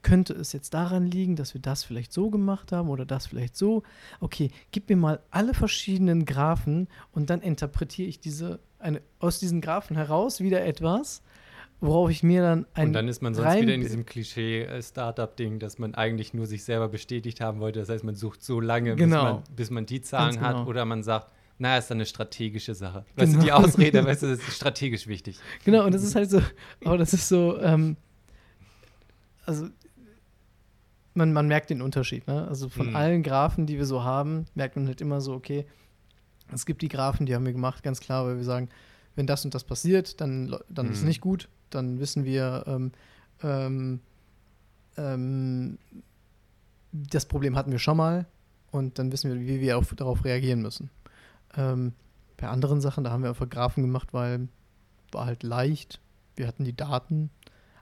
könnte es jetzt daran liegen, dass wir das vielleicht so gemacht haben oder das vielleicht so. Okay, gib mir mal alle verschiedenen Graphen und dann interpretiere ich diese eine, aus diesen Graphen heraus wieder etwas, worauf ich mir dann ein Und dann ist man sonst wieder in diesem Klischee-Startup-Ding, dass man eigentlich nur sich selber bestätigt haben wollte. Das heißt, man sucht so lange, genau. bis, man, bis, man, die Zahlen genau. hat oder man sagt, naja, ist dann eine strategische Sache. Weißt genau. du, die Ausrede, weißt du, <laughs> das ist strategisch wichtig. Genau, und das ist halt so, aber das ist so, ähm, also man, man merkt den Unterschied. Ne? Also von mhm. allen Graphen, die wir so haben, merkt man halt immer so, okay, es gibt die Graphen, die haben wir gemacht, ganz klar, weil wir sagen, wenn das und das passiert, dann, dann mhm. ist es nicht gut. Dann wissen wir, ähm, ähm, ähm, das Problem hatten wir schon mal und dann wissen wir, wie wir auf, darauf reagieren müssen. Ähm, bei anderen Sachen, da haben wir einfach Graphen gemacht, weil war halt leicht. Wir hatten die Daten,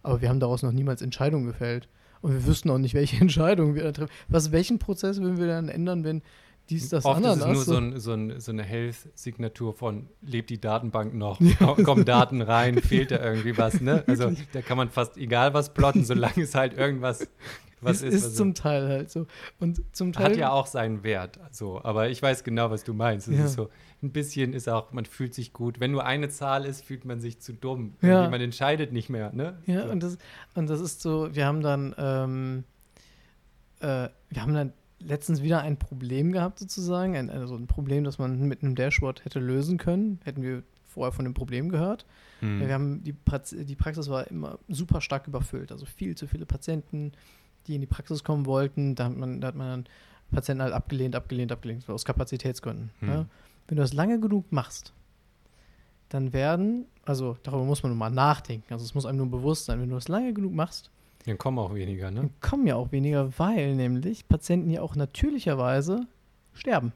aber wir haben daraus noch niemals Entscheidungen gefällt. Und wir wüssten auch nicht, welche <laughs> Entscheidungen wir da treffen. Was, welchen Prozess würden wir dann ändern, wenn dies, das, Oft Ananas? ist es nur so- ein, so, ein, so eine Health-Signatur von, lebt die Datenbank noch, <laughs> Ko- kommen Daten rein, fehlt da irgendwie was, ne? <laughs> Also da kann man fast egal was plotten, solange es halt irgendwas was es ist. ist was zum Teil halt so. Und zum Teil. hat ja auch seinen Wert, so. Aber ich weiß genau, was du meinst. Es Ja. ist so, ein bisschen ist auch, man fühlt sich gut. Wenn nur eine Zahl ist, fühlt man sich zu dumm. Ja. Man entscheidet nicht mehr, ne? Ja, so. und das, und das ist so, wir haben dann, ähm, äh, wir haben dann letztens wieder ein Problem gehabt, sozusagen. Ein, also ein Problem, das man mit einem Dashboard hätte lösen können. Hätten wir vorher von dem Problem gehört. Hm. Ja, wir haben die, Prax die Praxis war immer super stark überfüllt. Also viel zu viele Patienten, die in die Praxis kommen wollten. Da hat man, da hat man dann Patienten halt abgelehnt, abgelehnt, abgelehnt, aus Kapazitätsgründen. Hm. Ne? Wenn du das lange genug machst, dann werden, also darüber muss man nur mal nachdenken. Also es muss einem nur bewusst sein, wenn du das lange genug machst, Dann kommen auch weniger, ne? dann kommen ja auch weniger, weil nämlich Patienten ja auch natürlicherweise sterben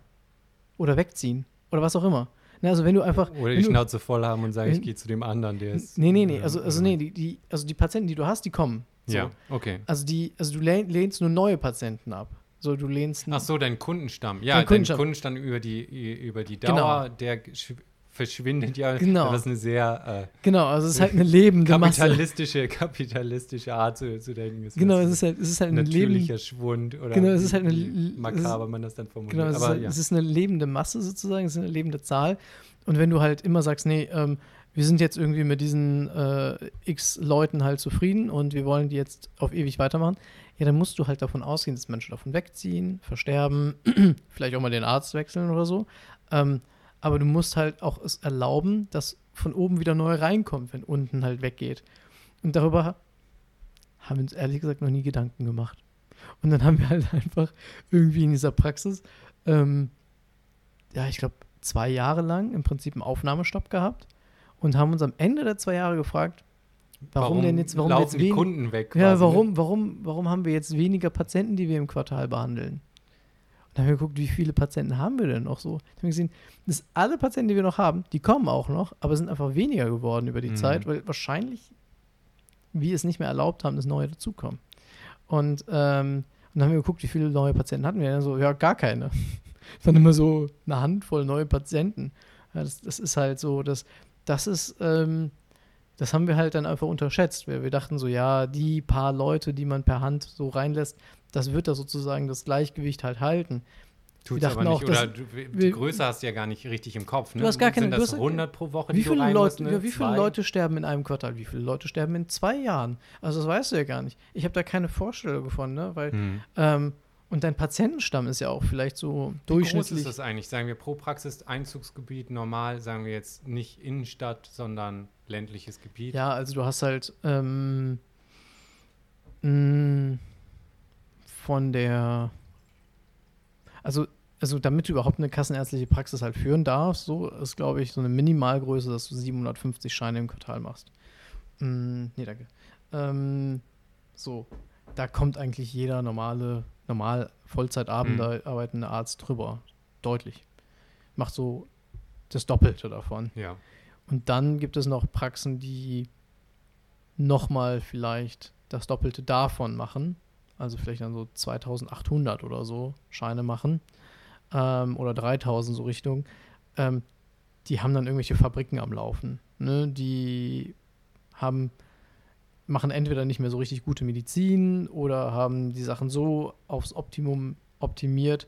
oder wegziehen oder was auch immer. Ne, also wenn du einfach Oder die Schnauze voll haben und sagen, ich gehe zu dem anderen, der ist. Nee, nee, nee. äh, Also, also oder- nee, die, die, also die Patienten, die du hast, die kommen. So. Ja, okay. Also die, also du lehn- lehnst nur neue Patienten ab. So, du lehnst Ach so, dein Kundenstamm. Ja, Dein dein Kundenstamm. Kundenstamm, über die, über die Genau. Dauer, der gesch- verschwindet ja. Genau. Das ist eine sehr genau, also es ist halt eine äh, lebende Masse. kapitalistische, kapitalistische Art zu, zu denken. Es Genau, ist es ist halt, es ist halt eine natürlicher Schwund oder Genau, es ist halt eine makaber ist- man das dann formuliert. genau, es ist, Aber halt, ja. es ist eine lebende Masse sozusagen, es ist eine lebende Zahl. Und wenn du halt immer sagst, nee, ähm, wir sind jetzt irgendwie mit diesen äh, x Leuten halt zufrieden und wir wollen die jetzt auf ewig weitermachen, ja, dann musst du halt davon ausgehen, dass Menschen davon wegziehen, versterben, <clears throat> vielleicht auch mal den Arzt wechseln oder so. Ähm, aber du musst halt auch es erlauben, dass von oben wieder neu reinkommt, wenn unten halt weggeht. Und darüber haben wir uns ehrlich gesagt noch nie Gedanken gemacht. Und dann haben wir halt <laughs> einfach irgendwie in dieser Praxis, ähm, ja, ich glaube, zwei Jahre lang im Prinzip einen Aufnahmestopp gehabt und haben uns am Ende der zwei Jahre gefragt, warum, denn jetzt, warum laufen jetzt die Kunden weg? ja, quasi, ne? warum, warum, warum haben wir jetzt weniger Patienten, die wir im Quartal behandeln? Und dann haben wir geguckt, wie viele Patienten haben wir denn noch so? Dann haben wir gesehen, dass alle Patienten, die wir noch haben, die kommen auch noch, aber sind einfach weniger geworden über die Mhm. Zeit, weil wahrscheinlich wir es nicht mehr erlaubt haben, dass neue dazukommen. Und, ähm, und dann haben wir geguckt, wie viele neue Patienten hatten wir. Dann so, ja, gar keine. <laughs> Es waren immer so eine Handvoll neue Patienten. Ja, das, das ist halt so, dass das ist, ähm, das haben wir halt dann einfach unterschätzt. Wir, wir dachten so, ja, die paar Leute, die man per Hand so reinlässt, das wird da sozusagen das Gleichgewicht halt halten. Tut's aber nicht. auch, Oder du, die Größe hast du ja gar nicht richtig im Kopf. Ne? Du hast gar keine- Sind das hast- 100 pro Woche, Wie viele, Leute, musst, ne? ja, wie viele Zwei? Leute sterben in einem Quartal? Wie viele Leute sterben in zwei Jahren? Also das weißt du ja gar nicht. Ich habe da keine Vorstellung von, ne? Weil, Hm. ähm, und dein Patientenstamm ist ja auch vielleicht so Wie groß durchschnittlich. ist das eigentlich? Sagen wir pro Praxis Einzugsgebiet normal, sagen wir jetzt nicht Innenstadt, sondern ländliches Gebiet. Ja, also du hast halt ähm, mh, von der, also, also damit du überhaupt eine kassenärztliche Praxis halt führen darfst, so ist, glaube ich, so eine Minimalgröße, dass du 750 Scheine im Quartal machst. Mm, nee, danke. Ähm, so, da kommt eigentlich jeder normale, normal Vollzeit arbeitende Arzt drüber. Deutlich. Macht so das Doppelte davon. Ja. Und dann gibt es noch Praxen, die nochmal vielleicht das Doppelte davon machen. Also vielleicht dann so 2800 oder so Scheine machen. Ähm, oder 3000 so Richtung. Ähm, die haben dann irgendwelche Fabriken am Laufen. Ne? Die haben, machen entweder nicht mehr so richtig gute Medizin oder haben die Sachen so aufs Optimum optimiert,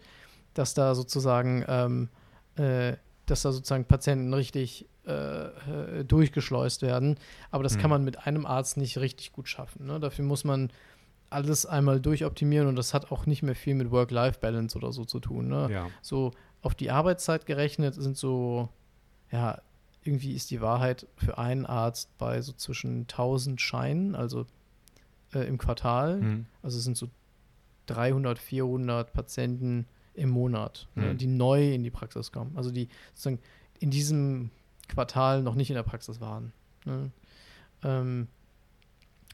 dass da sozusagen ähm, äh, dass da sozusagen Patienten richtig äh, äh, durchgeschleust werden. Aber das Hm. kann man mit einem Arzt nicht richtig gut schaffen. Ne? Dafür muss man alles einmal durchoptimieren und das hat auch nicht mehr viel mit Work-Life-Balance oder so zu tun. Ne? ja. So auf die Arbeitszeit gerechnet sind so, ja, irgendwie ist die Wahrheit für einen Arzt bei so zwischen 1000 Scheinen, also äh, im Quartal. Hm. Also es sind so 300, 400 Patienten im Monat, ne, Mhm. die neu in die Praxis kommen. Also die sozusagen in diesem Quartal noch nicht in der Praxis waren. Ne? Ähm,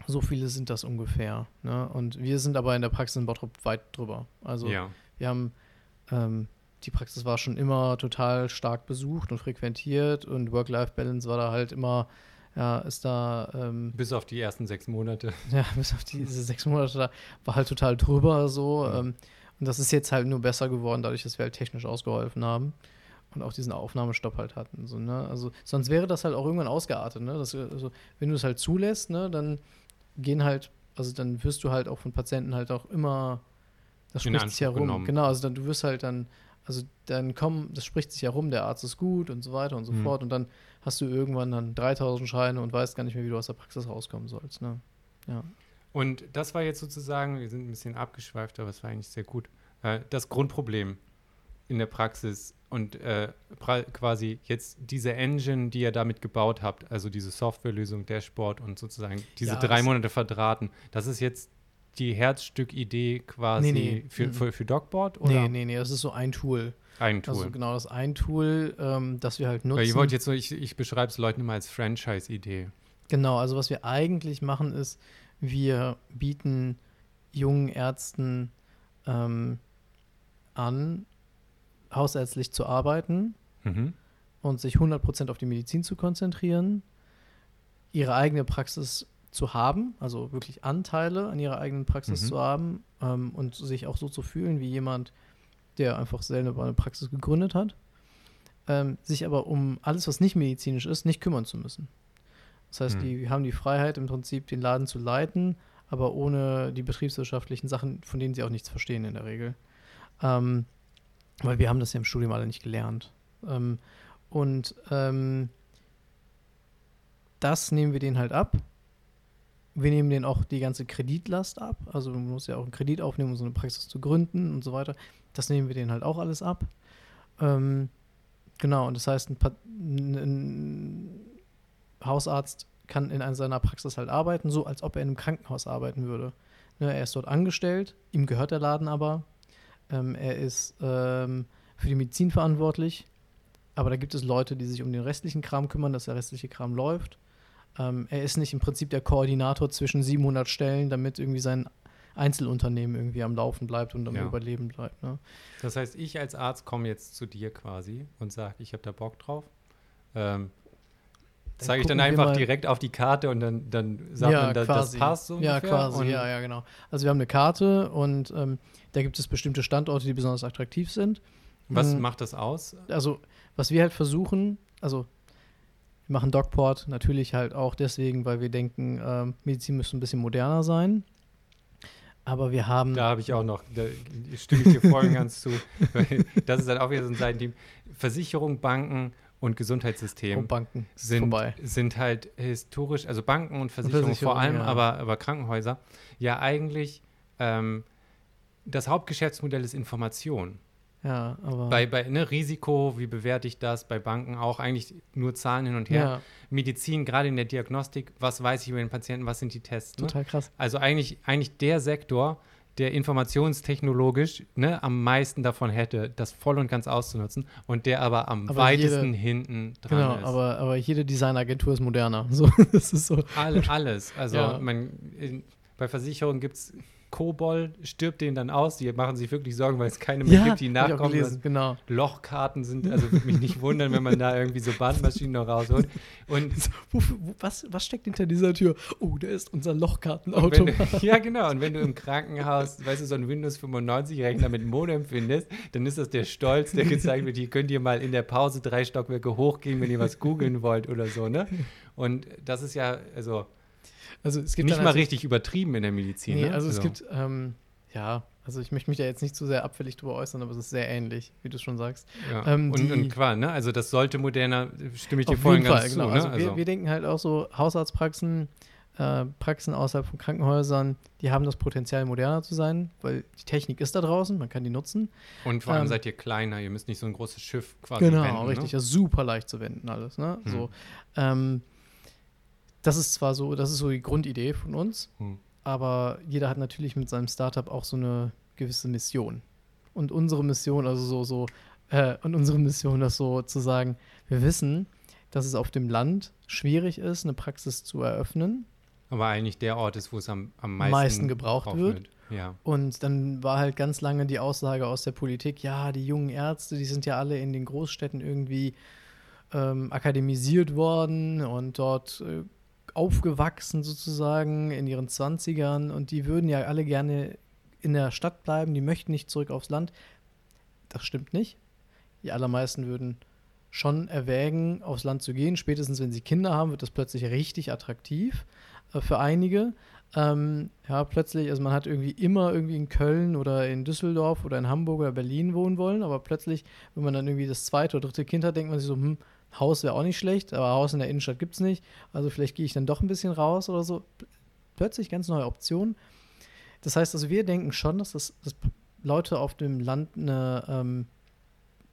so viele sind das ungefähr. Ne? Und wir sind aber in der Praxis in Bottrop weit drüber. Also ja. wir haben, ähm, die Praxis war schon immer total stark besucht und frequentiert und Work-Life-Balance war da halt immer, ja, ist da. Ähm, bis auf die ersten sechs Monate. <laughs> Ja, bis auf diese sechs Monate da war halt total drüber so. Ähm, und das ist jetzt halt nur besser geworden, dadurch, dass wir halt technisch ausgeholfen haben und auch diesen Aufnahmestopp halt hatten. So, ne? Also sonst wäre das halt auch irgendwann ausgeartet, ne? Das, also, wenn du es halt zulässt, ne, dann gehen halt, also dann wirst du halt auch von Patienten halt auch immer, das In spricht sich ja Anspruch rum. genommen. Genau, also dann, du wirst halt dann, also dann kommen, das spricht sich ja rum, der Arzt ist gut und so weiter und so Mhm. fort. Und dann hast du irgendwann dann 3000 Scheine und weißt gar nicht mehr, wie du aus der Praxis rauskommen sollst, ne? Ja. Und das war jetzt sozusagen, wir sind ein bisschen abgeschweift, aber es war eigentlich sehr gut. Äh, das Grundproblem in der Praxis und äh, quasi jetzt diese Engine, die ihr damit gebaut habt, also diese Softwarelösung, Dashboard und sozusagen diese Ja, drei Monate verdrahten, das ist jetzt die Herzstück-Idee quasi Nee, nee. Für, für, für Dogboard oder Nee, nee, nee, das ist so ein Tool. ein Tool? Also genau, das ist ein Tool, ähm, das wir halt nutzen. Weil ich wollte jetzt so, ich, ich beschreibe es Leuten immer als Franchise-Idee. Genau, also was wir eigentlich machen ist, wir bieten jungen Ärzten ähm, an, hausärztlich zu arbeiten Mhm. und sich 100% auf die Medizin zu konzentrieren, ihre eigene Praxis zu haben, also wirklich Anteile an ihrer eigenen Praxis Mhm. zu haben ähm, und sich auch so zu fühlen wie jemand, der einfach selber eine Praxis gegründet hat, ähm, sich aber um alles, was nicht medizinisch ist, nicht kümmern zu müssen. Das heißt, Mhm. die haben die Freiheit im Prinzip, den Laden zu leiten, aber ohne die betriebswirtschaftlichen Sachen, von denen sie auch nichts verstehen in der Regel. Ähm, weil wir haben das ja im Studium alle nicht gelernt. Ähm, und ähm, das nehmen wir denen halt ab. Wir nehmen denen auch die ganze Kreditlast ab. Also man muss ja auch einen Kredit aufnehmen, um so eine Praxis zu gründen und so weiter. Das nehmen wir denen halt auch alles ab. Ähm, genau, und das heißt, ein, ein Hausarzt kann in einer seiner Praxis halt arbeiten, so als ob er in einem Krankenhaus arbeiten würde. Ne, er ist dort angestellt, ihm gehört der Laden aber. Ähm, er ist ähm, für die Medizin verantwortlich, aber da gibt es Leute, die sich um den restlichen Kram kümmern, dass der restliche Kram läuft. Ähm, er ist nicht im Prinzip der Koordinator zwischen 700 Stellen, damit irgendwie sein Einzelunternehmen irgendwie am Laufen bleibt und am Ja. Überleben bleibt. Ne? Das heißt, ich als Arzt komme jetzt zu dir quasi und sage, ich habe da Bock drauf. Ähm, Dann Zeige ich dann einfach direkt auf die Karte und dann, dann sagt man, da, das passt so Ja, ungefähr? quasi, und, ja, ja, genau. Also wir haben eine Karte und ähm, da gibt es bestimmte Standorte, die besonders attraktiv sind. Was Mhm. macht das aus? Also, was wir halt versuchen, also wir machen Dogport natürlich halt auch deswegen, weil wir denken, ähm, Medizin müsste ein bisschen moderner sein. Aber wir haben. Da habe ich auch noch, da stimme ich dir voll und ganz zu. <laughs> Das ist dann auch wieder so ein Seitenteam. Versicherung, Banken und Gesundheitssystem Banken ist sind, vorbei. sind halt historisch, also Banken und Versicherungen vor Versicherung, allem, ja. aber, aber Krankenhäuser, ja eigentlich ähm, das Hauptgeschäftsmodell ist Information. Ja, aber. Bei, bei ne, Risiko, wie bewerte ich das? Bei Banken auch eigentlich nur Zahlen hin und her. ja, Medizin, gerade in der Diagnostik, was weiß ich über den Patienten, was sind die Tests? Ne? total krass. Also eigentlich, eigentlich der Sektor, der informationstechnologisch ne, am meisten davon hätte, das voll und ganz auszunutzen und der aber am Aber weitesten jede- hinten dran Genau, ist. aber, aber jede Designagentur ist moderner. <laughs> So, das ist so. All, alles. Also Ja. man, in, bei Versicherungen gibt es Kobol, stirbt denen dann aus, die machen sich wirklich Sorgen, weil es keine mehr gibt, die nachkommen. genau. Lochkarten sind, also würde mich nicht wundern, wenn man da irgendwie so Bandmaschinen noch rausholt. Und <laughs> Wo, wo, was, was steckt hinter dieser Tür? Oh, da ist unser Lochkartenautomat. du, <laughs> ja, genau. Und wenn du im Krankenhaus, weißt du, so einen Windows 95-Rechner mit Modem findest, dann ist das der Stolz, der gezeigt wird. Hier könnt ihr mal in der Pause drei Stockwerke hochgehen, wenn ihr was googeln wollt oder so, ne? Und das ist ja, also, Also es gibt nicht mal also- richtig übertrieben in der Medizin. Nee, ne? also es so. gibt, ähm, ja, also ich möchte mich da jetzt nicht zu sehr abfällig drüber äußern, aber es ist sehr ähnlich, wie du schon sagst. Ja. ähm, und, und klar, ne? Also, das sollte moderner, stimme ich dir vorhin ganz Fall, zu, genau. ne? Also, Also, wir, wir denken halt auch so, Hausarztpraxen, äh, Praxen außerhalb von Krankenhäusern, die haben das Potenzial, moderner zu sein, weil die Technik ist da draußen, man kann die nutzen. und vor allem ähm, seid ihr kleiner, ihr müsst nicht so ein großes Schiff quasi Genau, wenden, richtig. Ne? Das ist super leicht zu wenden alles. Ne? Hm. So, ähm, das ist zwar so, das ist so die Grundidee von uns, Hm. aber jeder hat natürlich mit seinem Startup auch so eine gewisse Mission. Und unsere Mission, also so, so, äh, und unsere Mission ist so zu sagen, wir wissen, dass es auf dem Land schwierig ist, eine Praxis zu eröffnen. Aber eigentlich der Ort ist, wo es am, am meisten, meisten gebraucht wird. Ja. Und dann war halt ganz lange die Aussage aus der Politik, ja, die jungen Ärzte, die sind ja alle in den Großstädten irgendwie ähm, akademisiert worden und dort äh, aufgewachsen sozusagen in ihren 20ern und die würden ja alle gerne in der Stadt bleiben, die möchten nicht zurück aufs Land. Das stimmt nicht. Die allermeisten würden schon erwägen, aufs Land zu gehen. Spätestens wenn sie Kinder haben, wird das plötzlich richtig attraktiv äh, für einige. Ähm, ja, plötzlich, also man hat irgendwie immer irgendwie in Köln oder in Düsseldorf oder in Hamburg oder Berlin wohnen wollen, aber plötzlich, wenn man dann irgendwie das zweite oder dritte Kind hat, denkt man sich so, hm, Haus wäre auch nicht schlecht, aber Haus in der Innenstadt gibt es nicht. Also vielleicht gehe ich dann doch ein bisschen raus oder so. Plötzlich ganz neue Optionen. Das heißt, also wir denken schon, dass, das, dass Leute auf dem Land eine ähm,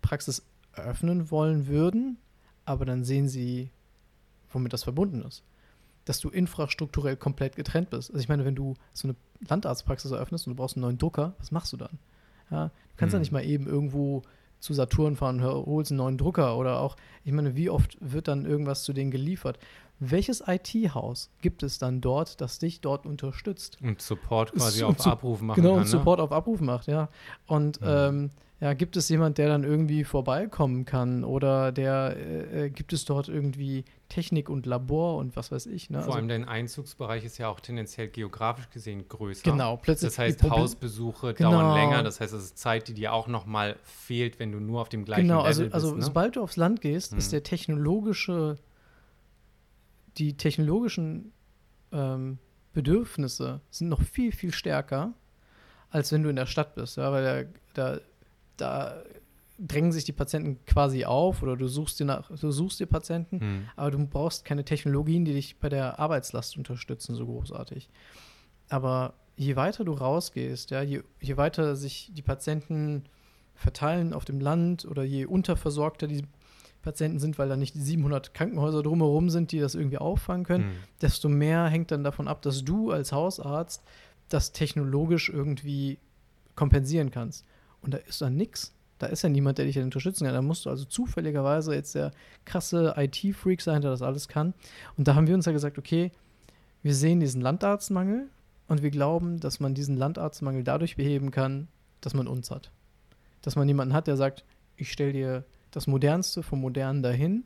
Praxis eröffnen wollen würden, aber dann sehen sie, womit das verbunden ist. Dass du infrastrukturell komplett getrennt bist. Also ich meine, wenn du so eine Landarztpraxis eröffnest und du brauchst einen neuen Drucker, was machst du dann? Ja, du kannst hm. ja nicht mal eben irgendwo zu Saturn fahren, holst einen neuen Drucker oder auch, ich meine, wie oft wird dann irgendwas zu denen geliefert? Welches IT-Haus gibt es dann dort, das dich dort unterstützt? Und Support quasi und auf Abruf machen Genau, kann, und ne? Support auf Abruf macht, ja. Und mhm. ähm, ja, gibt es jemand, der dann irgendwie vorbeikommen kann oder der äh, äh, gibt es dort irgendwie Technik und Labor und was weiß ich. Ne? Vor also, allem dein Einzugsbereich ist ja auch tendenziell geografisch gesehen größer. Genau, plötzlich. Das heißt, Hausbesuche genau. dauern länger. Das heißt, es ist Zeit, die dir auch nochmal fehlt, wenn du nur auf dem gleichen genau, also, Level also, bist. Genau, also sobald du aufs Land gehst, hm. ist mhm. der technologische, die technologischen ähm, Bedürfnisse sind noch viel, viel stärker, als wenn du in der Stadt bist. Ja, weil da da drängen sich die Patienten quasi auf oder du suchst dir, nach, du suchst dir Patienten, hm. aber du brauchst keine Technologien, die dich bei der Arbeitslast unterstützen, so großartig. Aber je weiter du rausgehst, ja, je, je weiter sich die Patienten verteilen auf dem Land oder je unterversorgter die Patienten sind, weil da nicht 700 Krankenhäuser drumherum sind, die das irgendwie auffangen können, hm. desto mehr hängt dann davon ab, dass du als Hausarzt das technologisch irgendwie kompensieren kannst. Und da ist dann nichts. Da ist ja niemand, der dich unterstützen kann. Da musst du also zufälligerweise jetzt der krasse IT-Freak sein, der das alles kann. Und da haben wir uns ja gesagt, okay, wir sehen diesen Landarztmangel und wir glauben, dass man diesen Landarztmangel dadurch beheben kann, dass man uns hat. Dass man jemanden hat, der sagt, ich stelle dir das Modernste vom Modernen dahin,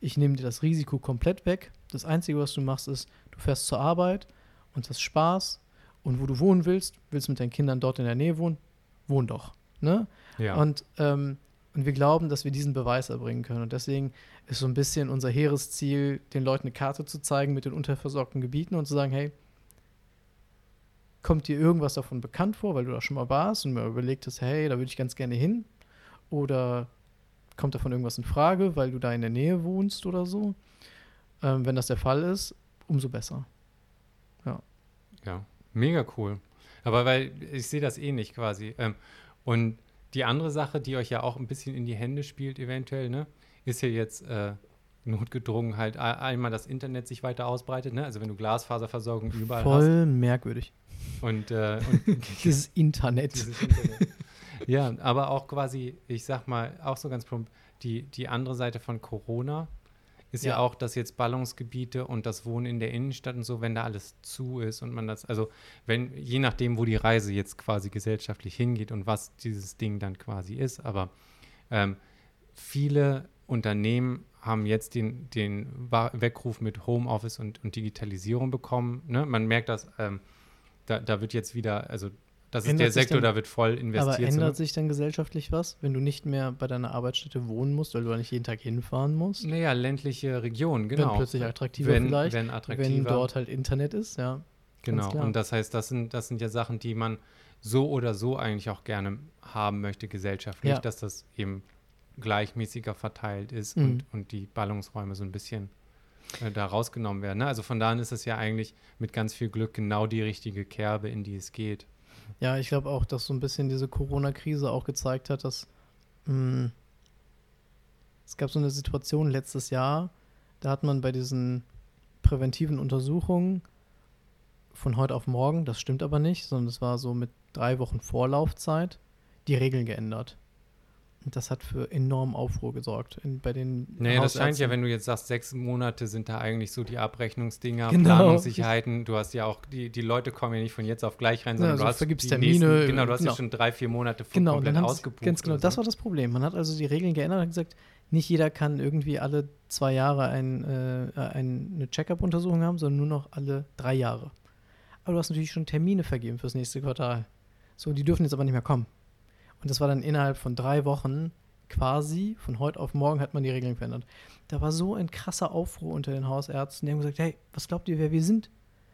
ich nehme dir das Risiko komplett weg. Das Einzige, was du machst, ist, du fährst zur Arbeit und hast Spaß und wo du wohnen willst, willst mit deinen Kindern dort in der Nähe wohnen, wohn doch. Ne? Ja. Und, ähm, und wir glauben, dass wir diesen Beweis erbringen können. Und deswegen ist so ein bisschen unser hehres Ziel, den Leuten eine Karte zu zeigen mit den unterversorgten Gebieten und zu sagen, hey, kommt dir irgendwas davon bekannt vor, weil du da schon mal warst und mir überlegt hast, hey, da würde ich ganz gerne hin? Oder kommt davon irgendwas in Frage, weil du da in der Nähe wohnst oder so? Ähm, wenn das der Fall ist, umso besser. Ja. Ja, mega cool. Aber weil ich sehe das ähnlich eh quasi. Ähm, und die andere Sache, die euch ja auch ein bisschen in die Hände spielt, eventuell, ne, ist ja jetzt äh, notgedrungen halt einmal das Internet sich weiter ausbreitet, ne? Also wenn du Glasfaserversorgung überall Voll hast. Voll merkwürdig. Und, äh, und <laughs> <laughs> dieses Internet. Dieses Internet. Ja, aber auch quasi, ich sag mal, auch so ganz plump, die, die andere Seite von Corona, ist ja. ja. auch, dass jetzt Ballungsgebiete und das Wohnen in der Innenstadt und so, wenn da alles zu ist und man das, also wenn, je nachdem, wo die Reise jetzt quasi gesellschaftlich hingeht und was dieses Ding dann quasi ist, aber ähm, viele Unternehmen haben jetzt den, den Weckruf mit Homeoffice und, und Digitalisierung bekommen. Ne? Man merkt, dass ähm, da, da wird jetzt wieder, also das ist der Sektor, denn, da wird voll investiert. Aber ändert so. sich dann gesellschaftlich was, wenn du nicht mehr bei deiner Arbeitsstätte wohnen musst, weil du da nicht jeden Tag hinfahren musst? Naja, ländliche Regionen, genau. Wenn plötzlich attraktiver wenn, vielleicht, wenn, attraktiver. wenn dort halt Internet ist, ja. Genau, und das heißt, das sind, das sind ja Sachen, die man so oder so eigentlich auch gerne haben möchte gesellschaftlich, ja. dass das eben gleichmäßiger verteilt ist mhm. und, und die Ballungsräume so ein bisschen äh, da rausgenommen werden. Ne? Also von daher ist es ja eigentlich mit ganz viel Glück genau die richtige Kerbe, in die es geht. Ja, ich glaube auch, dass so ein bisschen diese Corona-Krise auch gezeigt hat, dass mh, hm, es gab so eine Situation letztes Jahr, da hat man bei diesen präventiven Untersuchungen von heute auf morgen, das stimmt aber nicht, sondern es war so mit drei Wochen Vorlaufzeit, die Regeln geändert. Und das hat für enormen Aufruhr gesorgt in, bei den Nee, das scheint ja, wenn du jetzt sagst, sechs Monate sind da eigentlich so die Abrechnungsdinger, Genau. Planungssicherheiten. Du hast ja auch, die, die Leute kommen ja nicht von jetzt auf gleich rein, Ja, sondern also du hast vergibst die Termine, nächsten, genau, du hast genau. ja schon drei, vier Monate vor Genau, komplett dann ausgebucht. ganz genau, oder das so. war das Problem. Man hat also die Regeln geändert und gesagt, nicht jeder kann irgendwie alle zwei Jahre ein, äh, ein, eine Check-up-Untersuchung haben, sondern nur noch alle drei Jahre. Aber du hast natürlich schon Termine vergeben fürs nächste Quartal. So, die dürfen jetzt aber nicht mehr kommen. Und das war dann innerhalb von drei Wochen quasi, von heute auf morgen hat man die Regeln verändert. Da war so ein krasser Aufruhr unter den Hausärzten. Die haben gesagt, hey, was glaubt ihr, wer wir sind?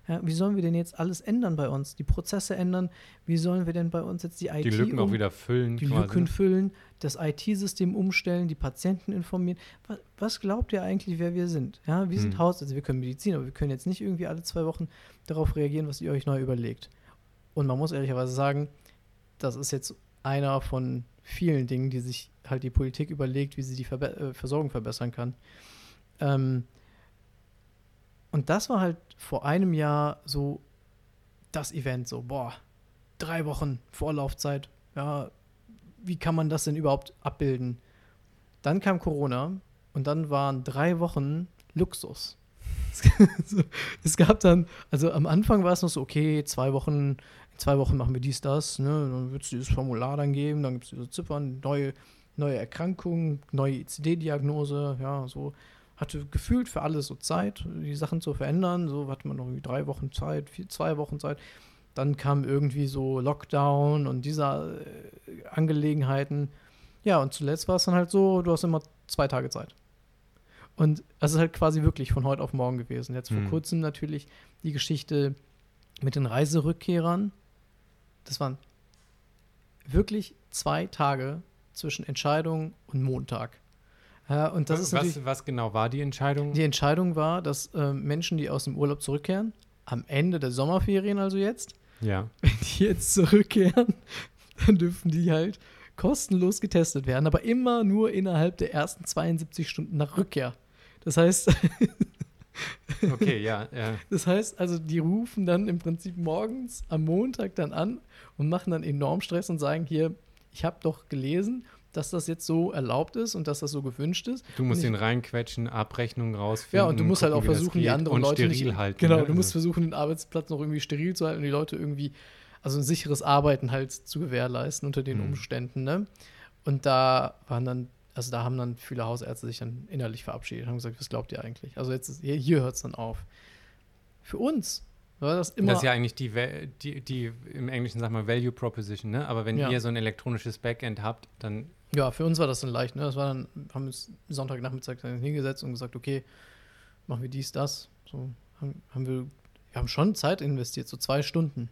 Ja, wie sollen wir denn jetzt alles ändern bei uns? Die Prozesse ändern? Wie sollen wir denn bei uns jetzt die IT die Lücken auch um- wieder füllen. die quasi, Lücken füllen, das IT-System umstellen, die Patienten informieren. Was, was glaubt ihr eigentlich, wer wir sind? Ja, wir sind Hm. Hausärzte, wir können Medizin, aber wir können jetzt nicht irgendwie alle zwei Wochen darauf reagieren, was ihr euch neu überlegt. Und man muss ehrlicherweise sagen, das ist jetzt einer von vielen Dingen, die sich halt die Politik überlegt, wie sie die Verbe äh, Versorgung verbessern kann. Ähm, und das war halt vor einem Jahr so das Event, so, boah, drei Wochen Vorlaufzeit, ja, wie kann man das denn überhaupt abbilden? Dann kam Corona und dann waren drei Wochen Luxus. <laughs> Es gab dann, also am Anfang war es noch so, okay, zwei Wochen, zwei Wochen machen wir dies, das, ne? Dann wird es dieses Formular dann geben, dann gibt es diese Ziffern, neue, neue Erkrankungen, neue ICD-Diagnose, ja, so. Hatte gefühlt für alles so Zeit, die Sachen zu verändern. So hatte man noch drei Wochen Zeit, vier, zwei Wochen Zeit. Dann kam irgendwie so Lockdown und diese äh, Angelegenheiten. Ja, und zuletzt war es dann halt so, du hast immer zwei Tage Zeit. Und das ist halt quasi wirklich von heute auf morgen gewesen. Jetzt vor Hm. kurzem natürlich die Geschichte mit den Reiserückkehrern. Das waren wirklich zwei Tage zwischen Entscheidung und Montag. Ja, und das ist natürlich. was, was genau war die Entscheidung? Die Entscheidung war, dass ähm, Menschen, die aus dem Urlaub zurückkehren, am Ende der Sommerferien also jetzt, ja. <laughs> wenn die jetzt zurückkehren, dann dürfen die halt kostenlos getestet werden, aber immer nur innerhalb der ersten 72 Stunden nach Rückkehr. Das heißt, Okay, ja. <laughs> ja. das heißt also, die rufen dann im Prinzip morgens am Montag dann an und machen dann enorm Stress und sagen hier, ich habe doch gelesen, dass das jetzt so erlaubt ist und dass das so gewünscht ist. Du musst den reinquetschen, Abrechnungen rausfinden. Ja, und du musst halt auch gucken, wie das versuchen, die anderen und Leute steril nicht, halten. Genau, ne? du musst Also, versuchen, den Arbeitsplatz noch irgendwie steril zu halten und die Leute irgendwie, also ein sicheres Arbeiten halt zu gewährleisten unter den Mhm. Umständen, ne? Und da waren dann, also da haben dann viele Hausärzte sich dann innerlich verabschiedet und haben gesagt, was glaubt ihr eigentlich? Also jetzt ist, hier, hier hört es dann auf. Für uns war das immer. das ist ja eigentlich die, die, die im Englischen sagt man Value Proposition, ne? Aber wenn Ja. ihr so ein elektronisches Backend habt, dann Ja, für uns war das dann leicht. Ne? Das war dann, haben uns Sonntagnachmittag dann hingesetzt und gesagt, okay, machen wir dies, das. So haben, haben wir, wir haben schon Zeit investiert, so zwei Stunden.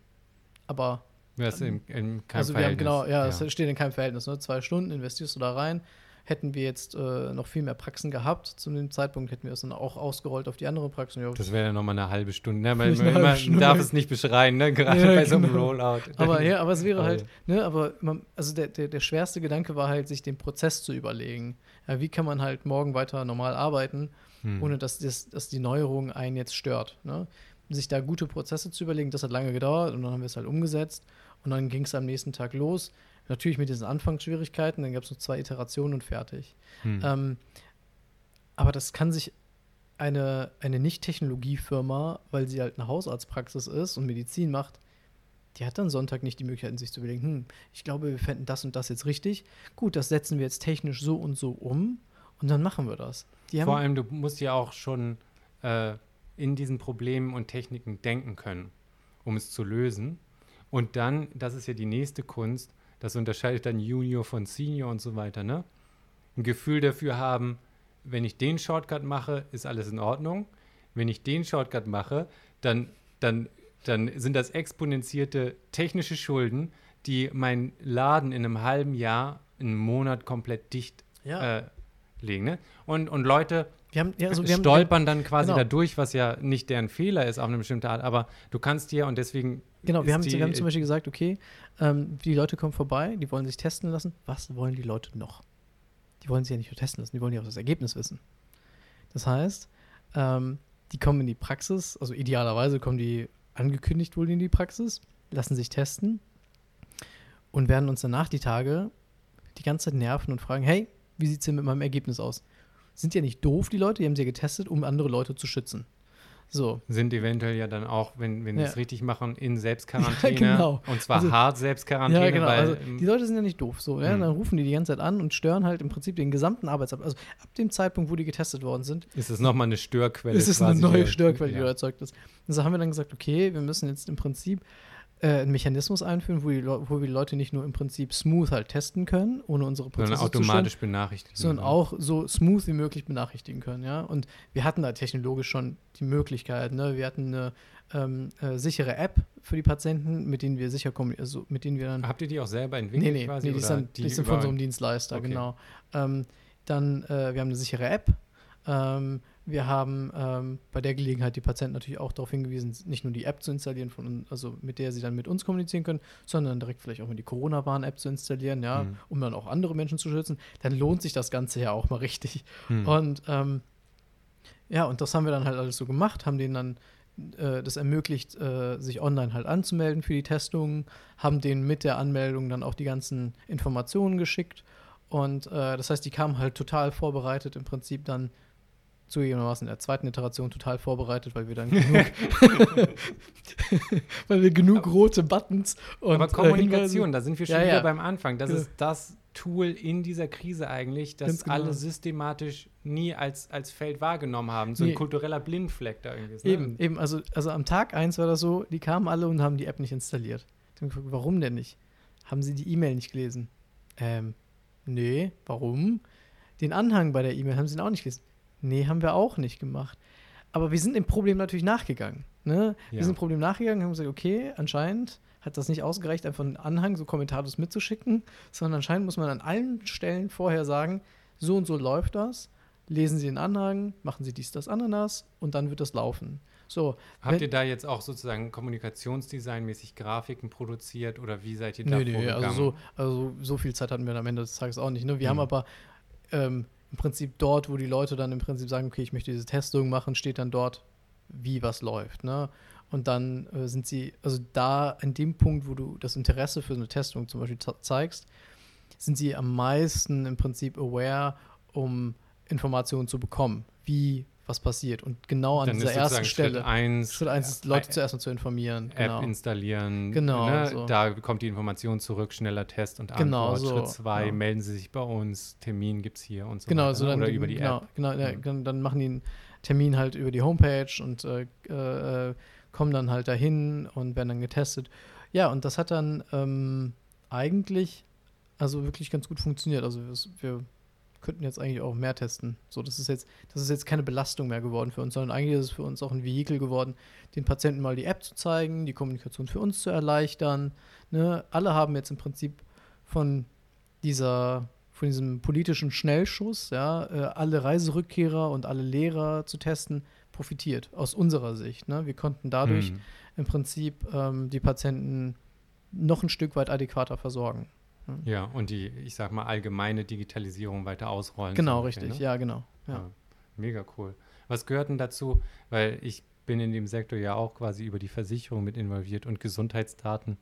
Aber wäre es in, in keinem also wir haben Verhältnis. genau, ja, es steht in keinem Verhältnis. Ne? Zwei Stunden investierst du da rein. Hätten wir jetzt äh, noch viel mehr Praxen gehabt, zu dem Zeitpunkt hätten wir es dann auch ausgerollt auf die andere Praxen. Ja, Das wäre dann nochmal eine halbe Stunde. Ne? Man, man, man darf es nicht beschreien, ne? gerade Ja, bei so einem genau. Rollout. aber ja, aber es wäre <laughs> halt, ne, aber man, also der, der, der schwerste Gedanke war halt, sich den Prozess zu überlegen. Ja, wie kann man halt morgen weiter normal arbeiten, Hm. ohne dass, das, dass die Neuerung einen jetzt stört. Ne? Sich da gute Prozesse zu überlegen, das hat lange gedauert und dann haben wir es halt umgesetzt und dann ging es am nächsten Tag los. Natürlich mit diesen Anfangsschwierigkeiten, dann gab es noch zwei Iterationen und fertig. Hm. Ähm, aber das kann sich eine, eine Nicht-Technologiefirma, weil sie halt eine Hausarztpraxis ist und Medizin macht, die hat dann Sonntag nicht die Möglichkeit, sich zu überlegen, hm, ich glaube, wir fänden das und das jetzt richtig. Gut, das setzen wir jetzt technisch so und so um und dann machen wir das. Vor allem, du musst ja auch schon äh, in diesen Problemen und Techniken denken können, um es zu lösen. Und dann, das ist ja die nächste Kunst, das unterscheidet dann Junior von Senior und so weiter, ne? Ein Gefühl dafür haben, wenn ich den Shortcut mache, ist alles in Ordnung. Wenn ich den Shortcut mache, dann, dann, dann sind das exponentierte technische Schulden, die meinen Laden in einem halben Jahr, in einem Monat komplett dicht ja, äh, legen. Ne? Und, und Leute wir haben, ja, also wir haben, stolpern dann quasi genau. dadurch, was ja nicht deren Fehler ist auf eine bestimmte Art, aber du kannst dir und deswegen. Genau, wir haben, die, wir haben zum Beispiel gesagt, okay, ähm, die Leute kommen vorbei, die wollen sich testen lassen. Was wollen die Leute noch? Die wollen sich ja nicht nur testen lassen, die wollen ja auch das Ergebnis wissen. Das heißt, ähm, die kommen in die Praxis, also idealerweise kommen die angekündigt wohl in die Praxis, lassen sich testen und werden uns danach die Tage die ganze Zeit nerven und fragen, hey, wie sieht es denn mit meinem Ergebnis aus? Sind ja nicht doof, die Leute, die haben sie ja getestet, um andere Leute zu schützen. So. Sind eventuell ja dann auch, wenn, wenn die Ja. es richtig machen, in <laughs> Selbstquarantäne. Ja, genau. Und zwar Also- hart Selbstquarantäne, Ja, genau. weil also, die Leute sind ja nicht doof. So, ja? Mhm. Dann rufen die die ganze Zeit an und stören halt im Prinzip den gesamten Arbeitsablauf. Also ab dem Zeitpunkt, wo die getestet worden sind, ist es nochmal eine Störquelle. ist es eine neue die- Störquelle, die da erzeugt ist. Und so haben wir dann gesagt, okay, wir müssen jetzt im Prinzip äh, einen Mechanismus einführen, wo, die wo wir die Leute nicht nur im Prinzip smooth halt testen können, ohne unsere Prozesse Sondern zu automatisch benachrichtigen. sondern auch so smooth wie möglich benachrichtigen können, ja. Und wir hatten da technologisch schon die Möglichkeit, ne? Wir hatten eine ähm, äh, sichere App für die Patienten, mit denen wir sicher kommunizieren, also mit denen wir dann. Habt ihr die auch selber entwickelt nee, nee, quasi? nee, die sind, die sind von so einem Dienstleister, Okay. genau. Ähm, dann, äh, wir haben eine sichere App. Ähm, wir haben ähm, bei der Gelegenheit die Patienten natürlich auch darauf hingewiesen, nicht nur die App zu installieren, von, also mit der sie dann mit uns kommunizieren können, sondern direkt vielleicht auch mal die Corona-Warn-App zu installieren, ja, Mhm. um dann auch andere Menschen zu schützen. Dann lohnt sich das Ganze ja auch mal richtig. Hm. Und ähm, ja, und das haben wir dann halt alles so gemacht, haben denen dann äh, das ermöglicht, äh, sich online halt anzumelden für die Testungen, haben denen mit der Anmeldung dann auch die ganzen Informationen geschickt. Und äh, das heißt, die kamen halt total vorbereitet, im Prinzip dann zugegebenermaßen in der zweiten Iteration total vorbereitet, weil wir dann genug, <laughs> weil wir genug rote Buttons und Aber äh, Kommunikation, Hinweise- da sind wir schon Ja, wieder ja. beim Anfang. Das Genau. ist das Tool in dieser Krise eigentlich, das genau. alle systematisch nie als, als Feld wahrgenommen haben. So ein Nee. kultureller Blindfleck da irgendwie ist. Ne? Eben, eben, also, also am Tag eins war das so, die kamen alle und haben die App nicht installiert. Ich hab gefragt, warum denn nicht? Haben sie die E-Mail nicht gelesen? Ähm, nee, warum? Den Anhang bei der E-Mail haben sie auch nicht gelesen. Nee, haben wir auch nicht gemacht. Aber wir sind dem Problem natürlich nachgegangen. Ne? Wir Ja. sind dem Problem nachgegangen, haben gesagt, okay, anscheinend hat das nicht ausgereicht, einfach einen Anhang so kommentarlos mitzuschicken, sondern anscheinend muss man an allen Stellen vorher sagen, so und so läuft das. Lesen Sie den Anhang, machen Sie dies, das, Ananas und dann wird das laufen. So, Habt ihr da jetzt auch sozusagen kommunikationsdesignmäßig Grafiken produziert oder wie seid ihr da Nee, nee, also so, also so viel Zeit hatten wir am Ende des Tages auch nicht. Ne? Wir haben Mhm. aber ähm, im Prinzip dort, wo die Leute dann im Prinzip sagen, okay, ich möchte diese Testung machen, steht dann dort, wie was läuft. Ne? Und dann äh, sind sie, also da an dem Punkt, wo du das Interesse für so eine Testung zum Beispiel ze- zeigst, sind sie am meisten im Prinzip aware, um Informationen zu bekommen, wie was passiert. Und genau an Dann dieser ersten Stelle. Schritt eins, Schritt eins ist, Leute zuerst mal zu informieren. App installieren. Genau, Ne? so. Da kommt die Information zurück, schneller Test und Genau, Antwort. so, Schritt zwei, genau. melden Sie sich bei uns, Termin gibt es hier und so Genau, weiter. so ne? dann, Oder über die genau, App. Genau, ja, Mhm. dann, dann machen die einen Termin halt über die Homepage und äh, äh, kommen dann halt dahin und werden dann getestet. Ja, und das hat dann ähm, eigentlich also wirklich ganz gut funktioniert. Also wir, wir könnten jetzt eigentlich auch mehr testen. So, das ist jetzt, das ist jetzt keine Belastung mehr geworden für uns, sondern eigentlich ist es für uns auch ein Vehikel geworden, den Patienten mal die App zu zeigen, die Kommunikation für uns zu erleichtern. Ne? Alle haben jetzt im Prinzip von dieser von diesem politischen Schnellschuss, ja, äh, alle Reiserückkehrer und alle Lehrer zu testen, profitiert, aus unserer Sicht. Ne? Wir konnten dadurch Hm. im Prinzip ähm, die Patienten noch ein Stück weit adäquater versorgen. Ja, und die, ich sag mal, allgemeine Digitalisierung weiter ausrollen. Genau, richtig, ne? ja, genau. Ja. Ja, mega cool. Was gehört denn dazu? Weil ich bin in dem Sektor ja auch quasi über die Versicherung mit involviert und Gesundheitsdaten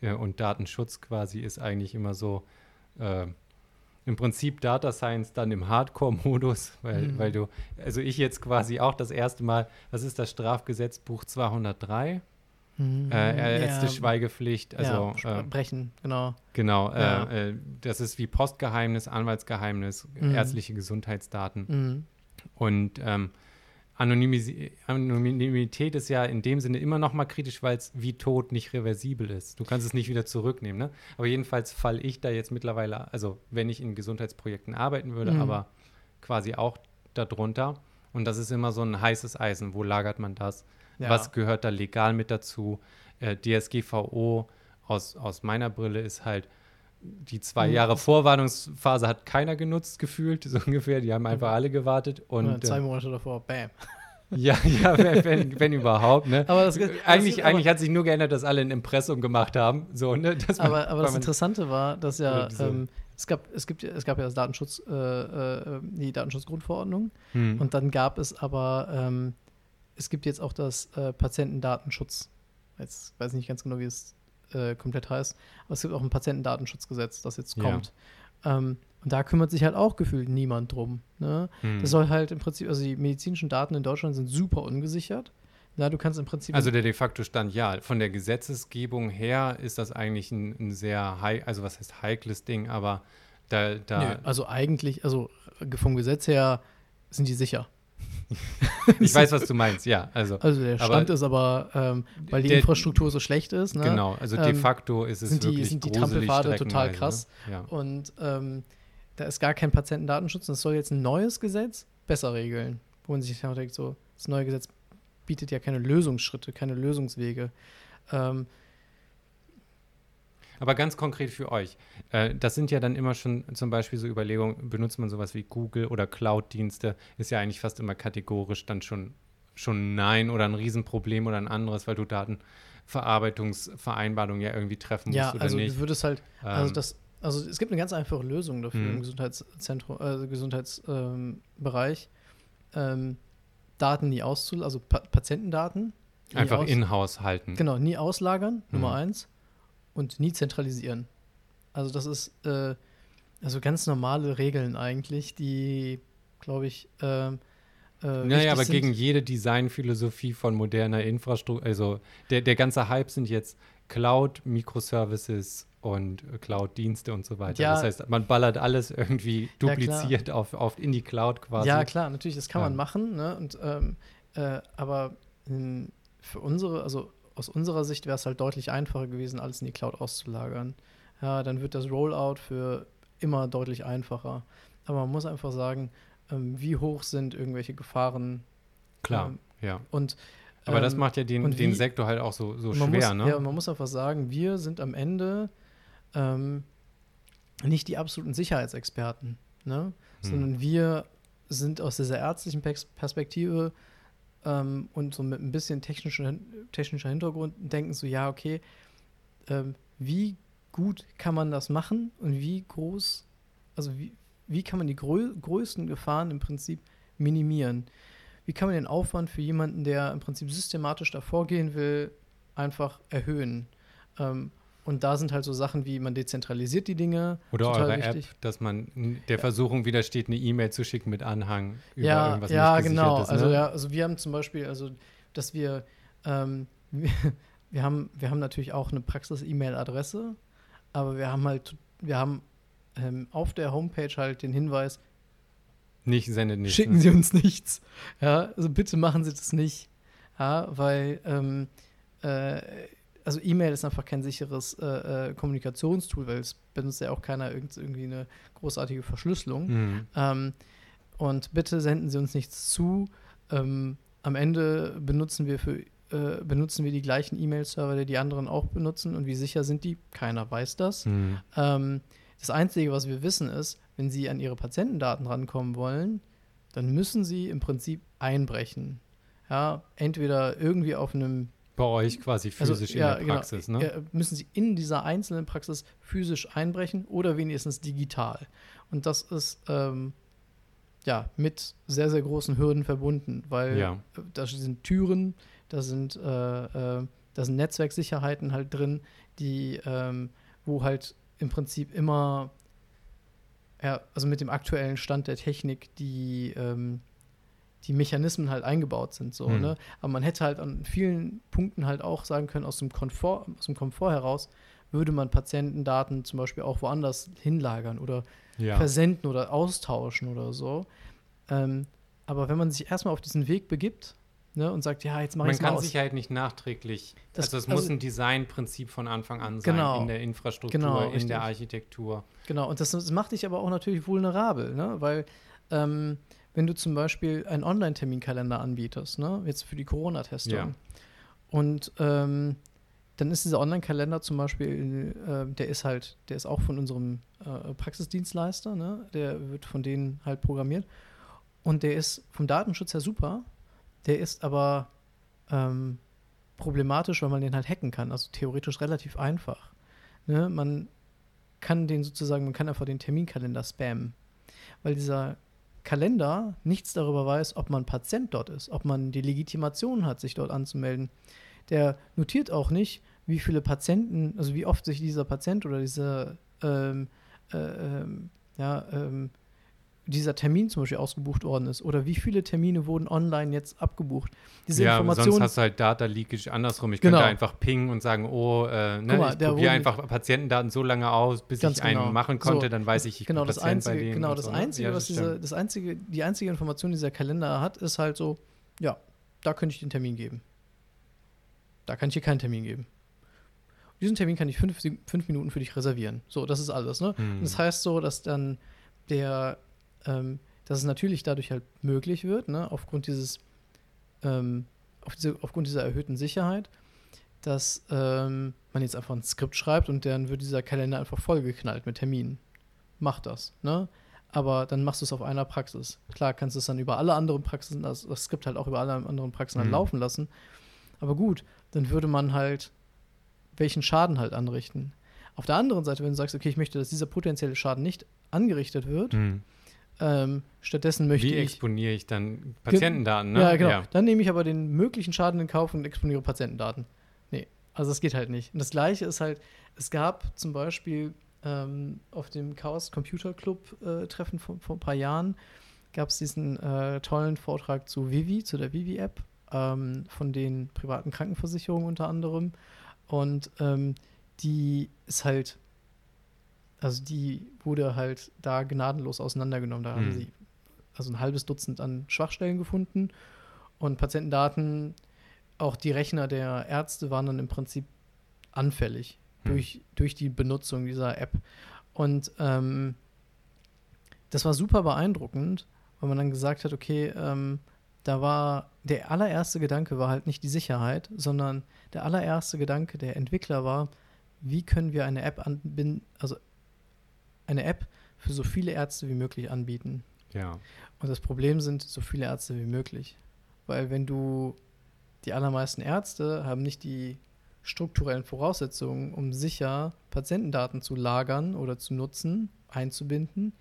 äh, und Datenschutz quasi ist eigentlich immer so äh, im Prinzip Data Science dann im Hardcore-Modus, weil, Mhm. weil du, also ich jetzt quasi auch das erste Mal, was ist das Strafgesetzbuch 203? Mhm. Äh, ärzte Ja, Schweigepflicht, also ja, äh, brechen, genau. Genau, Ja. äh, äh, das ist wie Postgeheimnis, Anwaltsgeheimnis, Mhm. ärztliche Gesundheitsdaten. Mhm. Und ähm, Anonymität ist ja in dem Sinne immer noch mal kritisch, weil es wie tot nicht reversibel ist. Du kannst es nicht wieder zurücknehmen. Ne? Aber jedenfalls falle ich da jetzt mittlerweile, also wenn ich in Gesundheitsprojekten arbeiten würde, Mhm. aber quasi auch darunter. Und das ist immer so ein heißes Eisen. Wo lagert man das? Ja. Was gehört da legal mit dazu? Äh, DSGVO aus, aus meiner Brille ist halt die zwei Mhm. Jahre Vorwarnungsphase hat keiner genutzt gefühlt, so <laughs> ungefähr. Die haben einfach alle gewartet. Und Oder zwei äh, Monate davor, bam. <laughs> ja, ja, wenn, wenn, überhaupt, ne? Aber das, eigentlich, das, eigentlich hat sich nur geändert, dass alle ein Impressum gemacht haben. So, ne? <laughs> Dass man- aber, aber das Interessante war, dass ja ähm, es gab es gibt ja- es gab ja das Datenschutz äh, äh, die Datenschutzgrundverordnung Hm. und dann gab es aber ähm, es gibt jetzt auch das äh, Patientendatenschutz jetzt weiß ich nicht ganz genau wie es äh, komplett heißt aber es gibt auch ein Patientendatenschutzgesetz das jetzt Ja. kommt Ähm, und da kümmert sich halt auch gefühlt niemand drum. Ne? Hm. Das soll halt im Prinzip, also die medizinischen Daten in Deutschland sind super ungesichert. Ja, du kannst im Prinzip. Also der de facto Stand, ja, von der Gesetzesgebung her ist das eigentlich ein, ein sehr, also was heißt heikles Ding, aber da, da Nö, also eigentlich, also vom Gesetz her sind die sicher. Ich weiß, was du meinst, ja, also Also der Aber Stand ist aber, ähm, weil die der- Infrastruktur so schlecht ist, ne? genau, also de ähm, facto ist es sind die- wirklich sind die Trampelpfade total streckenweise, krass. Ne? Ja. Und ähm, da ist gar kein Patientendatenschutz. Das soll jetzt ein neues Gesetz besser regeln. Wo man sich denkt, so, das neue Gesetz bietet ja keine Lösungsschritte, keine Lösungswege. Ähm, Aber ganz konkret für euch, äh, das sind ja dann immer schon zum Beispiel so Überlegungen, benutzt man sowas wie Google oder Cloud-Dienste, ist ja eigentlich fast immer kategorisch dann schon, schon nein oder ein Riesenproblem oder ein anderes, weil du Datenverarbeitungsvereinbarungen ja irgendwie treffen musst ja, oder also nicht. du würdest halt, also Ähm, das, also es gibt eine ganz einfache Lösung dafür Mhm. im Gesundheitszentrum, äh, Gesundheitsbereich. Ähm, ähm, Daten nie auszulagern, also pa Patientendaten. einfach in-house halten. Genau, nie auslagern, Nummer Mhm. eins. Und nie zentralisieren. Also das ist äh, also ganz normale Regeln eigentlich, die, glaube ich, ähm, äh, Naja, aber sind. gegen jede Designphilosophie von moderner Infrastruktur, also der, der ganze Hype sind jetzt Cloud, Microservices und äh, Cloud-Dienste und so weiter. Ja. Das heißt, man ballert alles irgendwie dupliziert auf, auf in die Cloud quasi. Ja, klar, natürlich, das kann Ja. man machen, ne? Und, ähm, äh, aber ähm, für unsere, also aus unserer Sicht wäre es halt deutlich einfacher gewesen, alles in die Cloud auszulagern. Ja, dann wird das Rollout für immer deutlich einfacher. Aber man muss einfach sagen, ähm, wie hoch sind irgendwelche Gefahren Klar, ähm, ja. und Aber das ähm, macht ja den, und den wie- Sektor halt auch so, so schwer, muss, ne? Ja, man muss einfach sagen, wir sind am Ende ähm, nicht die absoluten Sicherheitsexperten, ne? Hm. sondern wir sind aus dieser ärztlichen Pers- Perspektive ähm, und so mit ein bisschen technischer, technischer Hintergrund denken so, ja, okay, ähm, wie gut kann man das machen und wie groß, also wie, wie kann man die grö größten Gefahren im Prinzip minimieren? Wie kann man den Aufwand für jemanden, der im Prinzip systematisch davor gehen will, einfach erhöhen? Ähm, und da sind halt so Sachen wie, man dezentralisiert die Dinge. Oder eure wichtig. App, dass man der Versuchung widersteht, eine E-Mail zu schicken mit Anhang über ja, irgendwas ja, nicht genau. Also ne? ja, also wir haben zum Beispiel, also dass wir, ähm, wir, <laughs> wir haben, wir haben natürlich auch eine Praxis-E-Mail-Adresse, aber wir haben halt, wir haben ähm, auf der Homepage halt den Hinweis, Nicht sendet nichts. schicken ne? Sie uns <laughs> nichts. Ja, also bitte machen Sie das nicht. Ja, weil ähm, äh, also E-Mail ist einfach kein sicheres äh, äh, Kommunikationstool, weil es benutzt ja auch keiner irgend, irgendwie eine großartige Verschlüsselung. Mhm. Ähm, und bitte senden Sie uns nichts zu. Ähm, am Ende benutzen wir für äh, benutzen wir die gleichen E-Mail-Server, die die anderen auch benutzen. Und wie sicher sind die? Keiner weiß das. Mhm. Ähm, das Einzige, was wir wissen, ist, wenn Sie an Ihre Patientendaten rankommen wollen, dann müssen Sie im Prinzip einbrechen. Ja, entweder irgendwie auf einem Bei euch quasi also, physisch ja, in der genau. Praxis, ne? Ja, müssen Sie in dieser einzelnen Praxis physisch einbrechen oder wenigstens digital. Und das ist ähm, ja mit sehr, sehr großen Hürden verbunden, weil Ja. da sind Türen, da sind, äh, äh, da sind Netzwerksicherheiten halt drin, die, ähm, wo halt im Prinzip immer, ja, also mit dem aktuellen Stand der Technik, die, ähm, die Mechanismen halt eingebaut sind, so, Hm. ne? Aber man hätte halt an vielen Punkten halt auch sagen können, aus dem Komfort, aus dem Komfort heraus würde man Patientendaten zum Beispiel auch woanders hinlagern oder Ja. versenden oder austauschen oder so. Ähm, aber wenn man sich erstmal auf diesen Weg begibt ne, und sagt, ja, jetzt mache Man ich mal kann aus. Sicherheit nicht nachträglich. Das- also es also- muss ein Designprinzip von Anfang an sein Genau. in der Infrastruktur, Genau, in richtig. der Architektur. Genau, und das, das macht dich aber auch natürlich vulnerabel, ne? weil ähm, wenn du zum Beispiel einen Online-Terminkalender anbietest, ne? jetzt für die Corona-Testung, Ja. und ähm, dann ist dieser Online-Kalender zum Beispiel, äh, der ist halt, der ist auch von unserem äh, Praxisdienstleister, ne? der wird von denen halt programmiert und der ist vom Datenschutz her super, der ist aber ähm, problematisch, weil man den halt hacken kann, also theoretisch relativ einfach. Ne? Man kann den sozusagen, man kann einfach den Terminkalender spammen, weil dieser Kalender nichts darüber weiß, ob man Patient dort ist, ob man die Legitimation hat, sich dort anzumelden. Der notiert auch nicht, wie viele Patienten, also wie oft sich dieser Patient oder dieser ähm, äh, ähm, ja, ähm, dieser Termin zum Beispiel ausgebucht worden ist oder wie viele Termine wurden online jetzt abgebucht. Diese ja, Information, sonst hast du halt Data Leakage andersrum. Ich Genau. könnte einfach pingen und sagen, oh, äh, ne, mal, ich probiere einfach Patientendaten so lange aus, bis ich einen genau. machen konnte, So, dann weiß ich, ich genau bin das Patient bei einzige, denen. genau das so, ne? einzige, Ja, was das diese, das einzige, die einzige Information, die dieser Kalender hat, ist halt so, ja, da könnte ich den Termin geben. Da kann ich dir keinen Termin geben. Diesen Termin kann ich fünf, fünf Minuten für dich reservieren. So, das ist alles, ne? Hm. Das heißt so, dass dann der, ähm, dass es natürlich dadurch halt möglich wird, ne, aufgrund dieses, ähm, auf diese, aufgrund dieser erhöhten Sicherheit, dass ähm, man jetzt einfach ein Skript schreibt und dann wird dieser Kalender einfach vollgeknallt mit Terminen. Mach das, ne? Aber dann machst du es auf einer Praxis. Klar kannst du es dann über alle anderen Praxisen, das, das Skript halt auch über alle anderen Praxen dann Mhm. laufen lassen. Aber gut, dann würde man halt welchen Schaden halt anrichten. Auf der anderen Seite, wenn du sagst, okay, ich möchte, dass dieser potenzielle Schaden nicht angerichtet wird, Hm. Ähm, stattdessen möchte Wie ich. exponiere ich dann Patientendaten? Ne? Ja, genau. Dann nehme ich aber den möglichen Schaden in Kauf und exponiere Patientendaten. Nee, also das geht halt nicht. Und das Gleiche ist halt, es gab zum Beispiel ähm, auf dem Chaos Computer Club äh, Treffen vor, vor ein paar Jahren, gab es diesen äh, tollen Vortrag zu Vivi, zu der Vivi-App, ähm, von den privaten Krankenversicherungen unter anderem. Und ähm, die ist halt, also die wurde halt da gnadenlos auseinandergenommen. Da haben Hm. sie also ein halbes Dutzend an Schwachstellen gefunden und Patientendaten, auch die Rechner der Ärzte waren dann im Prinzip anfällig Hm. durch, durch die Benutzung dieser App. Und ähm, das war super beeindruckend, weil man dann gesagt hat, okay, ähm, da war der allererste Gedanke war halt nicht die Sicherheit, sondern der allererste Gedanke der Entwickler war, wie können wir eine App anbinden, also eine App für so viele Ärzte wie möglich anbieten. Ja. Und das Problem sind so viele Ärzte wie möglich. Weil wenn du, die allermeisten Ärzte haben nicht die strukturellen Voraussetzungen, um sicher Patientendaten zu lagern oder zu nutzen, einzubinden.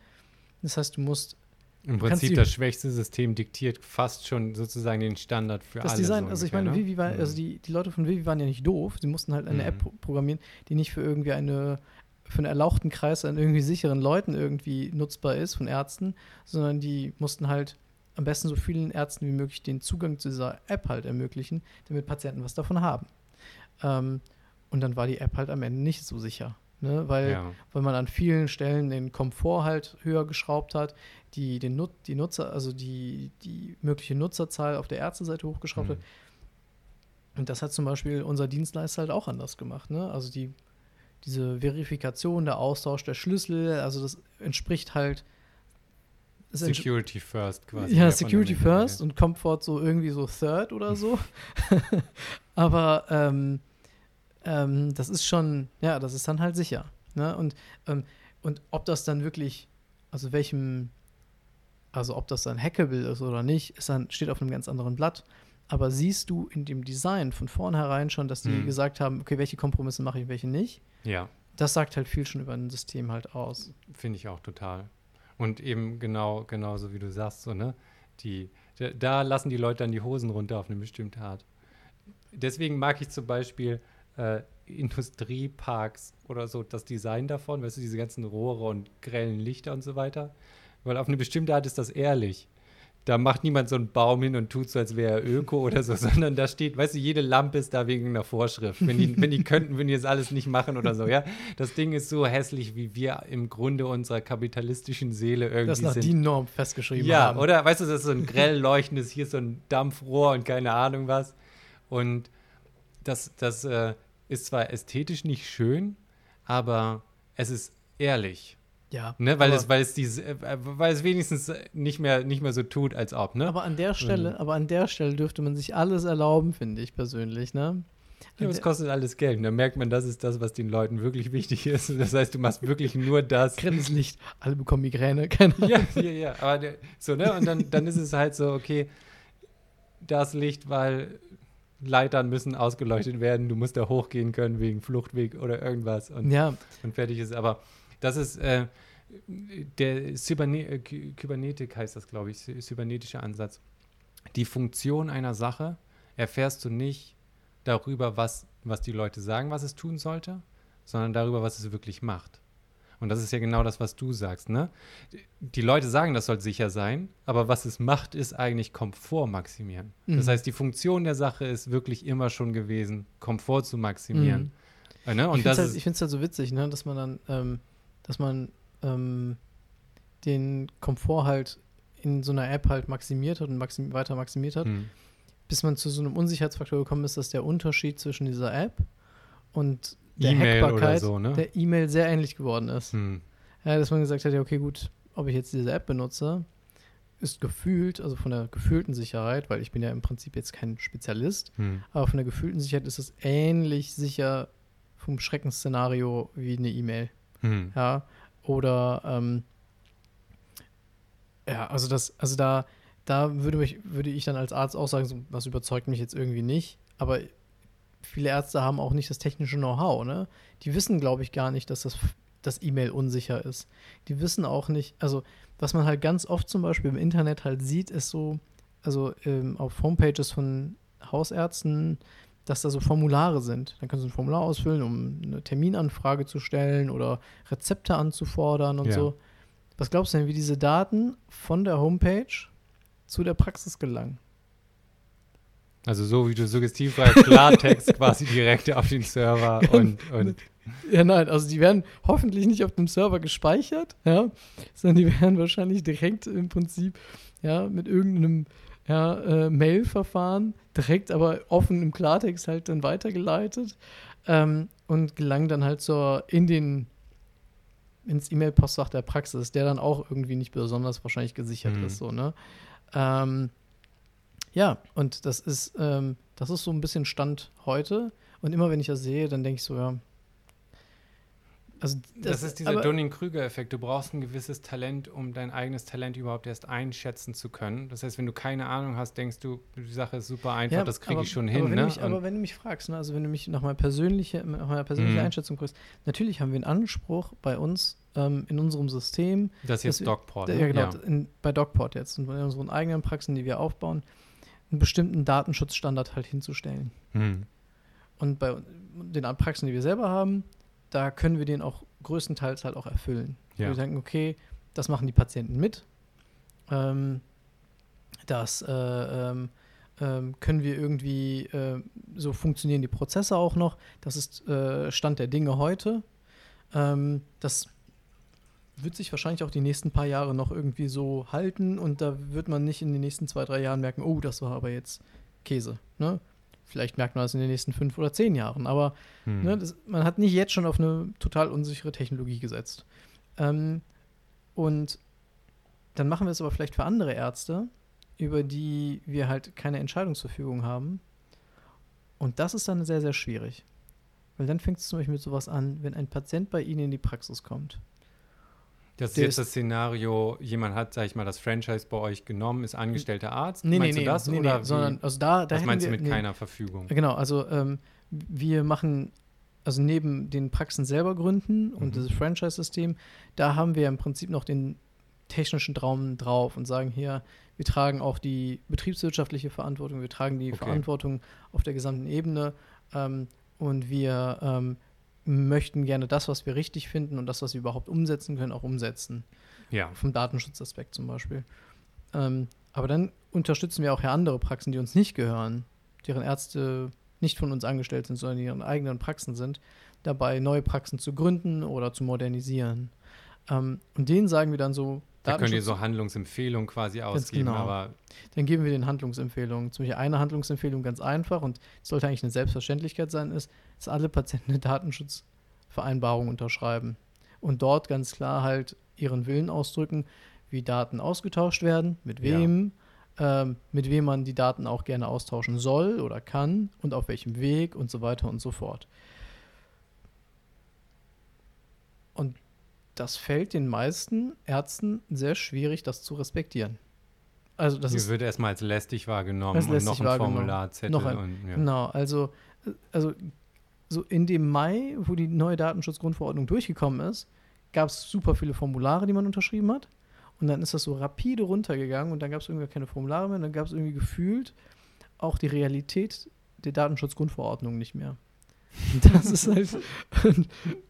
Das heißt, du musst Im Prinzip das schwächste System diktiert fast schon sozusagen den Standard für das alle. Design, so also ich meine, ne? Vivi war, Mhm. also die, die Leute von Vivi waren ja nicht doof, sie mussten halt eine Mhm. App pro programmieren, die nicht für irgendwie eine, für einen erlauchten Kreis an irgendwie sicheren Leuten irgendwie nutzbar ist, von Ärzten, sondern die mussten halt am besten so vielen Ärzten wie möglich den Zugang zu dieser App halt ermöglichen, damit Patienten was davon haben. Ähm, und dann war die App halt am Ende nicht so sicher. Ne? Weil, ja. weil man an vielen Stellen den Komfort halt höher geschraubt hat, die, den Nut die Nutzer, also die, die mögliche Nutzerzahl auf der Ärzteseite hochgeschraubt Mhm. hat. Und das hat zum Beispiel unser Dienstleister halt auch anders gemacht. Ne? Also die, diese Verifikation, der Austausch der Schlüssel, also das entspricht halt. Security first quasi. ja, Security first und Comfort so irgendwie so third oder so. <laughs> Aber ähm, ähm, das ist schon, ja, das ist dann halt sicher. Ne? Und, ähm, und ob das dann wirklich, also welchem, also ob das dann hackable ist oder nicht, ist dann, steht auf einem ganz anderen Blatt. Aber siehst du in dem Design von vornherein schon, dass die Mhm. gesagt haben, okay, welche Kompromisse mache ich, welche nicht? Ja, Das sagt halt viel schon über ein System halt aus. finde ich auch total. Und eben genau, genauso wie du sagst, so, ne? Die, da, da lassen die Leute dann die Hosen runter auf eine bestimmte Art. Deswegen mag ich zum Beispiel äh, Industrieparks oder so, das Design davon, weißt du, diese ganzen Rohre und grellen Lichter und so weiter. Weil auf eine bestimmte Art ist das ehrlich. Da macht niemand so einen Baum hin und tut so, als wäre er Öko oder so, <laughs> sondern da steht, weißt du, jede Lampe ist da wegen einer Vorschrift. Wenn die, wenn die <laughs> könnten, würden die das alles nicht machen oder so, ja. Das Ding ist so hässlich, wie wir im Grunde unserer kapitalistischen Seele irgendwie Das nach sind. DIN-Norm festgeschrieben Ja, haben. oder? Weißt du, das ist so ein grell leuchtendes, hier so ein Dampfrohr und keine Ahnung was. Und das, das äh, ist zwar ästhetisch nicht schön, aber es ist ehrlich. Ja. Ne? Weil, es, weil, es diese, äh, weil es wenigstens nicht mehr, nicht mehr so tut, als ob. Ne? Aber an der Stelle, Mhm. aber an der Stelle dürfte man sich alles erlauben, finde ich persönlich, ne? ja, aber es kostet alles Geld. Und dann merkt man, das ist das, was den Leuten wirklich wichtig <laughs> ist. Das heißt, du machst wirklich nur das. Grelles Licht, alle bekommen Migräne, <laughs> keine Ahnung. ja, ja, ja. Aber so, ne? Und dann, dann ist es halt so, okay, das Licht, weil Leitern müssen ausgeleuchtet werden, du musst da hochgehen können wegen Fluchtweg oder irgendwas und, Ja, und fertig ist. Aber das ist äh, der Cyberne äh, Ky- Kybernetik heißt das, glaube ich, cy- cybernetischer Ansatz. Die Funktion einer Sache erfährst du nicht darüber, was, was die Leute sagen, was es tun sollte, sondern darüber, was es wirklich macht. Und das ist ja genau das, was du sagst, ne? Die Leute sagen, das soll sicher sein, aber was es macht, ist eigentlich Komfort maximieren. Mhm. Das heißt, die Funktion der Sache ist wirklich immer schon gewesen, Komfort zu maximieren. Mhm. Ne? Und ich finde es halt, halt, so witzig, ne? dass man dann, ähm, dass man ähm, den Komfort halt in so einer App halt maximiert hat und maxim weiter maximiert hat, mhm. bis man zu so einem Unsicherheitsfaktor gekommen ist, dass der Unterschied zwischen dieser App und der e Hackbarkeit so, ne? der E-Mail sehr ähnlich geworden ist. Mhm. Ja, dass man gesagt hat, ja, okay, gut, ob ich jetzt diese App benutze, ist gefühlt, also von der gefühlten Sicherheit, weil ich bin ja im Prinzip jetzt kein Spezialist, mhm. aber von der gefühlten Sicherheit ist es ähnlich sicher vom Schreckensszenario wie eine E-Mail. Mhm. Ja, oder ähm, ja, also das, also da, da würde mich, würde ich dann als Arzt auch sagen, was überzeugt mich jetzt irgendwie nicht. Aber viele Ärzte haben auch nicht das technische Know-how, ne? Die wissen, glaube ich, gar nicht, dass das, das E-Mail unsicher ist. Die wissen auch nicht, also was man halt ganz oft zum Beispiel im Internet halt sieht, ist so, also ähm, auf Homepages von Hausärzten, dass da so Formulare sind. Dann kannst du ein Formular ausfüllen, um eine Terminanfrage zu stellen oder Rezepte anzufordern und ja. so. Was glaubst du denn, wie diese Daten von der Homepage zu der Praxis gelangen? Also so wie du suggestivfrei Klartext <laughs> quasi direkt auf den Server <laughs> und, und Ja, nein, also die werden hoffentlich nicht auf dem Server gespeichert, ja, sondern die werden wahrscheinlich direkt im Prinzip, ja, mit irgendeinem ja, äh, Mail-Verfahren direkt aber offen im Klartext halt dann weitergeleitet ähm, und gelangen dann halt zur in den ins E-Mail-Postfach der Praxis, der dann auch irgendwie nicht besonders wahrscheinlich gesichert mhm. ist, so, ne? Ähm, ja, und das ist, ähm, das ist so ein bisschen Stand heute. Und immer wenn ich das sehe, dann denke ich so, ja. Also das, das ist dieser Dunning-Krüger-Effekt. Du brauchst ein gewisses Talent, um dein eigenes Talent überhaupt erst einschätzen zu können. Das heißt, wenn du keine Ahnung hast, denkst du, die Sache ist super einfach, ja, das kriege ich schon hin. Wenn ne? mich, aber wenn du mich fragst, ne, also wenn du mich nach meiner persönlichen, nach meiner persönlichen mhm. Einschätzung fragst, natürlich haben wir einen Anspruch bei uns ähm, in unserem System. Das ist jetzt DocPort. Ja, genau, ja. In, bei DocPort jetzt und bei unseren eigenen Praxen, die wir aufbauen, einen bestimmten Datenschutzstandard halt hinzustellen. Hm. Und bei den Praxen, die wir selber haben, da können wir den auch größtenteils halt auch erfüllen. Ja. Wir denken, okay, das machen die Patienten mit. Ähm, das äh, ähm, ähm, können wir irgendwie, äh, so funktionieren die Prozesse auch noch. Das ist äh, Stand der Dinge heute. Ähm, das wird sich wahrscheinlich auch die nächsten paar Jahre noch irgendwie so halten und da wird man nicht in den nächsten zwei, drei Jahren merken, oh, das war aber jetzt Käse. Ne? Vielleicht merkt man das in den nächsten fünf oder zehn Jahren, aber hm. ne, das, man hat nicht jetzt schon auf eine total unsichere Technologie gesetzt. Ähm, und dann machen wir es aber vielleicht für andere Ärzte, über die wir halt keine Entscheidungsverfügung haben. Und das ist dann sehr, sehr schwierig. Weil dann fängt es zum Beispiel mit sowas an, wenn ein Patient bei Ihnen in die Praxis kommt das ist jetzt das Szenario, jemand hat, sag ich mal, das Franchise bei euch genommen, ist angestellter Arzt. Nee, meinst nee, du das? Nee, oder nee, sondern, also da, da Was meinst wir, du mit nee, keiner Verfügung? Genau, also ähm, wir machen, also neben den Praxen selber gründen und mhm. dieses Franchise-System, da haben wir im Prinzip noch den technischen Traum drauf und sagen hier, wir tragen auch die betriebswirtschaftliche Verantwortung, wir tragen die okay. Verantwortung auf der gesamten Ebene ähm, und wir ähm, möchten gerne das, was wir richtig finden und das, was wir überhaupt umsetzen können, auch umsetzen. Ja. Vom Datenschutzaspekt zum Beispiel. Ähm, aber dann unterstützen wir auch ja andere Praxen, die uns nicht gehören, deren Ärzte nicht von uns angestellt sind, sondern die ihren eigenen Praxen sind, dabei neue Praxen zu gründen oder zu modernisieren. Ähm, und denen sagen wir dann so, da könnt ihr so Handlungsempfehlungen quasi ausgeben, genau. aber. Dann geben wir den Handlungsempfehlungen. Zum Beispiel eine Handlungsempfehlung ganz einfach und sollte eigentlich eine Selbstverständlichkeit sein, ist, dass alle Patienten eine Datenschutzvereinbarung unterschreiben und dort ganz klar halt ihren Willen ausdrücken, wie Daten ausgetauscht werden, mit wem, ja. ähm, mit wem man die Daten auch gerne austauschen soll oder kann und auf welchem Weg und so weiter und so fort. Und das fällt den meisten Ärzten sehr schwierig, das zu respektieren. Also das ist, wird erstmal als lästig wahrgenommen als lästig und noch ein Formularzettel. Noch ein, und, ja. Genau, also, also so in dem Mai, wo die neue Datenschutzgrundverordnung durchgekommen ist, gab es super viele Formulare, die man unterschrieben hat. Und dann ist das so rapide runtergegangen und dann gab es irgendwie keine Formulare mehr. Und dann gab es irgendwie gefühlt auch die Realität der Datenschutzgrundverordnung nicht mehr. <laughs> Das ist halt. Und,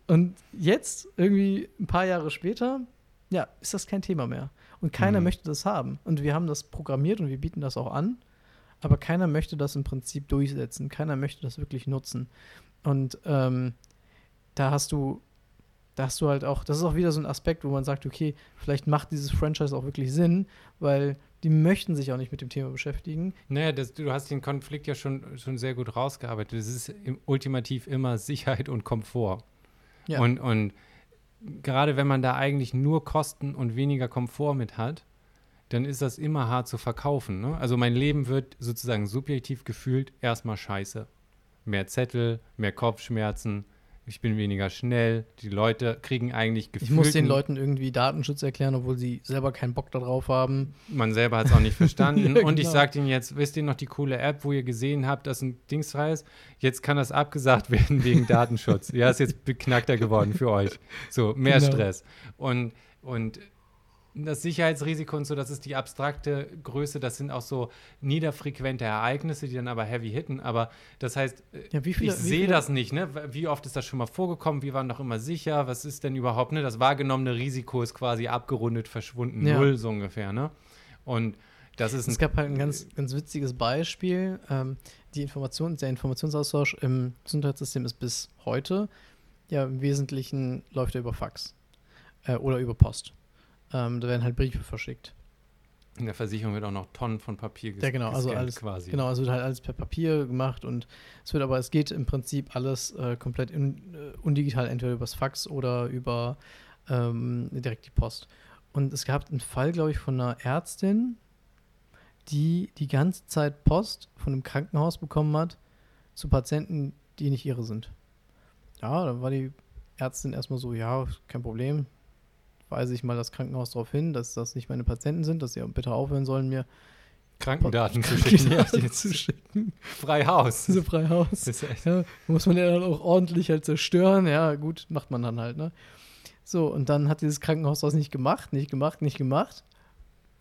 und, jetzt, irgendwie ein paar Jahre später, ja, ist das kein Thema mehr. Und keiner mhm. möchte das haben. Und wir haben das programmiert und wir bieten das auch an. Aber keiner möchte das im Prinzip durchsetzen. Keiner möchte das wirklich nutzen. Und ähm, da hast du, da hast du halt auch, das ist auch wieder so ein Aspekt, wo man sagt, okay, vielleicht macht dieses Franchise auch wirklich Sinn, weil die möchten sich auch nicht mit dem Thema beschäftigen. Naja, das, du hast den Konflikt ja schon, schon sehr gut rausgearbeitet. Es ist im, ultimativ immer <laughs> Sicherheit und Komfort. Ja. Und, und gerade wenn man da eigentlich nur Kosten und weniger Komfort mit hat, dann ist das immer hart zu verkaufen. Ne? Also mein Leben wird sozusagen subjektiv gefühlt erstmal scheiße. Mehr Zettel, mehr Kopfschmerzen, ich bin weniger schnell, die Leute kriegen eigentlich Gefühl. Ich muss den Leuten irgendwie Datenschutz erklären, obwohl sie selber keinen Bock darauf haben. Man selber hat es auch nicht verstanden. <laughs> ja, Und ich genau. sage ihnen jetzt, wisst ihr noch die coole App, wo ihr gesehen habt, dass ein Dings frei ist? Jetzt kann das abgesagt werden wegen <laughs> Datenschutz. ja, ist jetzt beknackter geworden für euch. So, mehr genau. Stress. Und, und das Sicherheitsrisiko und so, das ist die abstrakte Größe, das sind auch so niederfrequente Ereignisse, die dann aber heavy hitten. Aber das heißt, ja, viele, ich sehe das nicht, ne? Wie oft ist das schon mal vorgekommen? Wir waren doch immer sicher. Was ist denn überhaupt, ne? Das wahrgenommene Risiko ist quasi abgerundet, verschwunden, ja. null so ungefähr, ne? Und das ist Es gab halt ein ganz, ganz witziges Beispiel. Ähm, die Information, der Informationsaustausch im Gesundheitssystem ist bis heute ja im Wesentlichen läuft er über Fax äh, oder über Post. Ähm, da werden halt Briefe verschickt. In der Versicherung wird auch noch Tonnen von Papier ges Ja, genau, also alles quasi. Genau, also wird halt alles per Papier gemacht und es wird aber, es geht im Prinzip alles äh, komplett in, äh, undigital, entweder übers Fax oder über ähm, direkt die Post. Und es gab einen Fall, glaube ich, von einer Ärztin, die die ganze Zeit Post von einem Krankenhaus bekommen hat zu Patienten, die nicht ihre sind. Ja, dann war die Ärztin erstmal so, ja, kein Problem, weise ich mal das Krankenhaus darauf hin, dass das nicht meine Patienten sind, dass sie bitte aufhören sollen, mir Krankendaten zu schicken. Ja, <laughs> zu schicken. Frei Haus. So frei Haus. Ja, muss man ja dann auch ordentlich halt zerstören. Ja, gut, macht man dann halt, ne? So, und dann hat dieses Krankenhaus das nicht gemacht, nicht gemacht, nicht gemacht.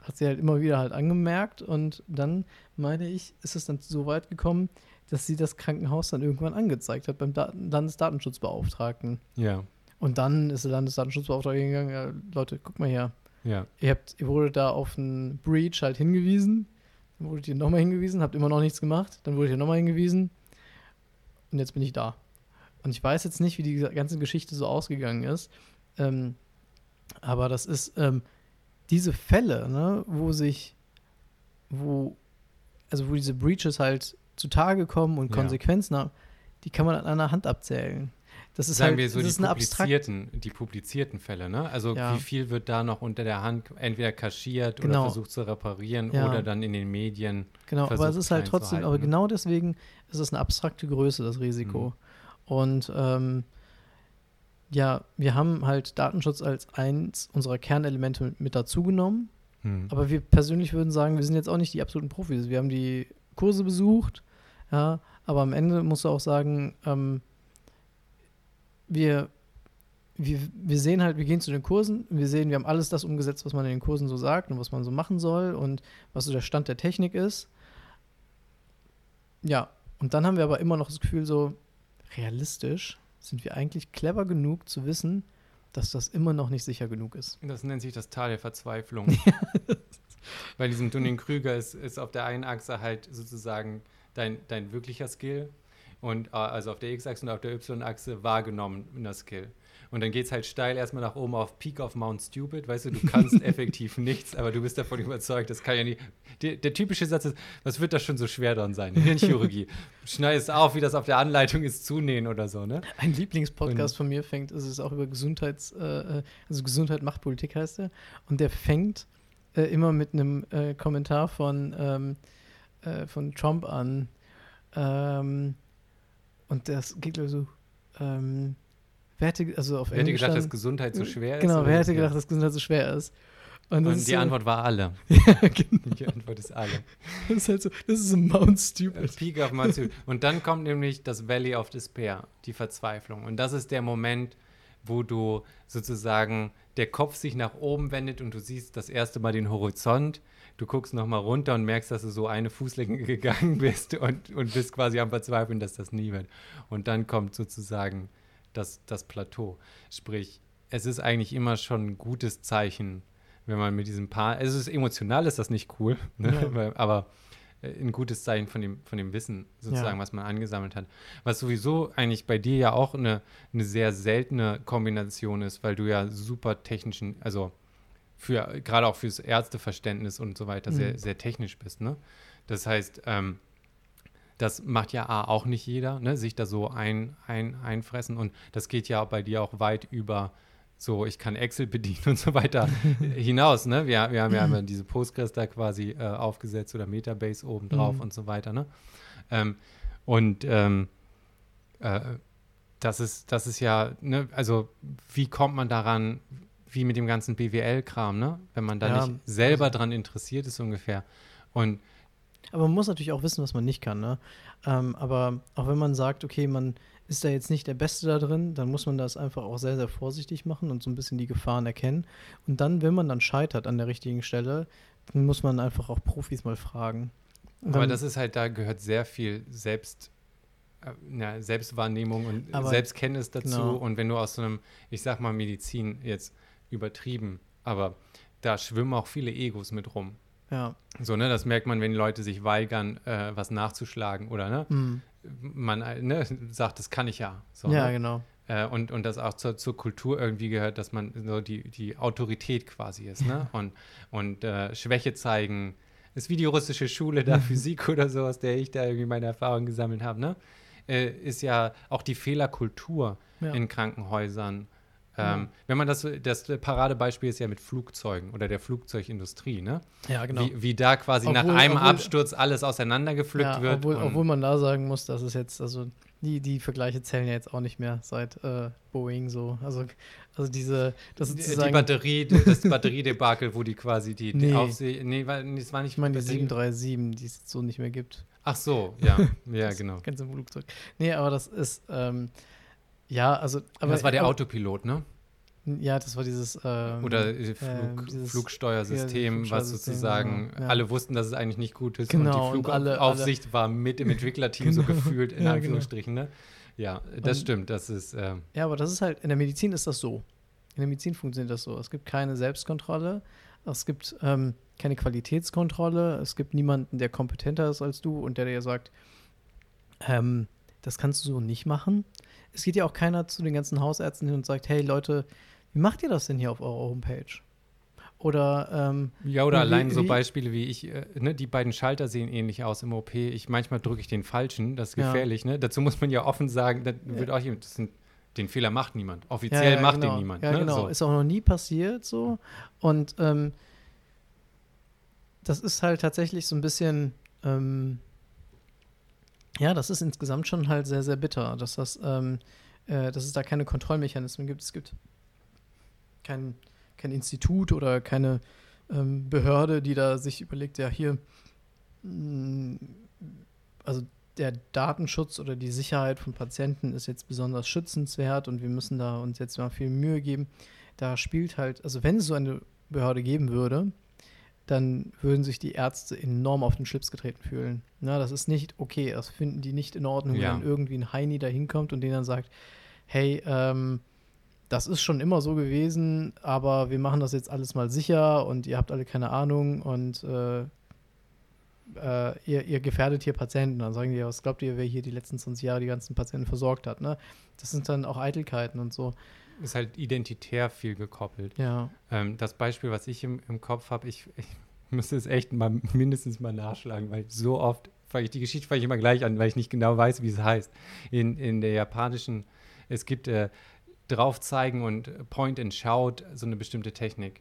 Hat sie halt immer wieder halt angemerkt und dann, meine ich, ist es dann so weit gekommen, dass sie das Krankenhaus dann irgendwann angezeigt hat beim Landesdatenschutzbeauftragten. Ja. Und dann ist der Landesdatenschutzbeauftragte gegangen, ja, Leute, guck mal her. Ja. Ihr, habt, ihr wurde da auf einen Breach halt hingewiesen. Dann wurdet ihr nochmal hingewiesen, habt immer noch nichts gemacht. Dann wurdet ihr nochmal hingewiesen. Und jetzt bin ich da. Und ich weiß jetzt nicht, wie die ganze Geschichte so ausgegangen ist. Ähm, aber das ist ähm, diese Fälle, ne, wo sich, wo, also wo diese Breaches halt zutage kommen und Konsequenzen ja. haben, die kann man an einer Hand abzählen. Das ist Sagen halt, wir so die publizierten, die publizierten Fälle, ne? Also ja. wie viel wird da noch unter der Hand entweder kaschiert genau. oder versucht zu reparieren ja. oder dann in den Medien. Genau, aber es ist halt trotzdem, aber genau deswegen ist es eine abstrakte Größe, das Risiko. Mhm. Und ähm, ja, wir haben halt Datenschutz als eins unserer Kernelemente mit, mit dazugenommen. Mhm. Aber wir persönlich würden sagen, wir sind jetzt auch nicht die absoluten Profis. Wir haben die Kurse besucht, ja, aber am Ende musst du auch sagen, ähm, wir, wir, wir sehen halt, wir gehen zu den Kursen, wir sehen, wir haben alles das umgesetzt, was man in den Kursen so sagt und was man so machen soll und was so der Stand der Technik ist. Ja, und dann haben wir aber immer noch das Gefühl, so realistisch sind wir eigentlich clever genug zu wissen, dass das immer noch nicht sicher genug ist. Das nennt sich das Tal der Verzweiflung. <laughs> Bei diesem Dunning-Krüger ist, ist auf der einen Achse halt sozusagen dein, dein wirklicher Skill und äh, also auf der X-Achse und auf der Y-Achse wahrgenommen in der Skill. Und dann geht es halt steil erstmal nach oben auf Peak of Mount Stupid. Weißt du, du kannst <laughs> effektiv nichts, aber du bist davon überzeugt, das kann ja nicht. Der, der, typische Satz ist, was wird das schon so schwer dran sein? Hirnchirurgie. <laughs> Schneidest auf, wie das auf der Anleitung ist, zunähen oder so, ne? Ein Lieblingspodcast von mir fängt, ist es auch über Gesundheits, äh, äh, also Gesundheit macht Politik heißt er. Und der fängt äh, immer mit einem äh, Kommentar von, ähm, äh, von Trump an. Ähm, und das geht so, ähm, wer hätte, also auf wer hätte gedacht, dass Gesundheit so schwer ist? Genau, wer hätte gedacht, dass Gesundheit so schwer ist? Und, und die so, Antwort war alle. <laughs> ja, genau. <laughs> Die Antwort ist alle. Das ist halt so, das ist ein Mount Stupid. Peak of Mount Stupid. Und dann kommt nämlich das Valley of Despair, die Verzweiflung. Und das ist der Moment, wo du sozusagen der Kopf sich nach oben wendet und du siehst das erste Mal den Horizont du guckst nochmal runter und merkst, dass du so eine Fußlänge <laughs> gegangen bist und, und bist quasi am Verzweifeln, dass das nie wird. Und dann kommt sozusagen das, das Plateau. Sprich, es ist eigentlich immer schon ein gutes Zeichen, wenn man mit diesem Paar, es ist emotional, ist das nicht cool, ne? ja. aber äh, ein gutes Zeichen von dem, von dem Wissen sozusagen, ja. was man angesammelt hat. Was sowieso eigentlich bei dir ja auch eine, eine sehr seltene Kombination ist, weil du ja super technischen, also für gerade auch fürs Ärzteverständnis und so weiter mhm. sehr, sehr technisch bist. Ne? Das heißt, ähm, das macht ja A, auch nicht jeder, ne? sich da so ein, ein, einfressen. Und das geht ja bei dir auch weit über so, ich kann Excel bedienen <laughs> und so weiter <laughs> hinaus. Ne? Wir, wir haben ja diese Postgres da quasi äh, aufgesetzt oder Metabase obendrauf mhm. und so weiter. Ne? Ähm, und ähm, äh, das, ist, das ist ja, ne? also wie kommt man daran, wie mit dem ganzen BWL-Kram, ne? wenn man da ja, nicht selber also, dran interessiert ist ungefähr. Und aber man muss natürlich auch wissen, was man nicht kann. Ne? Ähm, aber auch wenn man sagt, okay, man ist da jetzt nicht der Beste da drin, dann muss man das einfach auch sehr, sehr vorsichtig machen und so ein bisschen die Gefahren erkennen. Und dann, wenn man dann scheitert an der richtigen Stelle, dann muss man einfach auch Profis mal fragen. Und aber das ist halt, da gehört sehr viel Selbst, äh, ja, Selbstwahrnehmung und aber, Selbstkenntnis dazu. Genau. Und wenn du aus so einem, ich sag mal, Medizin jetzt übertrieben, aber da schwimmen auch viele Egos mit rum. Ja. So, ne, das merkt man, wenn Leute sich weigern, äh, was nachzuschlagen oder ne? Mhm. Man äh, ne, sagt, das kann ich ja. So, ja, ne? genau. Äh, und, und das auch zur, zur Kultur irgendwie gehört, dass man so die, die Autorität quasi ist, ne? <laughs> Und, und äh, Schwäche zeigen. Ist wie die russische Schule da, <laughs> Physik oder so, aus der ich da irgendwie meine Erfahrungen gesammelt habe, ne? Äh, ist ja auch die Fehlerkultur ja. in Krankenhäusern ähm, Wenn man das, das Paradebeispiel ist ja mit Flugzeugen oder der Flugzeugindustrie, ne? Ja, genau. Wie, wie da quasi obwohl, nach einem obwohl, Absturz alles auseinandergepflückt ja, wird. Obwohl, obwohl, man da sagen muss, dass es jetzt, also die, die Vergleiche zählen ja jetzt auch nicht mehr seit äh, Boeing so. Also, also diese, das die, die Batterie, das Batteriedebakel, wo die quasi die, die nee. Aufseh, nee, das war nicht Ich meine die 737, die es so nicht mehr gibt. Ach so, ja, <laughs> ja, genau. Ganz im Flugzeug. Nee, aber das ist, ähm, ja, also. Aber, das war der Autopilot, ne? Ja, das war dieses. Ähm, Oder äh, Flug, ähm, dieses, Flugsteuersystem, ja, was sozusagen ja. alle wussten, dass es eigentlich nicht gut ist. Genau, und die Flugaufsicht alle, war mit im Entwicklerteam <laughs> genau. so gefühlt, in ja, genau. Anführungsstrichen. Ne? Ja, das und, stimmt. Das ist. Äh, ja, aber das ist halt, in der Medizin ist das so. In der Medizin funktioniert das so. Es gibt keine Selbstkontrolle, es gibt ähm, keine Qualitätskontrolle, es gibt niemanden, der kompetenter ist als du und der dir sagt, ähm, das kannst du so nicht machen es geht ja auch keiner zu den ganzen Hausärzten hin und sagt, hey Leute, wie macht ihr das denn hier auf eurer Homepage? Oder ähm, ja, oder wie, allein so Beispiele wie ich, äh, ne, die beiden Schalter sehen ähnlich aus im OP. Ich manchmal drücke ich den falschen, das ist gefährlich. Ja. Ne? Dazu muss man ja offen sagen, das wird auch das sind, den Fehler macht niemand. Offiziell ja, ja, macht genau. den niemand. Ja, ne? genau. So. Ist auch noch nie passiert so. Und ähm, das ist halt tatsächlich so ein bisschen ähm, ja, das ist insgesamt schon halt sehr, sehr bitter, dass, das, ähm, äh, dass es da keine Kontrollmechanismen gibt. Es gibt kein, kein Institut oder keine ähm, Behörde, die da sich überlegt, ja, hier, mh, mm, also der Datenschutz oder die Sicherheit von Patienten ist jetzt besonders schützenswert und wir müssen da uns jetzt mal viel Mühe geben. Da spielt halt, also wenn es so eine Behörde geben würde, dann würden sich die Ärzte enorm auf den Schlips getreten fühlen. Na, das ist nicht okay, das finden die nicht in Ordnung, ja. wenn irgendwie ein Heini da hinkommt und denen dann sagt, hey, ähm, das ist schon immer so gewesen, aber wir machen das jetzt alles mal sicher und ihr habt alle keine Ahnung und äh, äh, ihr, ihr, gefährdet hier Patienten. Dann sagen die, was glaubt ihr, wer hier die letzten 20 Jahre die ganzen Patienten versorgt hat? Ne? Das sind dann auch Eitelkeiten und so. Ist halt identitär viel gekoppelt. Ja. Ähm, das Beispiel, was ich im, im Kopf habe, ich, ich müsste es echt mal mindestens mal nachschlagen, weil so oft fange ich die Geschichte fange ich immer gleich an, weil ich nicht genau weiß, wie es heißt. In, in der japanischen, es gibt äh, drauf zeigen und Point and Shout, so eine bestimmte Technik.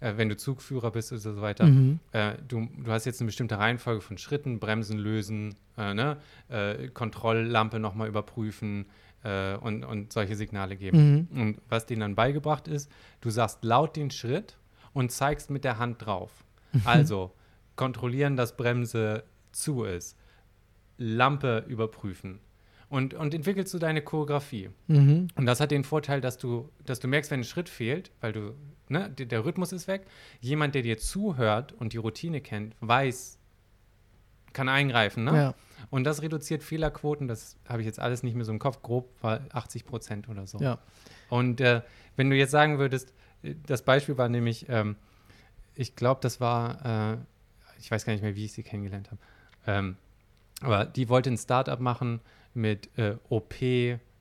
Äh, wenn du Zugführer bist und so weiter. Mhm. Äh, du, du hast jetzt eine bestimmte Reihenfolge von Schritten, Bremsen lösen, äh, ne? Äh, Kontrolllampe nochmal überprüfen, äh, und, und solche Signale geben. Mhm. Und was denen dann beigebracht ist, du sagst laut den Schritt und zeigst mit der Hand drauf. Also kontrollieren, dass Bremse zu ist. Lampe überprüfen. und, und entwickelst du deine Choreografie. Mhm. Und das hat den Vorteil, dass du, dass du merkst, wenn ein Schritt fehlt, weil du, ne, der, der Rhythmus ist weg. Jemand, der dir zuhört und die Routine kennt, weiß, kann eingreifen, ne? Ja. Und das reduziert Fehlerquoten, das habe ich jetzt alles nicht mehr so im Kopf, grob war 80 Prozent oder so. Ja. Und äh, wenn du jetzt sagen würdest, äh, das Beispiel war nämlich, ähm, ich glaube, das war, äh, ich weiß gar nicht mehr, wie ich sie kennengelernt habe, ähm, aber die wollte ein Startup machen mit äh, OP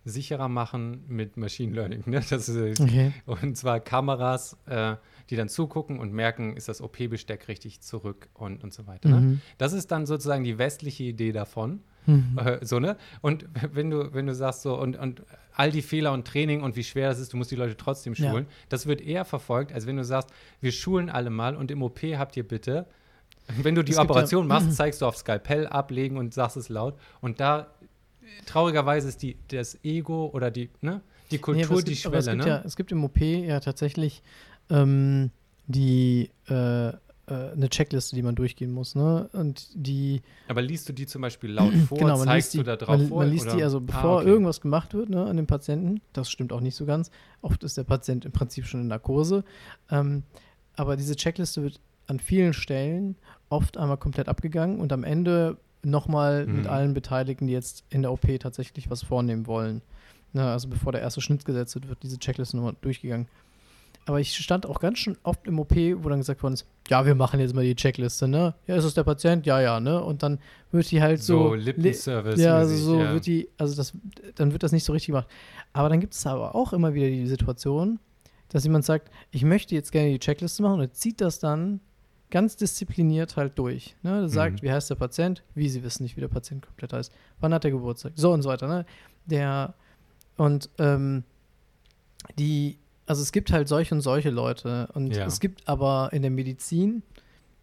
sicherer machen mit Machine Learning. Ne? Das ist, Okay. und zwar Kameras, äh, die dann zugucken und merken, ist das OP-Besteck richtig zurück und, und so weiter. Ne? Mhm. Das ist dann sozusagen die westliche Idee davon. Mhm. Äh, so, ne? Und <laughs> wenn du, wenn du sagst so, und, und all die Fehler und Training und wie schwer das ist, du musst die Leute trotzdem Ja. schulen, das wird eher verfolgt, als wenn du sagst, wir schulen alle mal und im OP habt ihr bitte, wenn du die gibt ja- Operation <clears throat> machst, zeigst du auf Skalpell ablegen und sagst es laut. Und da, traurigerweise, ist die, das Ego oder die, ne? Die Nee, Kultur aber es die gibt, aber es Schwelle, gibt ne? ja, es gibt im OP ja tatsächlich ähm, die äh, äh, eine Checkliste, die man durchgehen muss, ne? Und die Aber liest du die zum Beispiel laut <clears throat> vor? genau, man zeigst liest die, du da drauf man, vor? man liest oder? die also Ah, bevor okay. irgendwas gemacht wird, ne, an dem Patienten. Das stimmt auch nicht so ganz. Oft ist der Patient im Prinzip schon in Narkose. Ähm, aber diese Checkliste wird an vielen Stellen oft einmal komplett abgegangen und am Ende nochmal mit Mhm. allen Beteiligten, die jetzt in der OP tatsächlich was vornehmen wollen. Ne, also bevor der erste Schnitt gesetzt wird, wird diese Checkliste nochmal durchgegangen. Aber ich stand auch ganz schön oft im OP, wo dann gesagt worden ist, ja, wir machen jetzt mal die Checkliste, ne? Ja, ist das der Patient? Ja, ja, ne? Und dann wird die halt so, so Lippenservice. ja, also so ja. wird die, also das, dann wird das nicht so richtig gemacht. Aber dann gibt es aber auch immer wieder die Situation, dass jemand sagt, ich möchte jetzt gerne die Checkliste machen und zieht das dann ganz diszipliniert halt durch. Ne? Er sagt, Mhm. wie heißt der Patient, wie sie wissen nicht, wie der Patient komplett heißt, wann hat er Geburtstag, so und so weiter. Ne? Der und ähm, die, also es gibt halt solche und solche Leute und Ja. es gibt aber in der Medizin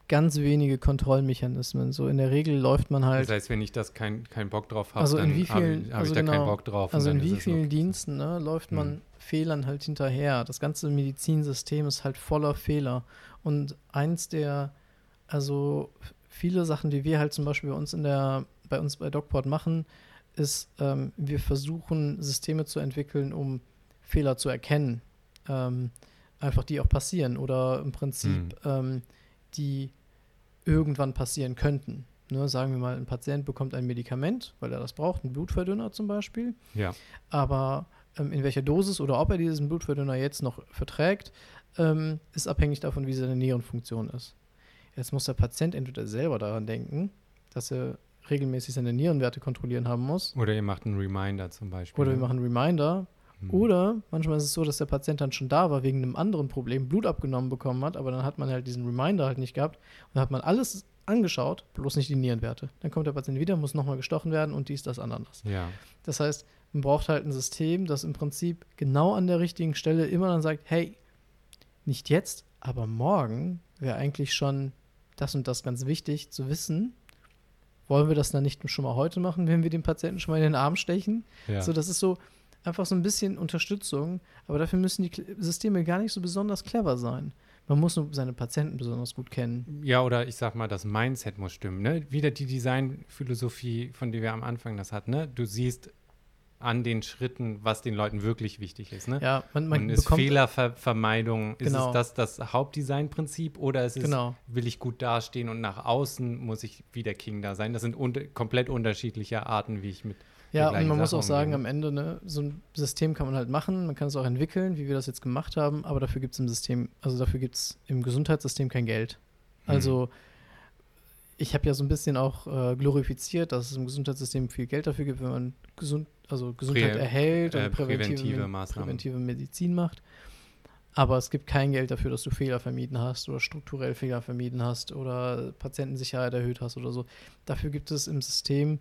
ganz wenige Kontrollmechanismen. So in der Regel läuft man halt Das heißt, wenn ich das kein, kein Bock drauf habe, Also in dann wie habe vielen- ich, hab also ich da keinen genau, Bock drauf. Also in wie vielen. Diensten ne, läuft man Hm. Fehlern halt hinterher? Das ganze Medizinsystem ist halt voller Fehler. Und eins der, also viele Sachen, die wir halt zum Beispiel bei uns in der, bei uns bei DocPort machen, ist, ähm, wir versuchen Systeme zu entwickeln, um Fehler zu erkennen. Ähm, einfach die auch passieren oder im Prinzip ähm, die irgendwann passieren könnten. Ne, sagen wir mal, ein Patient bekommt ein Medikament, weil er das braucht, einen Blutverdünner zum Beispiel. Ja. Aber ähm, in welcher Dosis oder ob er diesen Blutverdünner jetzt noch verträgt, ähm, ist abhängig davon, wie seine Nierenfunktion ist. Jetzt muss der Patient entweder selber daran denken, dass er regelmäßig seine Nierenwerte kontrollieren haben muss, Oder ihr macht einen Reminder zum Beispiel. oder wir ne? machen einen Reminder. Oder manchmal ist es so, dass der Patient dann schon da war, wegen einem anderen Problem, Blut abgenommen bekommen hat, aber dann hat man halt diesen Reminder halt nicht gehabt. Und dann hat man alles angeschaut, bloß nicht die Nierenwerte. Dann kommt der Patient wieder, muss nochmal gestochen werden und dies, das, anderes. Ja. Das heißt, man braucht halt ein System, das im Prinzip genau an der richtigen Stelle immer dann sagt, hey, nicht jetzt, aber morgen wäre eigentlich schon das und das ganz wichtig zu wissen. Wollen wir das dann nicht schon mal heute machen, wenn wir den Patienten schon mal in den Arm stechen? ja. So, das ist so einfach so ein bisschen Unterstützung, aber dafür müssen die Systeme gar nicht so besonders clever sein. Man muss nur seine Patienten besonders gut kennen. Ja, oder ich sag mal, das Mindset muss stimmen. Ne? Wieder die Designphilosophie, von der wir am Anfang das hatten. Ne? Du siehst an den Schritten, was den Leuten wirklich wichtig ist. Ne? Ja, man, man Und ist Fehlervermeidung, ist Genau. es das das Hauptdesignprinzip oder ist es, genau. will ich gut dastehen und nach außen muss ich wie der King da sein? Das sind unter, komplett unterschiedliche Arten, wie ich mit Ja, und man muss Sache auch sagen, umgehen. am Ende, ne, so ein System kann man halt machen, man kann es auch entwickeln, wie wir das jetzt gemacht haben, aber dafür gibt es im System, also dafür gibt es im Gesundheitssystem kein Geld. Hm. Also ich habe ja so ein bisschen auch äh, glorifiziert, dass es im Gesundheitssystem viel Geld dafür gibt, wenn man gesund, also Gesundheit Prä- erhält äh, und präventive, präventive Maßnahmen. präventive Medizin macht. Aber es gibt kein Geld dafür, dass du Fehler vermieden hast oder strukturell Fehler vermieden hast oder Patientensicherheit erhöht hast oder so. Dafür gibt es im System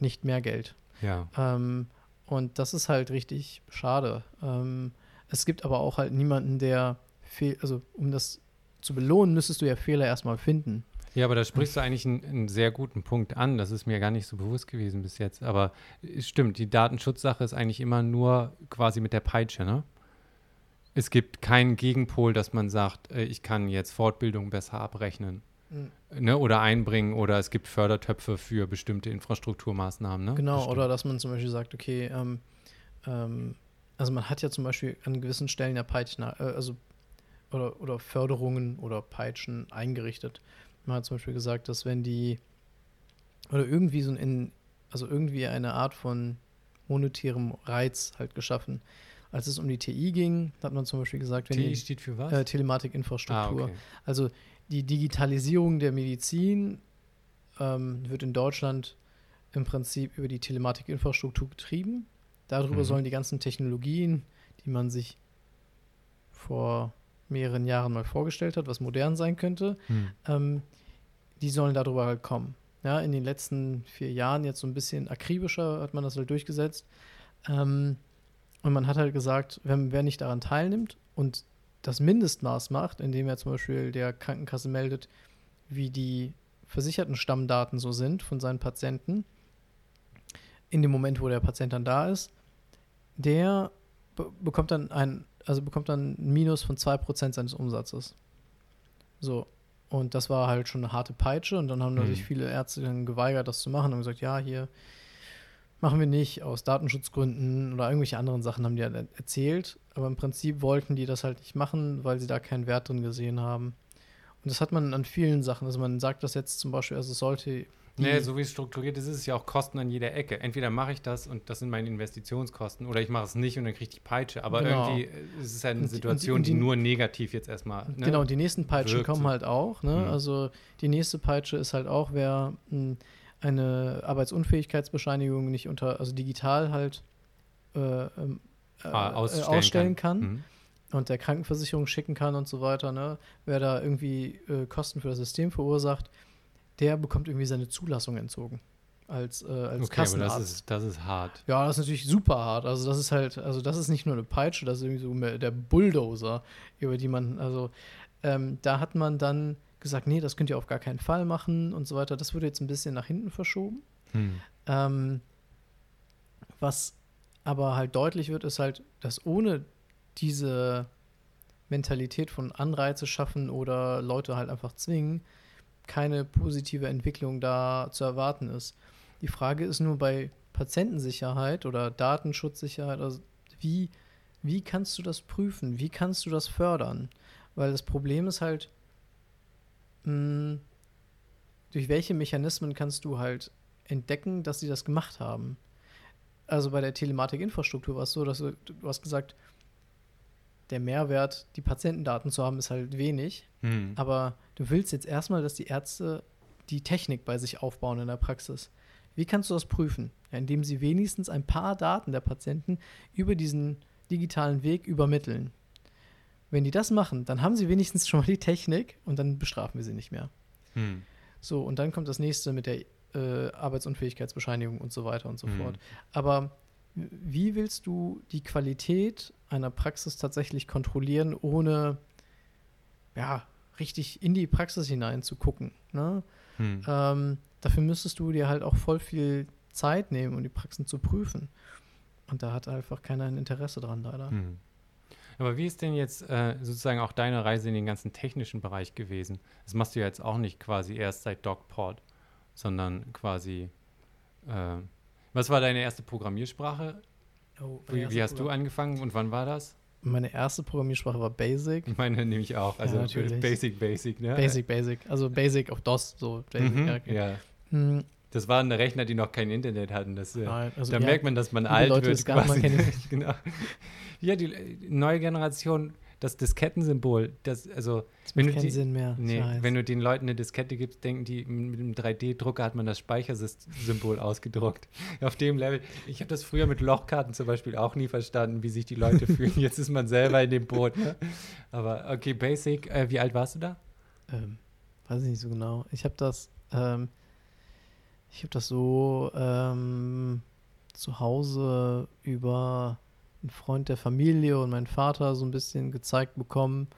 nicht mehr Geld. Ja. Ähm, und das ist halt richtig schade. Ähm, es gibt aber auch halt niemanden, der fehl, also um das zu belohnen, müsstest du ja Fehler erstmal finden. Ja, aber da sprichst du eigentlich einen, einen sehr guten Punkt an. Das ist mir gar nicht so bewusst gewesen bis jetzt. Aber es stimmt, die Datenschutzsache ist eigentlich immer nur quasi mit der Peitsche, ne? Es gibt keinen Gegenpol, dass man sagt, äh, ich kann jetzt Fortbildung besser abrechnen. Mhm. ne, oder einbringen oder es gibt Fördertöpfe für bestimmte Infrastrukturmaßnahmen. Ne? Genau, Bestimmt. oder dass man zum Beispiel sagt, okay, ähm, ähm, also man hat ja zum Beispiel an gewissen Stellen ja Peitschen, äh, also oder, oder Förderungen oder Peitschen eingerichtet. Man hat zum Beispiel gesagt, dass wenn die oder irgendwie so ein, also irgendwie eine Art von monetärem Reiz halt geschaffen. Als es um die TI ging, hat man zum Beispiel gesagt, wenn TI die steht für was? äh, Telematikinfrastruktur, ah, okay. also die Digitalisierung der Medizin ähm, wird in Deutschland im Prinzip über die Telematikinfrastruktur getrieben. Darüber Mhm. sollen die ganzen Technologien, die man sich vor mehreren Jahren mal vorgestellt hat, was modern sein könnte, Hm. ähm, die sollen darüber halt kommen. Ja, in den letzten vier Jahren jetzt so ein bisschen akribischer hat man das halt durchgesetzt. Ähm, und man hat halt gesagt, wenn, wer nicht daran teilnimmt und das Mindestmaß macht, indem er zum Beispiel der Krankenkasse meldet, wie die versicherten Stammdaten so sind von seinen Patienten, in dem Moment, wo der Patient dann da ist, der be bekommt dann ein, also bekommt dann ein Minus von 2% seines Umsatzes. So. Und das war halt schon eine harte Peitsche und dann haben Mhm. natürlich viele Ärzte dann geweigert, das zu machen und gesagt, ja, hier machen wir nicht aus Datenschutzgründen oder irgendwelche anderen Sachen haben die halt erzählt. Aber im Prinzip wollten die das halt nicht machen, weil sie da keinen Wert drin gesehen haben. Und das hat man an vielen Sachen. Also man sagt das jetzt zum Beispiel, also es sollte. Nee, so wie es strukturiert ist, ist es ja auch Kosten an jeder Ecke. Entweder mache ich das und das sind meine Investitionskosten oder ich mache es nicht und dann kriege ich die Peitsche. Aber Genau. irgendwie ist es halt eine die- und die- Situation, und die, die- nur negativ jetzt erstmal. Ne? Genau, und die nächsten Peitschen kommen so. halt auch. Ne? Mhm. Also die nächste Peitsche ist halt auch, wer mh, eine Arbeitsunfähigkeitsbescheinigung nicht unter, also digital halt äh, ähm, äh, Ah, äh, ausstellen, ausstellen kann, Mhm. und der Krankenversicherung schicken kann und so weiter, ne? wer da irgendwie äh, Kosten für das System verursacht, der bekommt irgendwie seine Zulassung entzogen als, äh, als Okay, aber Kassenarzt. das ist, das ist hart. Ja, das ist natürlich super hart. Also das ist halt, also das ist nicht nur eine Peitsche, das ist irgendwie so mehr der Bulldozer, über die man, also ähm, da hat man dann gesagt, nee, das könnt ihr auf gar keinen Fall machen und so weiter. Das wurde jetzt ein bisschen nach hinten verschoben. Hm. Ähm, was aber halt deutlich wird, ist halt, dass ohne diese Mentalität von Anreize schaffen oder Leute halt einfach zwingen, keine positive Entwicklung da zu erwarten ist. Die Frage ist nur bei Patientensicherheit oder Datenschutzsicherheit, also wie, wie kannst du das prüfen? Wie kannst du das fördern? Weil das Problem ist halt, mh, durch welche Mechanismen kannst du halt entdecken, dass sie das gemacht haben? Also bei der Telematikinfrastruktur war es so, dass du, du hast gesagt, der Mehrwert, die Patientendaten zu haben, ist halt wenig. Hm. Aber du willst jetzt erstmal, dass die Ärzte die Technik bei sich aufbauen in der Praxis. Wie kannst du das prüfen? Ja, indem sie wenigstens ein paar Daten der Patienten über diesen digitalen Weg übermitteln. Wenn die das machen, dann haben sie wenigstens schon mal die Technik und dann bestrafen wir sie nicht mehr. Hm. So, und dann kommt das nächste mit der äh, Arbeitsunfähigkeitsbescheinigung und so weiter und so Hm. fort. Aber wie willst du die Qualität einer Praxis tatsächlich kontrollieren, ohne ja, richtig in die Praxis hinein zu gucken? Ne? Hm. Ähm, dafür müsstest du dir halt auch voll viel Zeit nehmen, um die Praxen zu prüfen. Und da hat einfach keiner ein Interesse dran, leider. Hm. Aber wie ist denn jetzt äh, sozusagen auch deine Reise in den ganzen technischen Bereich gewesen? Das machst du ja jetzt auch nicht quasi erst seit DocPort, sondern quasi. Äh, was war deine erste Programmiersprache? Oh, Wie, wie hast du angefangen und wann war das? Meine erste Programmiersprache war Basic. Ich <laughs> meine nämlich auch. Also Ja, natürlich. Basic, Basic, ne? Basic, Basic. Also Basic auf DOS, so. Basic, Mhm, ja, okay. ja. Hm, Das waren Rechner, die noch kein Internet hatten. Das, äh, nein, also, da ja, merkt man, dass man alt Leute, wird. quasi. <laughs> genau. Ja, die äh, neue Generation, das Diskettensymbol, das, also, das wenn macht du keinen die- Sinn mehr. nee, wenn du den Leuten eine Diskette gibst, denken die, mit einem 3D-Drucker hat man das Speichersymbol ausgedruckt. <laughs> Auf dem Level. Ich habe das früher mit Lochkarten zum Beispiel auch nie verstanden, wie sich die Leute <laughs> fühlen. Jetzt ist man selber in dem Boot. Ne? Aber okay, Basic, äh, wie alt warst du da? ähm, weiß ich nicht so genau. Ich habe das, ähm, ich habe das so ähm, zu Hause über einen Freund der Familie und meinen Vater so ein bisschen gezeigt bekommen.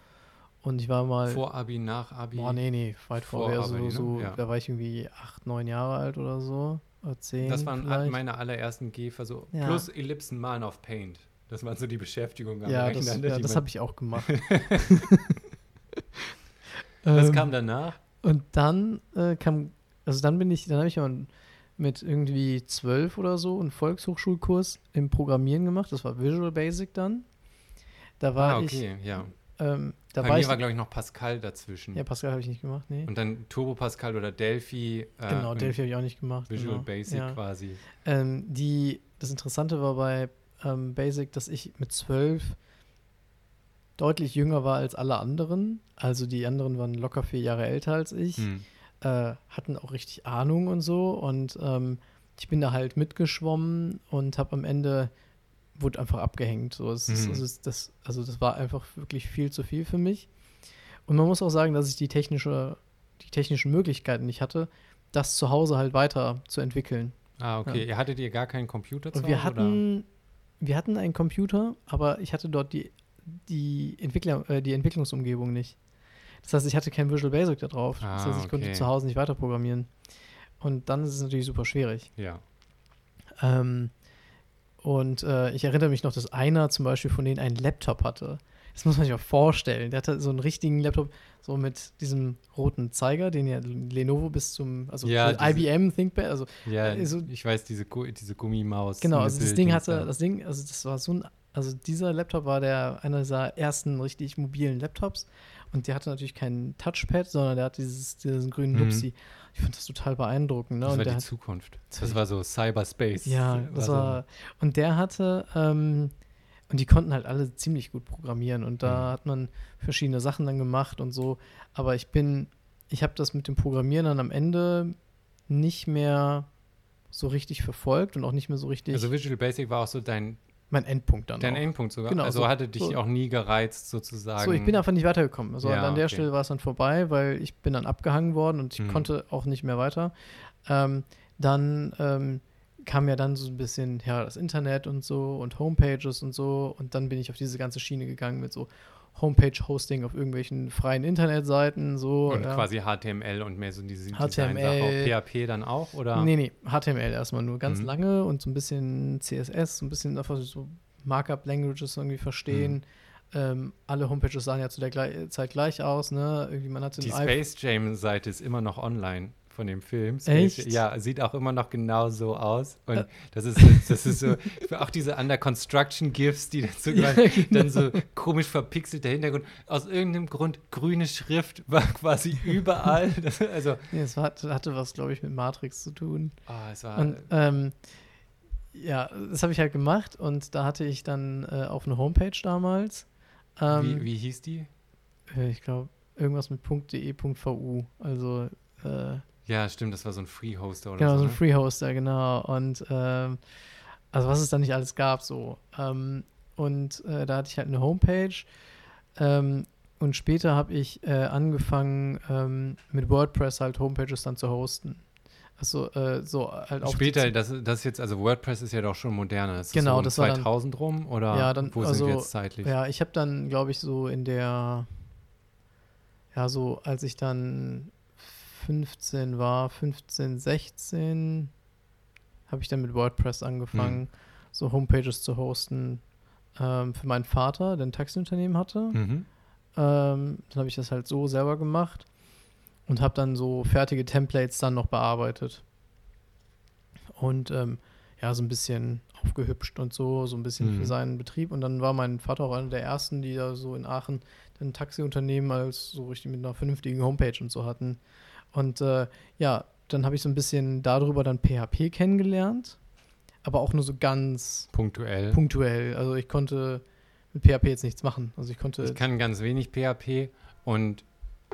Und ich war mal, Vor Abi, nach Abi? boah, nee, nee, weit Vor vorher, Abi, so, ne? so Ja. da war ich irgendwie acht, neun Jahre alt oder so. Oder zehn. Das waren vielleicht. meine allerersten Gehversuche. Ja. Plus Ellipsen malen auf Paint. Das waren so die Beschäftigungen am Ja, Rechner. das, ne, ja, das man- habe ich auch gemacht. <laughs> <laughs> Was Ähm, kam danach? Und dann äh, kam, also dann bin ich, dann habe ich mal mit irgendwie zwölf oder so einen Volkshochschulkurs im Programmieren gemacht. Das war Visual Basic dann. Da war ah, okay, ich, ja. ähm, da Bei war mir ich, war, glaube ich, noch Pascal dazwischen. ja, Pascal habe ich nicht gemacht, nee. Und dann Turbo Pascal oder Delphi. äh, genau, Delphi habe ich auch nicht gemacht. Visual genau. Basic Ja. quasi. Ähm, die, das Interessante war bei ähm, Basic, dass ich mit zwölf deutlich jünger war als alle anderen. Also die anderen waren locker vier Jahre älter als ich, Hm. Äh, hatten auch richtig Ahnung und so. Und ähm, ich bin da halt mitgeschwommen und habe am Ende wurde einfach abgehängt. So, es Mhm. also, das, also das war einfach wirklich viel zu viel für mich. Und man muss auch sagen, dass ich die technische, die technischen Möglichkeiten nicht hatte, das zu Hause halt weiter zu entwickeln. Ah, okay. Ihr hattet ihr gar keinen Computer zu wir hatten, wir hatten einen Computer, aber ich hatte dort die, die, Entwickler, äh, die Entwicklungsumgebung nicht. Das heißt, ich hatte kein Visual Basic da drauf. das Ah, heißt, ich konnte okay. zu Hause nicht weiter programmieren. Und dann ist es natürlich super schwierig. Ja. Ähm, und äh, ich erinnere mich noch, dass einer zum Beispiel von denen einen Laptop hatte. Das muss man sich auch vorstellen. Der hatte so einen richtigen Laptop, so mit diesem roten Zeiger, den ja Lenovo bis zum, also Ja, diese- IBM ThinkPad, also Ja, Also- ich weiß, diese, diese Gummimaus. Genau, also das Ding hatte, da. das Ding, also das war so ein, also dieser Laptop war der einer dieser ersten richtig mobilen Laptops und der hatte natürlich keinen Touchpad, sondern der hat dieses, diesen grünen Mhm. Lupsi. Ich fand das total beeindruckend. Ne? Das und war die hat, Zukunft. Das war- war so Cyberspace. ja, das so- war, und der hatte, ähm, und die konnten halt alle ziemlich gut programmieren und da Mhm. hat man verschiedene Sachen dann gemacht und so. Aber ich bin, ich habe das mit dem Programmieren dann am Ende nicht mehr so richtig verfolgt und auch nicht mehr so richtig Also Visual Basic war auch so dein, mein Endpunkt dann dein auch. Endpunkt sogar. Genau, also so- hatte dich so- auch nie gereizt sozusagen. So, ich bin einfach nicht weitergekommen. Also Ja, an der okay. Stelle war es dann vorbei, weil ich bin dann abgehangen worden und ich Mhm. konnte auch nicht mehr weiter. Ähm, dann ähm, kam ja dann so ein bisschen, ja, das Internet und so und Homepages und so und dann bin ich auf diese ganze Schiene gegangen mit so Homepage-Hosting auf irgendwelchen freien Internetseiten, so. und ja. quasi HTML und mehr so diese HTML. PHP dann auch, oder? Nee, nee, HTML erstmal nur ganz Mhm. lange und so ein bisschen CSS, so ein bisschen einfach so Markup-Languages irgendwie verstehen. Mhm. Ähm, alle Homepages sahen ja zu der glei Zeit gleich aus, ne? Irgendwie man hatte Die Space Jam-Seite ist immer noch online von dem Film. Echt? Ja, sieht auch immer noch genau so aus. Und Äh. das ist, so- das ist so, auch diese Under-Construction-GIFs, die dann so, Ja, dann so komisch verpixelter Hintergrund. Aus irgendeinem Grund grüne Schrift war quasi überall. <laughs> Das, also, Nee, es war, hatte was, glaube ich, mit Matrix zu tun. ah, es war. Und ähm, ja, das habe ich halt gemacht und da hatte ich dann äh, auf eine Homepage damals. Ähm, wie, wie hieß die? äh, Ich glaube, irgendwas mit .de.vu. Also äh, Ja, stimmt, das war so ein Free-Hoster oder genau, so so. ein ne? Free-Hoster, genau. Und ähm, also was es da nicht alles gab, so. Ähm, und äh, da hatte ich halt eine Homepage. Ähm, und später habe ich äh, angefangen, ähm, mit WordPress halt Homepages dann zu hosten. Also äh, so halt auch Später, das, das ist jetzt, also WordPress ist ja doch schon moderner. Ist Genau, so um das war dann- 2000 rum oder Ja, dann- wo sind also, wir jetzt zeitlich? Ja, ich habe dann, glaube ich, so in der, ja, so als ich dann 15 war, 15, 16, habe ich dann mit WordPress angefangen, so Homepages zu hosten ähm, für meinen Vater, der ein Taxiunternehmen hatte. Mhm. Ähm, dann habe ich das halt so selber gemacht und habe dann so fertige Templates dann noch bearbeitet. Und ähm, ja, so ein bisschen aufgehübscht und so, so ein bisschen Mhm. für seinen Betrieb. Und dann war mein Vater auch einer der ersten, die da so in Aachen ein Taxiunternehmen als so richtig mit einer vernünftigen Homepage und so hatten. Und äh, ja, dann habe ich so ein bisschen darüber dann PHP kennengelernt, aber auch nur so ganz Punktuell. punktuell. Also ich konnte mit PHP jetzt nichts machen. Also ich konnte Ich kann ganz wenig PHP und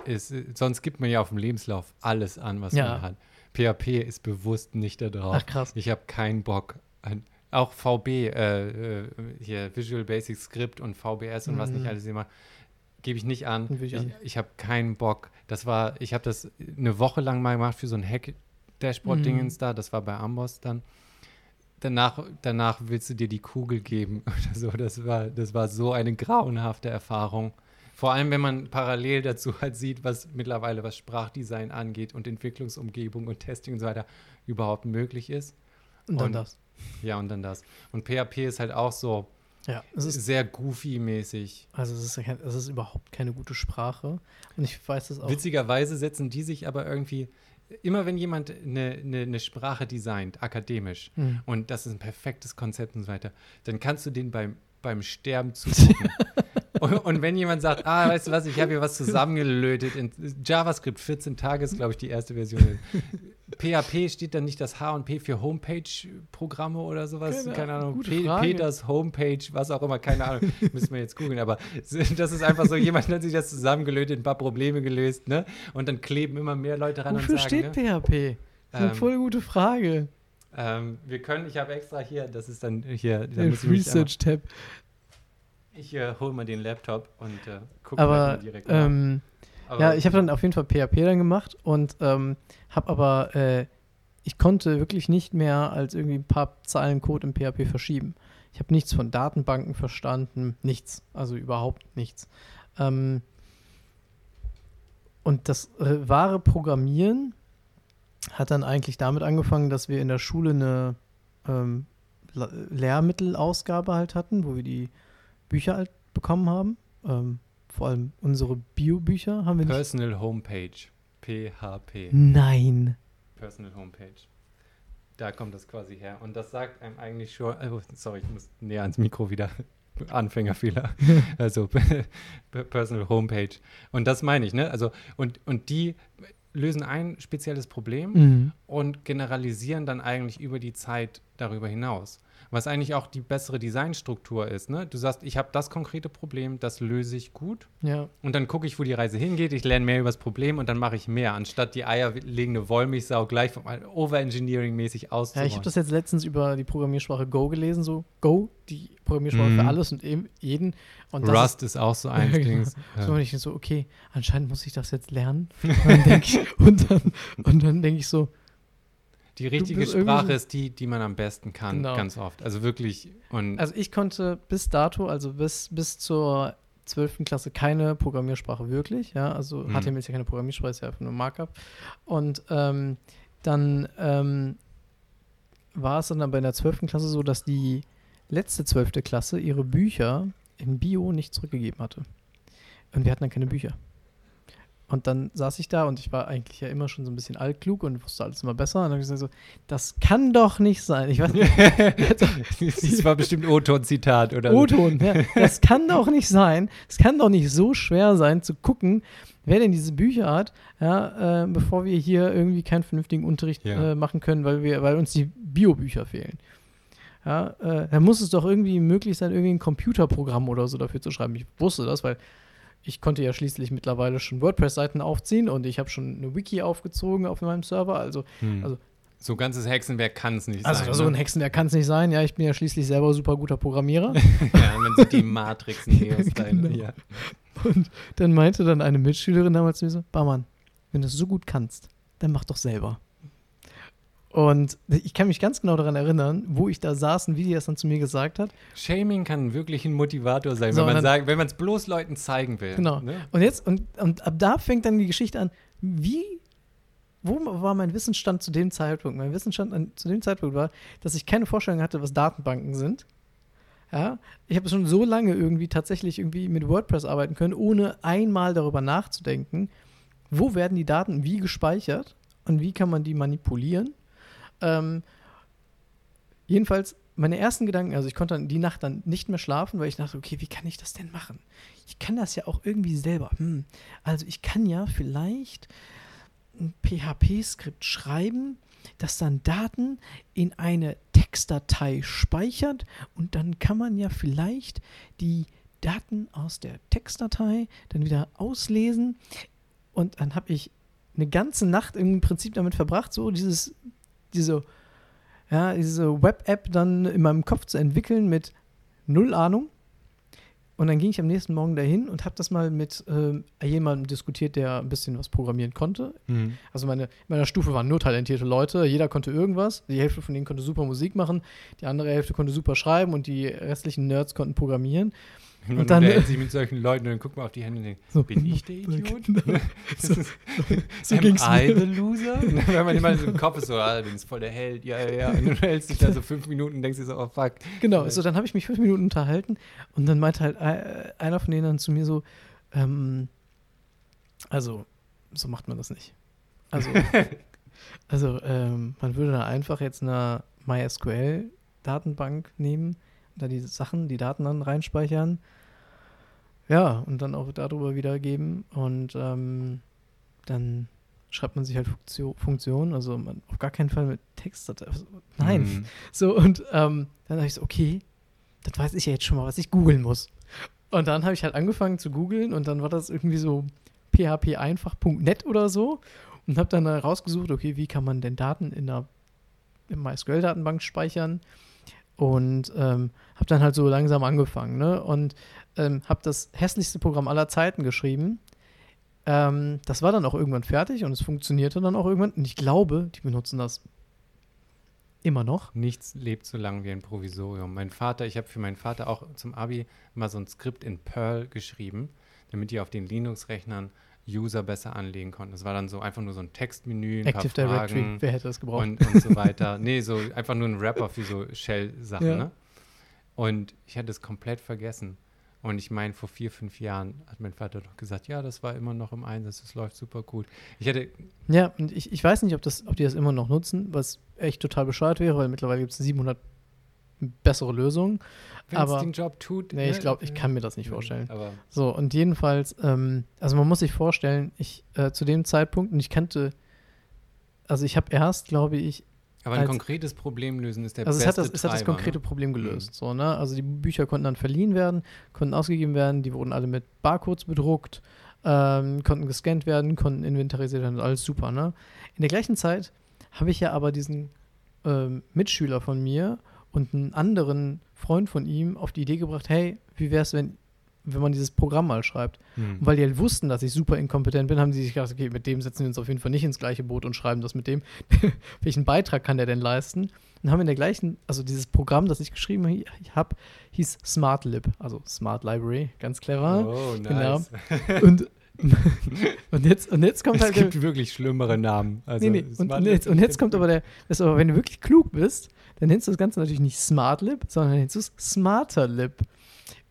es, sonst gibt man ja auf dem Lebenslauf alles an, was Ja. man hat. PHP ist bewusst nicht da drauf. Ach krass. Ich habe keinen Bock an. Auch VB, äh, äh, hier Visual Basic Script und VBS und was nicht Mhm. alles immer, gebe ich nicht an. Ich Ich, ich habe keinen Bock. Das war, ich habe das eine Woche lang mal gemacht für so ein Hack-Dashboard-Dingens Mhm. da. Das war bei Amboss dann. Danach, danach willst du dir die Kugel geben <laughs> oder so. Das war, das war so eine grauenhafte Erfahrung. Vor allem, wenn man parallel dazu halt sieht, was mittlerweile was Sprachdesign angeht und Entwicklungsumgebung und Testing und so weiter überhaupt möglich ist. Und dann Und- das. Ja, und dann das. Und PHP ist halt auch so, Ja, es ist, sehr goofy-mäßig. also es ist, es ist überhaupt keine gute Sprache. Und ich weiß es auch. Witzigerweise setzen die sich aber irgendwie, immer wenn jemand eine, eine, eine Sprache designt, akademisch, Hm. und das ist ein perfektes Konzept und so weiter, dann kannst du den beim, beim Sterben zugucken. <laughs> und, und wenn jemand sagt, ah, weißt du was, ich habe hier was zusammengelötet, in JavaScript 14 Tage ist, glaube ich, die erste Version. PHP steht dann nicht das H und P für Homepage-Programme oder sowas? Keine Keine, Ahnung. Pe- Frage. Peters Homepage, was auch immer, keine Ahnung. <laughs> Müssen wir jetzt googeln. Aber das ist einfach so, jemand hat sich das zusammengelötet, ein paar Probleme gelöst, ne? Und dann kleben immer mehr Leute ran Wofür und sagen, steht ne? PHP? Das ist eine Ähm, voll gute Frage. ähm, wir können, ich habe extra hier, das ist dann hier, da muss ich Research-Tab. ich äh, hole mal den Laptop und äh, gucke mal direkt nach. Aber ja, ich habe dann auf jeden Fall PHP dann gemacht und ähm, habe aber, äh, ich konnte wirklich nicht mehr als irgendwie ein paar Zeilen Code im PHP verschieben. Ich habe nichts von Datenbanken verstanden, nichts, also überhaupt nichts. Ähm, und das äh, wahre Programmieren hat dann eigentlich damit angefangen, dass wir in der Schule eine ähm, La- Lehrmittelausgabe halt hatten, wo wir die Bücher halt bekommen haben. Ähm, vor allem unsere Bio-Bücher haben wir nicht. Personal Homepage. PHP. Nein. Personal Homepage. Da kommt das quasi her. Und das sagt einem eigentlich schon, oh, sorry, ich muss näher ans Mikro wieder. <laughs> Anfängerfehler. <laughs> also Personal Homepage. Und das meine ich, ne? Also, und, und die lösen ein spezielles Problem Mhm. und generalisieren dann eigentlich über die Zeit darüber hinaus. Was eigentlich auch die bessere Designstruktur ist. Ne? Du sagst, ich habe das konkrete Problem, das löse ich gut. Ja. Und dann gucke ich, wo die Reise hingeht. Ich lerne mehr über das Problem und dann mache ich mehr, anstatt die eierlegende Wollmilchsau gleich Overengineering-mäßig Ja, auszubauen. ich habe das jetzt letztens über die Programmiersprache Go gelesen, so Go, die Programmiersprache Mhm. für alles und eben jeden. Und das Rust ist auch so eins. Ja, genau. Ist, so, Ja. und ich so, okay, anscheinend muss ich das jetzt lernen. <laughs> Und dann denke ich, und dann, und dann denke ich so, Die richtige Sprache ist die, die man am besten kann, Genau. ganz oft. Also wirklich. Und also ich konnte bis dato, also bis, bis zur 12. Klasse keine Programmiersprache wirklich, ja, also Mhm. HTML ist ja keine Programmiersprache, ist ja einfach nur Markup. Und ähm, dann ähm, war es dann aber in der 12. Klasse so, dass die letzte 12. Klasse ihre Bücher in Bio nicht zurückgegeben hatte. Und wir hatten dann keine Bücher. Und dann saß ich da und ich war eigentlich ja immer schon so ein bisschen altklug und wusste alles immer besser. Und dann habe ich gesagt so, das kann doch nicht sein. Ich weiß <laughs> das war bestimmt O-Ton-Zitat oder. O-Ton, ja. <laughs> Das kann doch nicht sein. Es kann doch nicht so schwer sein zu gucken, wer denn diese Bücher hat, ja, äh, bevor wir hier irgendwie keinen vernünftigen Unterricht Ja. äh, machen können, weil wir, weil uns die Biobücher fehlen. Ja, äh, dann muss es doch irgendwie möglich sein, irgendwie ein Computerprogramm oder so dafür zu schreiben. Ich wusste das, weil ich konnte ja schließlich mittlerweile schon WordPress-Seiten aufziehen und ich habe schon eine Wiki aufgezogen auf meinem Server. Also, Hm. also- so ganzes Hexenwerk kann es nicht also sein. so ein ne? Hexenwerk kann es nicht sein. Ja, ich bin ja schließlich selber super guter Programmierer. <laughs> ja, man sieht die Matrix Neos <laughs> rein. Genau. Ja. Und dann meinte dann eine Mitschülerin damals zu mir so, Barmann, wenn du es so gut kannst, dann mach doch selber. Und ich kann mich ganz genau daran erinnern, wo ich da saß und wie die das dann zu mir gesagt hat. Shaming kann wirklich ein Motivator sein, So, wenn man dann- sagt, wenn man es bloß Leuten zeigen will. Genau. Ne? Und jetzt, und, und ab da fängt dann die Geschichte an, wie, wo war mein Wissensstand zu dem Zeitpunkt? Mein Wissensstand an, zu dem Zeitpunkt war, dass ich keine Vorstellung hatte, was Datenbanken sind. Ja, ich habe schon so lange irgendwie tatsächlich irgendwie mit WordPress arbeiten können, ohne einmal darüber nachzudenken, wo werden die Daten wie gespeichert und wie kann man die manipulieren. Ähm, jedenfalls meine ersten Gedanken, also ich konnte dann die Nacht dann nicht mehr schlafen, weil ich dachte, okay, wie kann ich das denn machen? Ich kann das ja auch irgendwie selber. Hm, also ich kann ja vielleicht ein PHP-Skript schreiben, das dann Daten in eine Textdatei speichert und dann kann man ja vielleicht die Daten aus der Textdatei dann wieder auslesen und dann habe ich eine ganze Nacht im Prinzip damit verbracht, so dieses, diese, ja, diese Web-App dann in meinem Kopf zu entwickeln mit null Ahnung. Und dann ging ich am nächsten Morgen dahin und habe das mal mit ähm, jemandem diskutiert, der ein bisschen was programmieren konnte. Hm. Also meine, in meiner Stufe waren nur talentierte Leute, jeder konnte irgendwas. Die Hälfte von denen konnte super Musik machen, die andere Hälfte konnte super schreiben und die restlichen Nerds konnten programmieren. Man Und dann- unterhält sich mit solchen Leuten und dann guckt man auf die Hände und denkt, So, bin ich der Idiot? <laughs> So, so Am ging's I the loser? <laughs> <laughs> Wenn man immer so im Kopf ist, so, ah, du bist voll der Held, ja, ja, ja. Und dann hältst dich da so fünf Minuten und denkst dir so, oh fuck. Genau, so dann habe ich mich fünf Minuten unterhalten und dann meinte halt äh, einer von denen dann zu mir so, ähm, also, so macht man das nicht. Also, also ähm, man würde da einfach jetzt eine MySQL-Datenbank nehmen, da die Sachen, die Daten dann reinspeichern, ja, und dann auch darüber wiedergeben und ähm, dann schreibt man sich halt Funktion, Funktionen, also man, auf gar keinen Fall mit Textdatei. Also, nein, Mhm. so, und ähm, dann habe ich so, okay, das weiß ich ja jetzt schon mal, was ich googeln muss. Und dann habe ich halt angefangen zu googeln und dann war das irgendwie so phpeinfach.net oder so und habe dann rausgesucht, okay, wie kann man denn Daten in in MySQL-Datenbank speichern und ähm, habe dann halt so langsam angefangen ne? und ähm, habe das hässlichste Programm aller Zeiten geschrieben. Ähm, das war dann auch irgendwann fertig und es funktionierte dann auch irgendwann und ich glaube, die benutzen das immer noch. Nichts lebt so lange wie ein Provisorium. Mein Vater, ich habe für meinen Vater auch zum Abi mal so ein Skript in Perl geschrieben, damit die auf den Linux-Rechnern User besser anlegen konnten. Das war dann so einfach nur so ein Textmenü, ein Active paar Directory, Fragen wer hätte das gebraucht? und, und so weiter. <laughs> Nee, so einfach nur ein Wrapper für so Shell-Sachen, Ja. ne? Und ich hatte es komplett vergessen. Und ich meine, vor vier, fünf Jahren hat mein Vater doch gesagt, ja, das war immer noch im Einsatz, das läuft super gut. Ich hätte, Ja, und ich, ich weiß nicht, ob, das, ob die das immer noch nutzen, was echt total bescheuert wäre, weil mittlerweile gibt es 700 bessere Lösungen. wenn es Aber- den Job tut. Nee, ich ne, glaube, ich kann mir das nicht vorstellen. Aber So, und jedenfalls, ähm, also man muss sich vorstellen, ich äh, zu dem Zeitpunkt, und ich kannte, also ich habe erst, glaube ich, Aber ein als- konkretes Problem lösen ist der also es beste hat das, es hat das konkrete ne? Problem gelöst. So, ne? Also die Bücher konnten dann verliehen werden, konnten ausgegeben werden, die wurden alle mit Barcodes bedruckt, ähm, konnten gescannt werden, konnten inventarisiert werden, alles super. Ne? In der gleichen Zeit habe ich ja aber diesen ähm, Mitschüler von mir und einen anderen Freund von ihm auf die Idee gebracht, hey, wie wäre es, wenn, wenn man dieses Programm mal schreibt? Hm. Und weil die halt wussten, dass ich super inkompetent bin, haben die sich gedacht, okay, mit dem setzen wir uns auf jeden Fall nicht ins gleiche Boot und schreiben das mit dem. <laughs> Welchen Beitrag kann der denn leisten? Und haben in der gleichen, also dieses Programm, das ich geschrieben habe, hieß SmartLib, also Smart Library, ganz clever. Oh, Genau. nice. <laughs> Und, <laughs> und, jetzt, und jetzt kommt Es halt der, gibt wirklich schlimmere Namen. Also nee, nee. Und, und, jetzt, und jetzt kommt aber der, ist aber, wenn du wirklich klug bist, dann nennst du das Ganze natürlich nicht SmartLib, sondern nennst du es SmarterLib.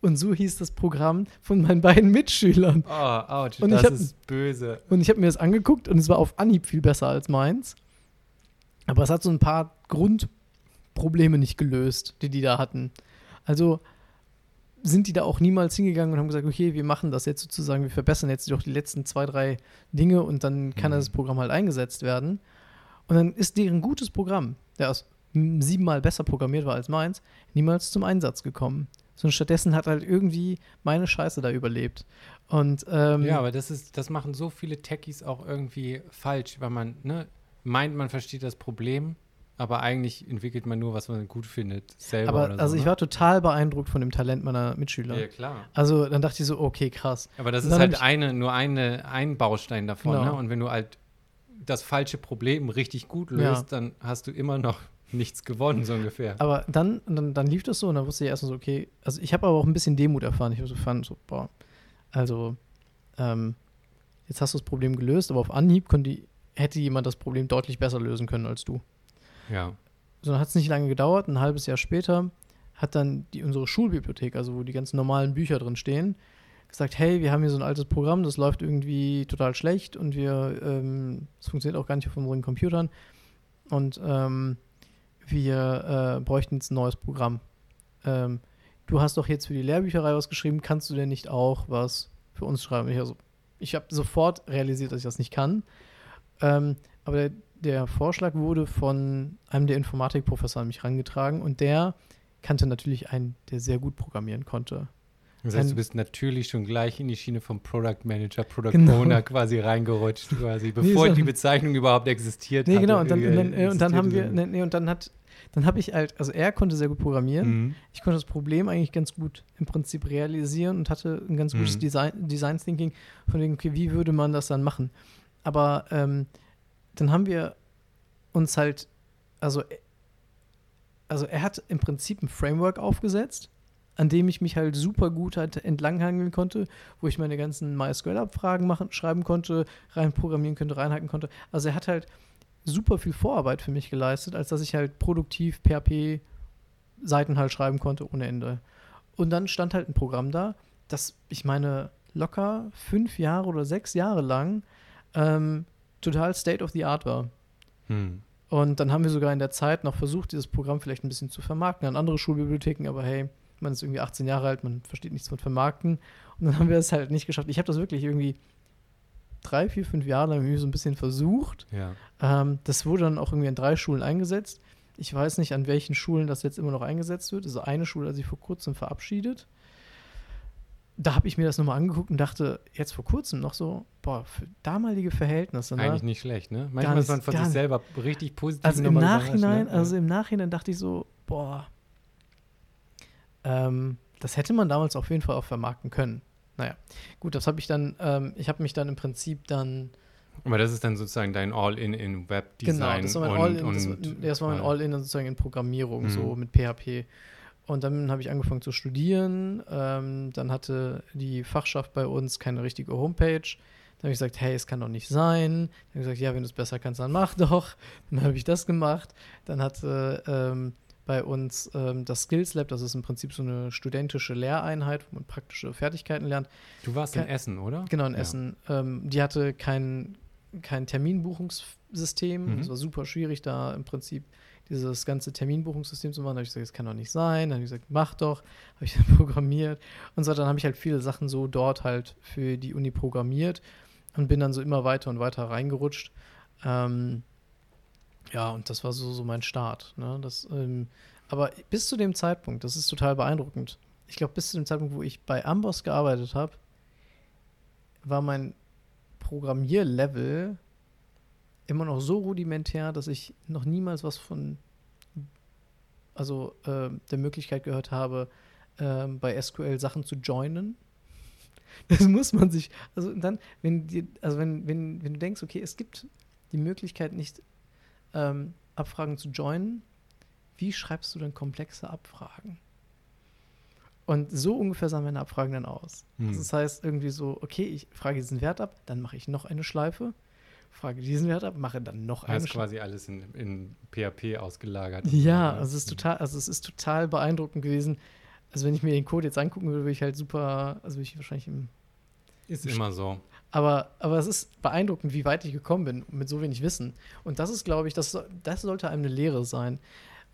Und so hieß das Programm von meinen beiden Mitschülern. Oh, ouch, Und das hab- ist böse. Und ich habe mir das angeguckt und es war auf Anhieb viel besser als meins. Aber es hat so ein paar Grundprobleme nicht gelöst, die die da hatten. Also sind die da auch niemals hingegangen und haben gesagt, okay, wir machen das jetzt sozusagen, wir verbessern jetzt doch die letzten zwei, drei Dinge und dann kann Mhm. das Programm halt eingesetzt werden. Und dann ist deren gutes Programm, der aus siebenmal besser programmiert war als meins, niemals zum Einsatz gekommen. Sondern stattdessen hat halt irgendwie meine Scheiße da überlebt. Und ähm, Ja, aber das ist, das machen so viele Techies auch irgendwie falsch, weil man ne, meint, man versteht das Problem, aber eigentlich entwickelt man nur, was man gut findet, selber Aber oder so. also ich ne? war total beeindruckt von dem Talent meiner Mitschüler. Ja, klar. Also dann dachte ich so, okay, krass. Aber das ist halt eine, nur eine, ein Baustein davon, Genau. ne? Und wenn du halt das falsche Problem richtig gut löst, Ja. dann hast du immer noch <laughs> nichts gewonnen, so ungefähr. Aber dann, dann, dann lief das so und dann wusste ich erstmal so, okay, also ich habe aber auch ein bisschen Demut erfahren. Ich habe so fand, so, boah, also ähm, jetzt hast du das Problem gelöst, aber auf Anhieb konnte, die- hätte jemand das Problem deutlich besser lösen können als du. Ja. So, hat es nicht lange gedauert, ein halbes Jahr später hat dann die, unsere Schulbibliothek, also wo die ganzen normalen Bücher drin stehen, gesagt, hey, wir haben hier so ein altes Programm, das läuft irgendwie total schlecht und wir, ähm, es funktioniert auch gar nicht auf unseren Computern und ähm, wir äh, bräuchten jetzt ein neues Programm. Ähm, du hast doch jetzt für die Lehrbücherei was geschrieben, kannst du denn nicht auch was für uns schreiben? Ich, also, ich habe sofort realisiert, dass ich das nicht kann. Ähm, aber der, der Vorschlag wurde von einem der Informatikprofessoren an mich herangetragen und der kannte natürlich einen, der sehr gut programmieren konnte. Das heißt, Ein- du bist natürlich schon gleich in die Schiene vom Product Manager, Product Genau. Owner quasi reingerutscht, quasi, bevor so- die Bezeichnung überhaupt existiert Nee, hat. genau, und dann, und dann, äh, und dann haben wir, nee, nee, und dann hat, dann habe ich halt, also er konnte sehr gut programmieren, Mhm. ich konnte das Problem eigentlich ganz gut im Prinzip realisieren und hatte ein ganz gutes Mhm. Design, Design Thinking von wegen, okay, wie würde man das dann machen? Aber ähm, dann haben wir uns halt, also, äh, also er hat im Prinzip ein Framework aufgesetzt, an dem ich mich halt super gut halt entlanghangeln konnte, wo ich meine ganzen MySQL-Abfragen machen, schreiben konnte, rein programmieren könnte, reinhacken konnte. Also er hat halt super viel Vorarbeit für mich geleistet, als dass ich halt produktiv PHP Seiten halt schreiben konnte ohne Ende. Und dann stand halt ein Programm da, das, ich meine, locker fünf Jahre oder sechs Jahre lang ähm, total State of the Art war. Hm. Und dann haben wir sogar in der Zeit noch versucht, dieses Programm vielleicht ein bisschen zu vermarkten an andere Schulbibliotheken, aber hey, man ist irgendwie 18 Jahre alt, man versteht nichts von Vermarkten. Und dann haben wir es halt nicht geschafft. Ich habe das wirklich irgendwie drei, vier, fünf Jahre lang irgendwie so ein bisschen versucht. Ja. Ähm, das wurde dann auch irgendwie an drei Schulen eingesetzt. Ich weiß nicht, an welchen Schulen das jetzt immer noch eingesetzt wird. Also eine Schule hat sich vor kurzem verabschiedet. Da habe ich mir das nochmal angeguckt und dachte, jetzt vor kurzem noch so, boah, für damalige Verhältnisse. Ne? Eigentlich nicht schlecht, ne? Manchmal nicht, ist man von sich selber richtig positiv Also im nochmal überrascht, Nachhinein, ne? also im Nachhinein dachte ich so, boah, ähm, das hätte man damals auf jeden Fall auch vermarkten können. Naja, gut, das habe ich dann, ähm, ich habe mich dann im Prinzip dann, Aber das ist dann sozusagen dein All-in in Webdesign genau, das war mein All-in, das, war- und das war mein All-in sozusagen in Programmierung, Mhm. so mit PHP. Und dann habe ich angefangen zu studieren. Ähm, dann hatte die Fachschaft bei uns keine richtige Homepage. Dann habe ich gesagt, hey, es kann doch nicht sein. Dann habe ich gesagt, ja, wenn du es besser kannst, dann mach <laughs> doch. Dann habe ich das gemacht. Dann hatte ähm, bei uns ähm, das Skills Lab, das ist im Prinzip so eine studentische Lehreinheit, wo man praktische Fertigkeiten lernt. Du warst in Kein- Essen, oder? Genau, in Ja. Essen. Ähm, die hatte kein, kein Terminbuchungssystem. Mhm. Es war super schwierig, da im Prinzip dieses ganze Terminbuchungssystem zu machen. Da habe ich gesagt, das kann doch nicht sein. Dann habe ich gesagt, mach doch. Habe ich <laughs> dann programmiert. Und so, dann habe ich halt viele Sachen so dort halt für die Uni programmiert und bin dann so immer weiter und weiter reingerutscht. Ähm, ja, und das war so, so mein Start. Ne? Das, ähm, aber bis zu dem Zeitpunkt, das ist total beeindruckend. Ich glaube, bis zu dem Zeitpunkt, wo ich bei Amboss gearbeitet habe, war mein Programmierlevel immer noch so rudimentär, dass ich noch niemals was von, also äh, der Möglichkeit gehört habe, ähm, bei SQL Sachen zu joinen. <laughs> Das muss man sich, also dann, wenn dir, also wenn, wenn, wenn du denkst, okay, es gibt die Möglichkeit nicht ähm, Abfragen zu joinen, wie schreibst du dann komplexe Abfragen? Und so ungefähr sahen meine Abfragen dann aus. Hm. Also das heißt irgendwie so, okay, ich frage diesen Wert ab, dann mache ich noch eine Schleife, frage diesen Wert ab, mache dann noch Du eine hast Schleife. quasi alles in, in PHP ausgelagert. Ja, also es ist total, also es ist total beeindruckend gewesen. Also wenn ich mir den Code jetzt angucken würde, würde ich halt super, also würde ich wahrscheinlich im, Ist immer so. aber, aber es ist beeindruckend, wie weit ich gekommen bin mit so wenig Wissen. Und das ist, glaube ich, das, das sollte einem eine Lehre sein.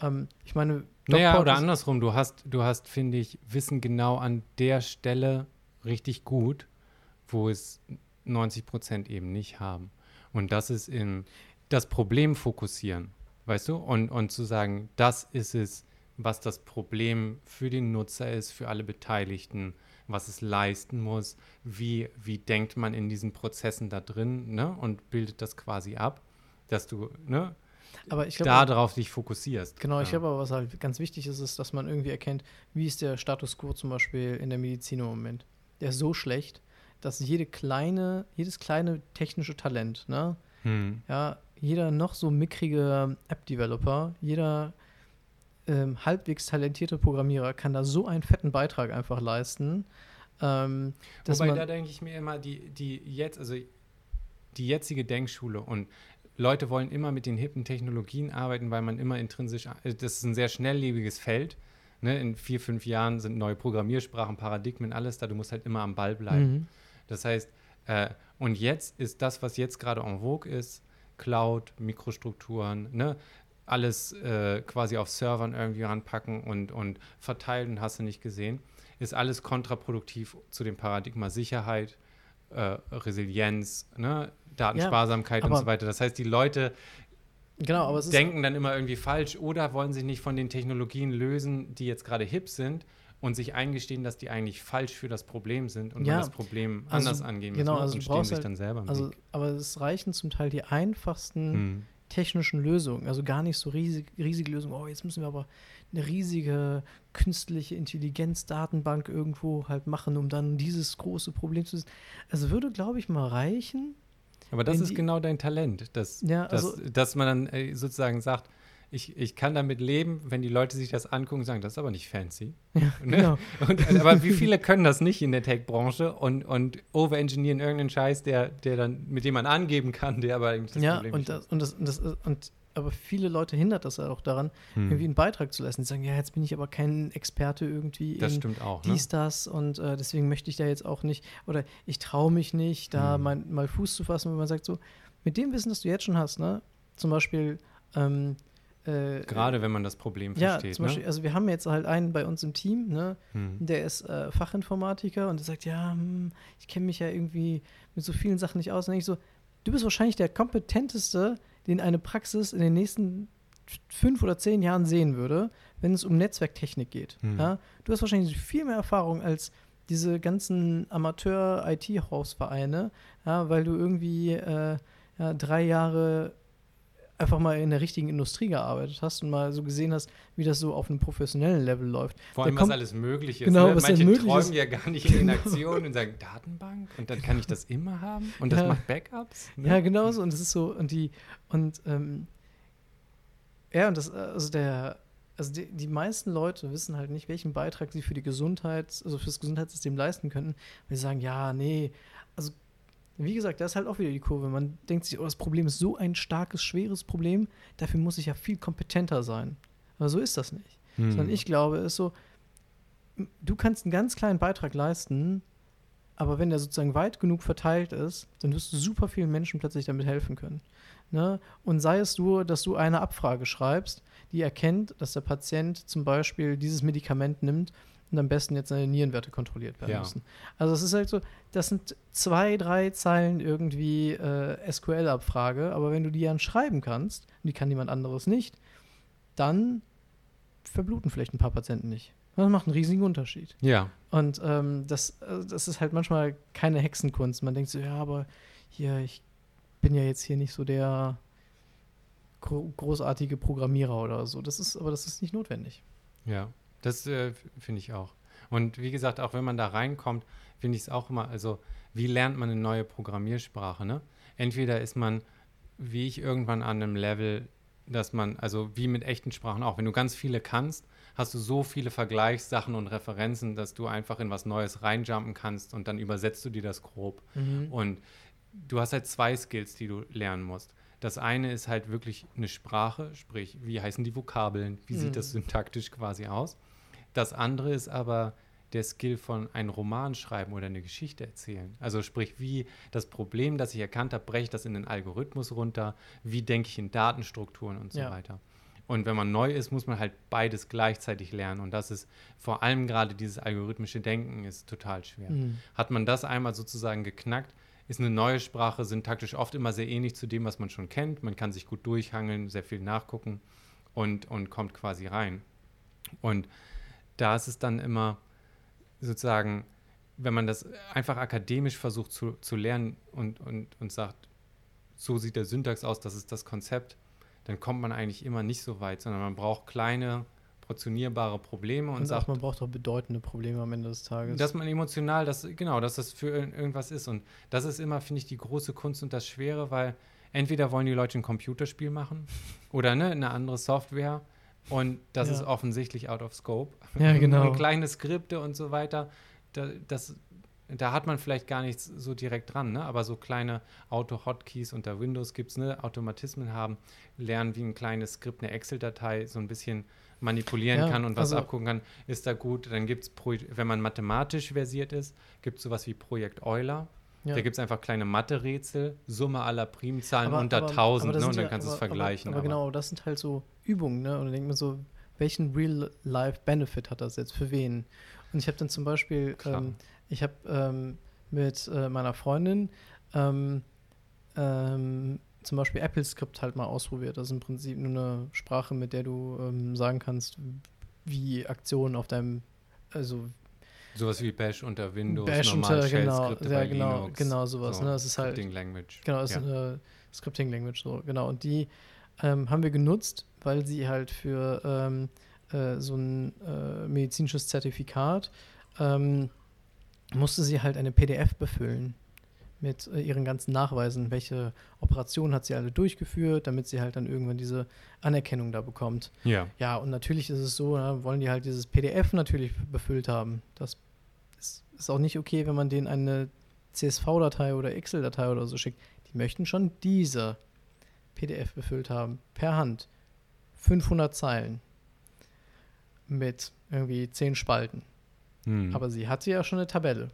Ähm, ich meine, Naja, DocPod oder ist- andersrum, du hast, du hast, finde ich, Wissen genau an der Stelle richtig gut, wo es 90 Prozent eben nicht haben. Und das ist in das Problem fokussieren, weißt du? Und, und zu sagen, das ist es, was das Problem für den Nutzer ist, für alle Beteiligten, was es leisten muss, wie, wie denkt man in diesen Prozessen da drin, ne? Und bildet das quasi ab, dass du, ne, aber ich glaube, darauf dich fokussierst. Genau, ich Ja. glaube aber, was halt ganz wichtig ist, ist, dass man irgendwie erkennt, wie ist der Status quo zum Beispiel in der Medizin im Moment. Der ist so schlecht, dass jede kleine, jedes kleine technische Talent, ne, Hm. ja, jeder noch so mickrige App-Developer, jeder ähm, halbwegs talentierte Programmierer kann da so einen fetten Beitrag einfach leisten. Ähm, dass Wobei man, da denke ich mir immer, die, die jetzt, also die jetzige Denkschule und Leute wollen immer mit den hippen Technologien arbeiten, weil man immer intrinsisch, äh, das ist ein sehr schnelllebiges Feld. Ne? In vier, fünf Jahren sind neue Programmiersprachen, Paradigmen, alles da. Du musst halt immer am Ball bleiben. Mhm. Das heißt, äh, und jetzt ist das, was jetzt gerade en vogue ist, Cloud, Mikrostrukturen, ne? alles äh, quasi auf Servern irgendwie ranpacken und, und verteilen, hast du nicht gesehen, ist alles kontraproduktiv zu dem Paradigma Sicherheit, äh, Resilienz, ne? Datensparsamkeit und aber- so weiter. Das heißt, die Leute Genau, denken dann immer irgendwie falsch oder wollen sich nicht von den Technologien lösen, die jetzt gerade hip sind und sich eingestehen, dass die eigentlich falsch für das Problem sind und Ja, man das Problem also, anders angehen genau, muss also und stehen sich halt- dann selber im Also, Weg. aber es reichen zum Teil die einfachsten Hm. technischen Lösungen, also gar nicht so riesig, riesige Lösungen. Oh, jetzt müssen wir aber eine riesige künstliche Intelligenz-Datenbank irgendwo halt machen, um dann dieses große Problem zu lösen. Es würde, glaube ich, mal reichen. Aber das ist genau dein Talent, dass, Ja, dass, also- dass man dann äh, sozusagen sagt, ich, ich kann damit leben, wenn die Leute sich das angucken und sagen, das ist aber nicht fancy. Ja, <laughs> Ne? genau. Und, aber wie viele können das nicht in der Tech-Branche und, und overengineeren irgendeinen Scheiß, der, der dann, mit dem man angeben kann, der aber eigentlich das ja, Problem und nicht das, und das, und das und aber viele Leute hindert das ja auch daran, Hm. irgendwie einen Beitrag zu leisten. Die sagen, ja, jetzt bin ich aber kein Experte irgendwie Das in stimmt auch, ne? dies, das und äh, deswegen möchte ich da jetzt auch nicht oder ich traue mich nicht, da Hm. mein, mal Fuß zu fassen, wenn man sagt so, mit dem Wissen, das du jetzt schon hast, ne, zum Beispiel ähm, äh, Gerade wenn man das Problem ja, versteht, zum Beispiel, ne? also wir haben jetzt halt einen bei uns im Team, ne, Hm. der ist äh, Fachinformatiker und der sagt, ja, hm, ich kenne mich ja irgendwie mit so vielen Sachen nicht aus. Und ich so, du bist wahrscheinlich der kompetenteste, den eine Praxis in den nächsten fünf oder zehn Jahren sehen würde, wenn es um Netzwerktechnik geht. Hm. Ja? Du hast wahrscheinlich viel mehr Erfahrung als diese ganzen Amateur-IT-Hausvereine, ja, weil du irgendwie äh, ja, drei Jahre einfach mal in der richtigen Industrie gearbeitet hast und mal so gesehen hast, wie das so auf einem professionellen Level läuft. Vor allem, was kommt- alles möglich ist. Genau, ne? was Manche möglich träumen ist. ja gar nicht in <laughs> Genau. Aktion und sagen, Datenbank und dann kann ich das immer haben und das Ja. macht Backups. Ne? Ja, genau so. Und das ist so, und die, und ähm, ja, und das, also der, also die, die meisten Leute wissen halt nicht, welchen Beitrag sie für die Gesundheit, also für das Gesundheitssystem leisten könnten. Weil sie sagen, ja, nee, also wie gesagt, da ist halt auch wieder die Kurve. Man denkt sich, oh, das Problem ist so ein starkes, schweres Problem, dafür muss ich ja viel kompetenter sein. Aber so ist das nicht. Hm. Sondern ich glaube, es ist so, du kannst einen ganz kleinen Beitrag leisten, aber wenn der sozusagen weit genug verteilt ist, dann wirst du super vielen Menschen plötzlich damit helfen können. Ne? Und sei es nur, dass du eine Abfrage schreibst, die erkennt, dass der Patient zum Beispiel dieses Medikament nimmt und am besten jetzt seine Nierenwerte kontrolliert werden Ja. müssen. Also es ist halt so, das sind zwei, drei Zeilen irgendwie äh, SQL-Abfrage, aber wenn du die dann schreiben kannst, und die kann jemand anderes nicht, dann verbluten vielleicht ein paar Patienten nicht. Das macht einen riesigen Unterschied. Ja, Und ähm, das, äh, das ist halt manchmal keine Hexenkunst. Man denkt so, ja, aber hier, ich bin ja jetzt hier nicht so der gro großartige Programmierer oder so. Das ist, aber das ist nicht notwendig. ja. Das äh, finde ich auch. Und wie gesagt, auch wenn man da reinkommt, finde ich es auch immer, also wie lernt man eine neue Programmiersprache, ne? Entweder ist man, wie ich, irgendwann an einem Level, dass man, also wie mit echten Sprachen auch, wenn du ganz viele kannst, hast du so viele Vergleichssachen und Referenzen, dass du einfach in was Neues reinjumpen kannst und dann übersetzt du dir das grob. Und du hast halt zwei Skills, die du lernen musst. Das eine ist halt wirklich eine Sprache, sprich, wie heißen die Vokabeln, wie sieht das Mhm. syntaktisch quasi aus. Das andere ist aber der Skill von einem Roman schreiben oder eine Geschichte erzählen. Also sprich, wie das Problem, das ich erkannt habe, breche ich das in den Algorithmus runter, wie denke ich in Datenstrukturen und so Ja. weiter. Und wenn man neu ist, muss man halt beides gleichzeitig lernen. Und das ist vor allem gerade dieses algorithmische Denken ist total schwer. Mhm. Hat man das einmal sozusagen geknackt, ist eine neue Sprache syntaktisch oft immer sehr ähnlich zu dem, was man schon kennt. Man kann sich gut durchhangeln, sehr viel nachgucken und, und kommt quasi rein. Und da ist es dann immer sozusagen, wenn man das einfach akademisch versucht zu, zu lernen und, und, und sagt, so sieht der Syntax aus, das ist das Konzept, dann kommt man eigentlich immer nicht so weit, sondern man braucht kleine, portionierbare Probleme und, Und sagt, man braucht auch bedeutende Probleme am Ende des Tages. dass man emotional, das, genau, dass das für ir- irgendwas ist. Und das ist immer, finde ich, die große Kunst und das Schwere, weil entweder wollen die Leute ein Computerspiel machen oder ne, eine andere Software und das Ja. ist offensichtlich out of scope. Ja, <laughs> genau. Und kleine Skripte und so weiter, da, das, da hat man vielleicht gar nichts so direkt dran, ne? aber so kleine Auto-Hotkeys unter Windows gibt es, ne? Automatismen haben, lernen, wie ein kleines Skript, eine Excel-Datei so ein bisschen manipulieren Ja, kann und was also- abgucken kann, ist da gut. Dann gibt es, wenn man mathematisch versiert ist, gibt es sowas wie Projekt Euler. Ja. Da gibt es einfach kleine Mathe-Rätsel, Summe aller Primzahlen Aber- unter aber- 1000 aber ne? und dann ja- kannst du es vergleichen. Aber, genau, das sind halt so Übungen, ne? Und dann denkt man so, welchen Real-Life-Benefit hat das jetzt für wen? Und ich habe dann zum Beispiel, ähm, ich habe ähm, mit äh, meiner Freundin ähm, ähm, zum Beispiel AppleScript halt mal ausprobiert. Das ist im Prinzip nur eine Sprache, mit der du ähm, sagen kannst, wie Aktionen auf deinem, also Sowas wie Bash unter Windows, Bash normal unter, genau, ja, genau, Linux. genau sowas. so ne? Es ist halt, Scripting Language. Genau, ist ja. eine Scripting Language, so, genau. Und die ähm, haben wir genutzt, weil sie halt für ähm, äh, so ein äh, medizinisches Zertifikat ähm, musste sie halt eine PDF befüllen mit äh, ihren ganzen Nachweisen, welche Operationen hat sie alle durchgeführt, damit sie halt dann irgendwann diese Anerkennung da bekommt. Ja. Ja, und natürlich ist es so, na, wollen die halt dieses PDF natürlich befüllt haben. Das ist, auch nicht okay, wenn man denen eine CSV-Datei oder Excel-Datei oder so schickt. Die möchten schon diese PDF befüllt haben, per Hand. 500 Zeilen mit irgendwie 10 Spalten. Hm. Aber sie hatte ja schon eine Tabelle.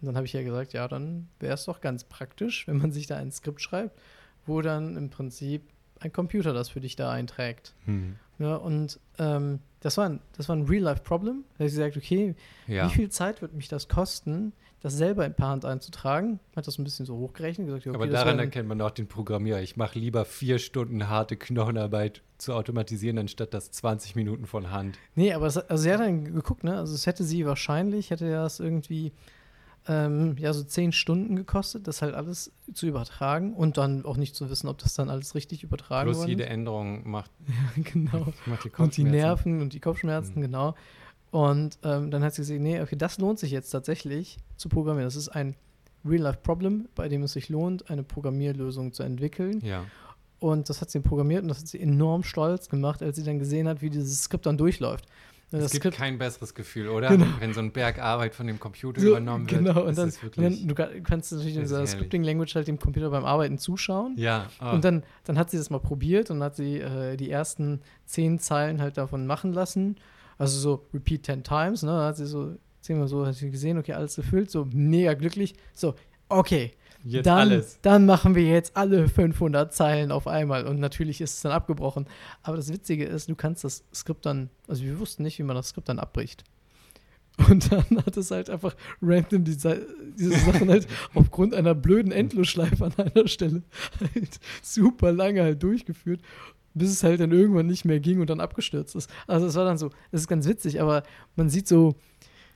Und dann habe ich ja gesagt, ja, dann wäre es doch ganz praktisch, wenn man sich da ein Skript schreibt, wo dann im Prinzip ein Computer das für dich da einträgt. Hm. Ja, und ähm, das war ein, das war ein Real-Life-Problem. Da habe ich gesagt, okay, Ja. wie viel Zeit wird mich das kosten, das selber in per Hand einzutragen? Hat das ein bisschen so hochgerechnet. Gesagt, okay, Aber daran erkennt man auch den Programmierer. Ich mache lieber vier Stunden harte Knochenarbeit zu automatisieren, anstatt das 20 Minuten von Hand. Nee, aber es, also sie hat dann geguckt, ne? Also es hätte sie wahrscheinlich, hätte das irgendwie ähm, ja so zehn Stunden gekostet, das halt alles zu übertragen und dann auch nicht zu wissen, ob das dann alles richtig übertragen Plus worden jede. Änderung macht, <laughs> genau. macht die Und die Kopfschmerzen. Nerven und die Kopfschmerzen, Mhm. genau. Und ähm, dann hat sie gesehen, nee, okay, das lohnt sich jetzt tatsächlich zu programmieren. Das ist ein Real-Life-Problem, bei dem es sich lohnt, eine Programmierlösung zu entwickeln. Ja. Und das hat sie programmiert und das hat sie enorm stolz gemacht, als sie dann gesehen hat, wie dieses Skript dann durchläuft. Und Es das gibt Skript, kein besseres Gefühl, oder? Genau. Wenn so ein Berg Arbeit von dem Computer So, übernommen wird. genau, und ist dann, es und wirklich, dann du ka- kannst natürlich in dieser. Scripting-Language halt dem Computer beim Arbeiten zuschauen. ja, ah, Und dann, dann hat sie das mal probiert und hat sie äh, die ersten zehn Zeilen halt davon machen lassen. Also so repeat ten times, ne? Da hat sie so zehnmal so, hat sie gesehen, okay, alles gefüllt, so mega glücklich. So, okay, jetzt dann, alles. dann machen wir jetzt alle 500 Zeilen auf einmal und natürlich ist es dann abgebrochen. Aber das Witzige ist, du kannst das Skript dann, also wir wussten nicht, wie man das Skript dann abbricht. Und dann hat es halt einfach random die, diese Sachen halt <laughs> aufgrund einer blöden Endlosschleife an einer Stelle halt super lange halt durchgeführt, bis es halt dann irgendwann nicht mehr ging und dann abgestürzt ist. Also es war dann so, es ist ganz witzig, aber man sieht so,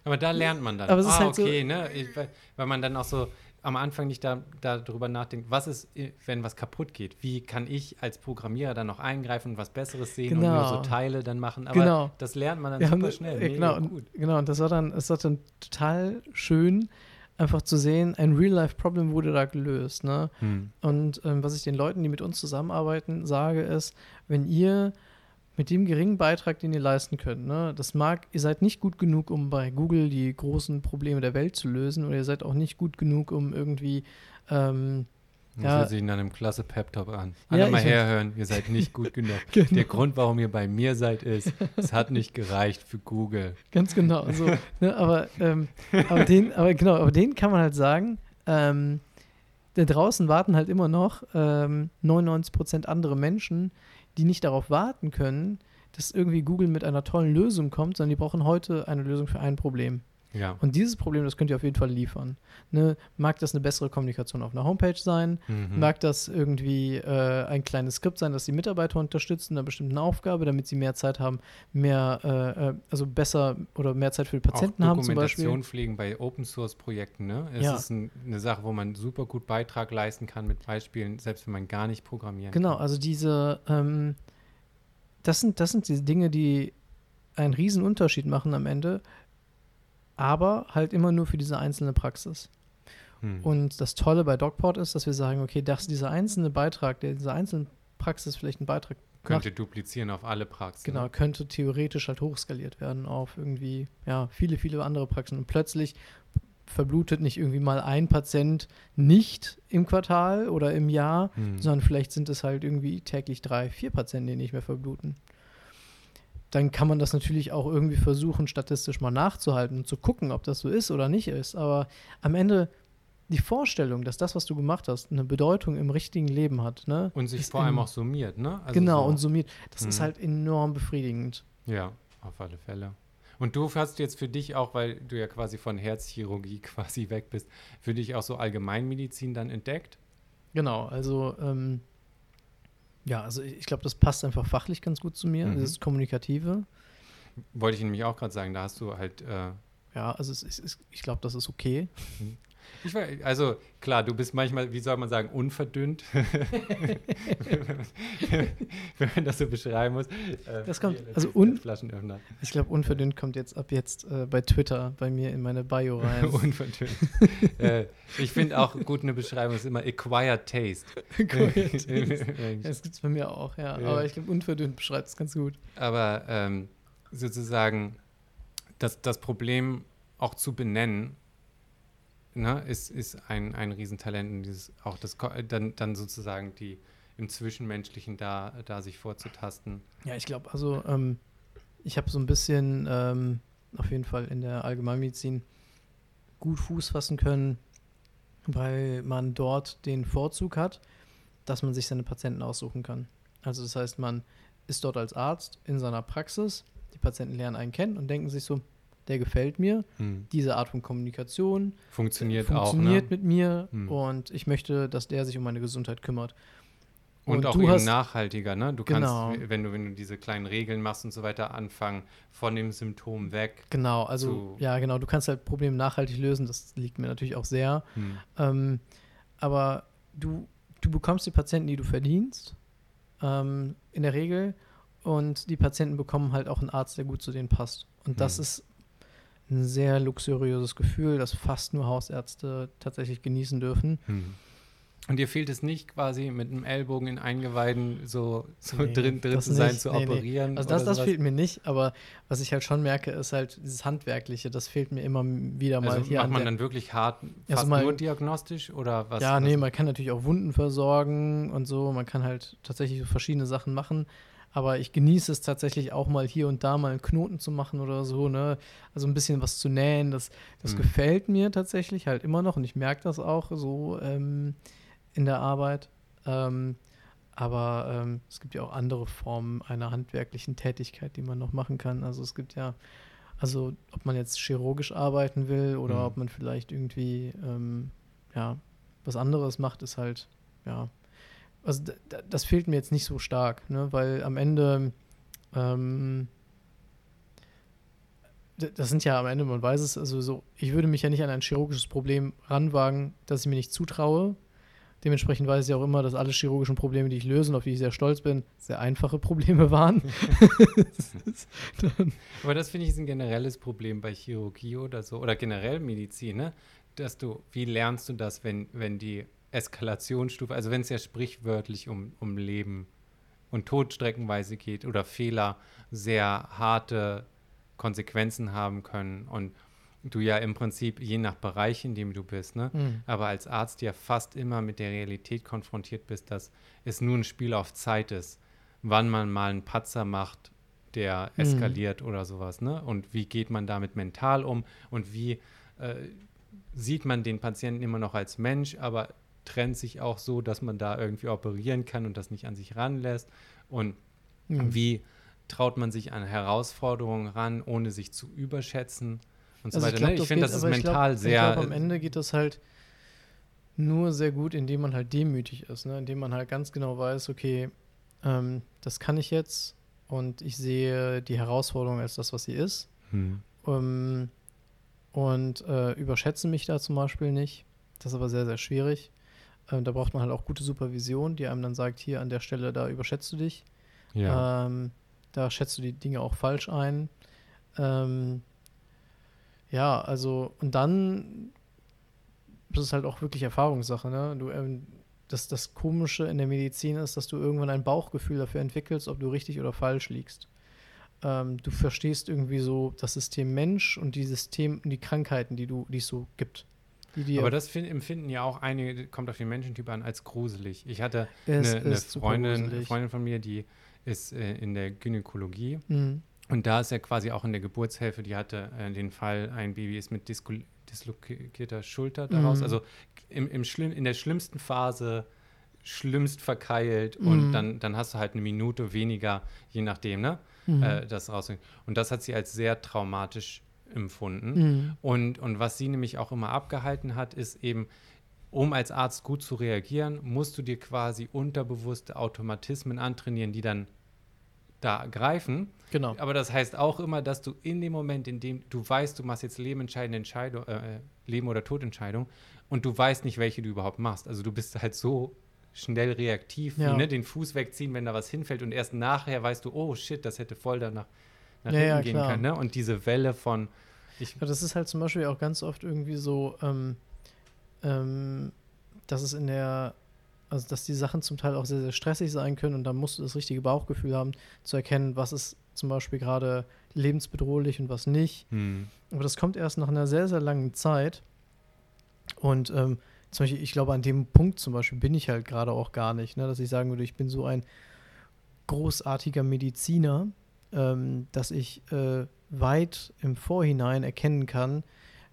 Aber da lernt man dann. Aber es ist ah, halt so- okay, ne? Ich, weil, weil man dann auch so am Anfang nicht da, darüber nachdenkt, was ist, wenn was kaputt geht? Wie kann ich als Programmierer dann noch eingreifen und was Besseres sehen und nur Genau. so Teile dann machen? Aber Genau. das lernt man dann Wir haben, super schnell. äh, genau, und, genau, und das war dann, es war dann total schön, einfach zu sehen, ein Real-Life-Problem wurde da gelöst. Ne? Hm. Und ähm, was ich den Leuten, die mit uns zusammenarbeiten, sage, ist, wenn ihr mit dem geringen Beitrag, den ihr leisten könnt, ne, das mag, ihr seid nicht gut genug, um bei Google die großen Probleme der Welt zu lösen, oder ihr seid auch nicht gut genug, um irgendwie ähm, Das Ja. hört sich nach einem klasse Pep-Talk an. Alle Ja, mal herhören, ihr seid nicht gut genug. <laughs> Genau. Der Grund, warum ihr bei mir seid, ist, es hat nicht gereicht für Google. Ganz genau. So, <laughs> ne, aber, ähm, aber, den, aber genau, aber den kann man halt sagen, ähm, da draußen warten halt immer noch ähm, 99% andere Menschen, die nicht darauf warten können, dass irgendwie Google mit einer tollen Lösung kommt, sondern die brauchen heute eine Lösung für ein Problem. Ja. Und dieses Problem, das könnt ihr auf jeden Fall liefern. Ne? Mag das eine bessere Kommunikation auf einer Homepage sein? Mhm. Mag das irgendwie äh, ein kleines Skript sein, das die Mitarbeiter unterstützt in einer bestimmten Aufgabe, damit sie mehr Zeit haben, mehr, äh, äh, also besser oder mehr Zeit für die Patienten auch haben zum Beispiel? Dokumentation pflegen bei Open Source Projekten, ne? Es Ja. ist ein, eine Sache, wo man super gut Beitrag leisten kann mit Beispielen, selbst wenn man gar nicht programmieren Genau, kann. also diese, ähm, das sind, das sind diese Dinge, die einen riesen Unterschied machen am Ende, aber halt immer nur für diese einzelne Praxis. Hm. Und das Tolle bei DocPort ist, dass wir sagen, okay, dass dieser einzelne Beitrag, der dieser einzelnen Praxis vielleicht einen Beitrag Könnte duplizieren auf alle Praxen. Genau, könnte theoretisch halt hochskaliert werden auf irgendwie, ja, viele, viele andere Praxen. Und plötzlich verblutet nicht irgendwie mal ein Patient nicht im Quartal oder im Jahr, Hm. sondern vielleicht sind es halt irgendwie täglich drei, vier Patienten, die nicht mehr verbluten. Dann kann man das natürlich auch irgendwie versuchen, statistisch mal nachzuhalten und zu gucken, ob das so ist oder nicht ist. Aber am Ende die Vorstellung, dass das, was du gemacht hast, eine Bedeutung im richtigen Leben hat, ne? Und sich ist vor allem auch summiert, ne? Also genau, so, und summiert. Das ist Mhm. halt enorm befriedigend. Ja, auf alle Fälle. Und du hast jetzt für dich auch, weil du ja quasi von Herzchirurgie <laughs> quasi weg bist, für dich auch so Allgemeinmedizin dann entdeckt? Genau, also ähm, ja, also ich, glaube, das passt einfach fachlich ganz gut zu mir, Mhm. dieses Kommunikative. Wollte ich nämlich auch gerade sagen, da hast du halt, äh, Ja, also es, ist- es, ich glaube, das ist okay. Ich also klar, du bist manchmal, wie soll man sagen, unverdünnt, <laughs> wenn man das so beschreiben muss. Äh, Das kommt- also un- Flaschenöffner. Ich glaube, unverdünnt kommt jetzt ab jetzt äh, bei Twitter bei mir in meine Bio rein. <laughs> unverdünnt. <laughs> äh, ich finde auch gut eine Beschreibung ist immer acquired taste. das gibt es bei mir auch, ja. Ja. Aber ich glaube, unverdünnt beschreibt es ganz gut. Aber ähm, sozusagen das, das Problem auch zu benennen, ne, ist, ist ein, ein Riesentalent. Und dieses, auch das, dann, dann sozusagen die im Zwischenmenschlichen da, da sich vorzutasten. Ja, ich glaube, also ähm, ich habe so ein bisschen ähm, auf jeden Fall in der Allgemeinmedizin gut Fuß fassen können, weil man dort den Vorzug hat, dass man sich seine Patienten aussuchen kann. Also das heißt, man ist dort als Arzt in seiner Praxis, die Patienten lernen einen kennen und denken sich so, der gefällt mir, diese Art von Kommunikation Funktioniert, funktioniert auch. Ne? mit mir Hm. und ich möchte, dass der sich um meine Gesundheit kümmert. Und, und auch du eben hast- nachhaltiger, ne? Du Genau. kannst, wenn du, wenn du diese kleinen Regeln machst und so weiter, anfangen von dem Symptom weg. Genau, also ja, genau, du kannst halt Probleme nachhaltig lösen, das liegt mir natürlich auch sehr. Hm. Ähm, aber du, du bekommst die Patienten, die du verdienst, ähm, in der Regel. Und die Patienten bekommen halt auch einen Arzt, der gut zu denen passt. Und das Mhm. ist ein sehr luxuriöses Gefühl, das fast nur Hausärzte tatsächlich genießen dürfen. Hm. Und dir fehlt es nicht quasi mit einem Ellbogen in Eingeweiden so, so Nee, drin, drin zu sein, nicht. zu Nee, nee. operieren? Also das, das fehlt mir nicht, aber was ich halt schon merke, ist halt dieses Handwerkliche, das fehlt mir immer wieder mal Also hier macht an man dann wirklich hart, fast mal- nur diagnostisch oder was? ja, was? nee, man kann natürlich auch Wunden versorgen und so. Man kann halt tatsächlich verschiedene Sachen machen. Aber ich genieße es tatsächlich auch mal hier und da mal einen Knoten zu machen oder so, ne? Also ein bisschen was zu nähen. Das, das Mhm. gefällt mir tatsächlich halt immer noch und ich merke das auch so ähm, in der Arbeit. Ähm, aber ähm, es gibt ja auch andere Formen einer handwerklichen Tätigkeit, die man noch machen kann. Also es gibt ja, also ob man jetzt chirurgisch arbeiten will oder Mhm. ob man vielleicht irgendwie ähm, ja, was anderes macht, ist halt, ja, also das fehlt mir jetzt nicht so stark, ne? weil am Ende, ähm, das sind ja am Ende, man weiß es, also so, ich würde mich ja nicht an ein chirurgisches Problem ranwagen, das ich mir nicht zutraue. Dementsprechend weiß ich auch immer, dass alle chirurgischen Probleme, die ich löse und auf die ich sehr stolz bin, sehr einfache <laughs> Probleme waren. <laughs> <laughs> Aber das finde ich ist ein generelles Problem bei Chirurgie oder so, oder generell Medizin, ne? Dass du, wie lernst du das, wenn, wenn die Eskalationsstufe, also wenn es ja sprichwörtlich um, um Leben und Tod streckenweise geht oder Fehler sehr harte Konsequenzen haben können und du ja im Prinzip je nach Bereich, in dem du bist, ne? hm, aber als Arzt ja fast immer mit der Realität konfrontiert bist, dass es nur ein Spiel auf Zeit ist, wann man mal einen Patzer macht, der Mhm. eskaliert oder sowas, ne? Und wie geht man damit mental um und wie äh, sieht man den Patienten immer noch als Mensch, aber trennt sich auch so, dass man da irgendwie operieren kann und das nicht an sich ranlässt und hm. wie traut man sich an Herausforderungen ran, ohne sich zu überschätzen und so Also weiter. glaub, ne? Ich finde, geht- das ist ich mental glaub, sehr Ich glaube, am Ende geht das halt nur sehr gut, indem man halt demütig ist, ne? indem man halt ganz genau weiß, okay, ähm, das kann ich jetzt und ich sehe die Herausforderung als das, was sie ist. Hm. Ähm, und äh, überschätze mich da zum Beispiel nicht. Das ist aber sehr, sehr schwierig. Ähm, da braucht man halt auch gute Supervision, die einem dann sagt, hier an der Stelle, da überschätzt du dich. Ja. Ähm, da schätzt du die Dinge auch falsch ein. Ähm, ja, also, und dann, das ist halt auch wirklich Erfahrungssache, ne? Du, ähm, das, das Komische in der Medizin ist, dass du irgendwann ein Bauchgefühl dafür entwickelst, ob du richtig oder falsch liegst. Ähm, du verstehst irgendwie so das System Mensch und die System, die Krankheiten, die du, die es so gibt. Aber das find, empfinden ja auch einige, kommt auf den Menschentyp an, als gruselig. Ich hatte es eine, eine Freundin. Freundin von mir, die ist äh, in der Gynäkologie Mhm. und da ist ja quasi auch in der Geburtshilfe, die hatte äh, den Fall, ein Baby ist mit disku- dislokierter Schulter daraus, Mhm. also im, im Schlimm, in der schlimmsten Phase schlimmst verkeilt und Mhm. dann, dann hast du halt eine Minute weniger, je nachdem, ne? Mhm. Äh, das raus. Und das hat sie als sehr traumatisch empfunden. Mhm. Und, und was sie nämlich auch immer abgehalten hat, ist eben, um als Arzt gut zu reagieren, musst du dir quasi unterbewusste Automatismen antrainieren, die dann da greifen. Genau. Aber das heißt auch immer, dass du in dem Moment, in dem du weißt, du machst jetzt lebenentscheidende Entscheidung, äh, Leben- oder Todentscheidung und du weißt nicht, welche du überhaupt machst. Also du bist halt so schnell reaktiv, Ja. ne? den Fuß wegziehen, wenn da was hinfällt und erst nachher weißt du, oh shit, das hätte voll danach nach Ja, hinten ja, gehen klar. können. Ne? Und diese Welle von, ich, Ja, das ist halt zum Beispiel auch ganz oft irgendwie so, ähm, ähm, dass es in der, also dass die Sachen zum Teil auch sehr, sehr stressig sein können und da musst du das richtige Bauchgefühl haben, zu erkennen, was ist zum Beispiel gerade lebensbedrohlich und was nicht. hm, Aber das kommt erst nach einer sehr, sehr langen Zeit. Und ähm, zum Beispiel, ich glaube, an dem Punkt zum Beispiel bin ich halt gerade auch gar nicht, ne? dass ich sagen würde, ich bin so ein großartiger Mediziner, ähm, dass ich äh, weit im Vorhinein erkennen kann,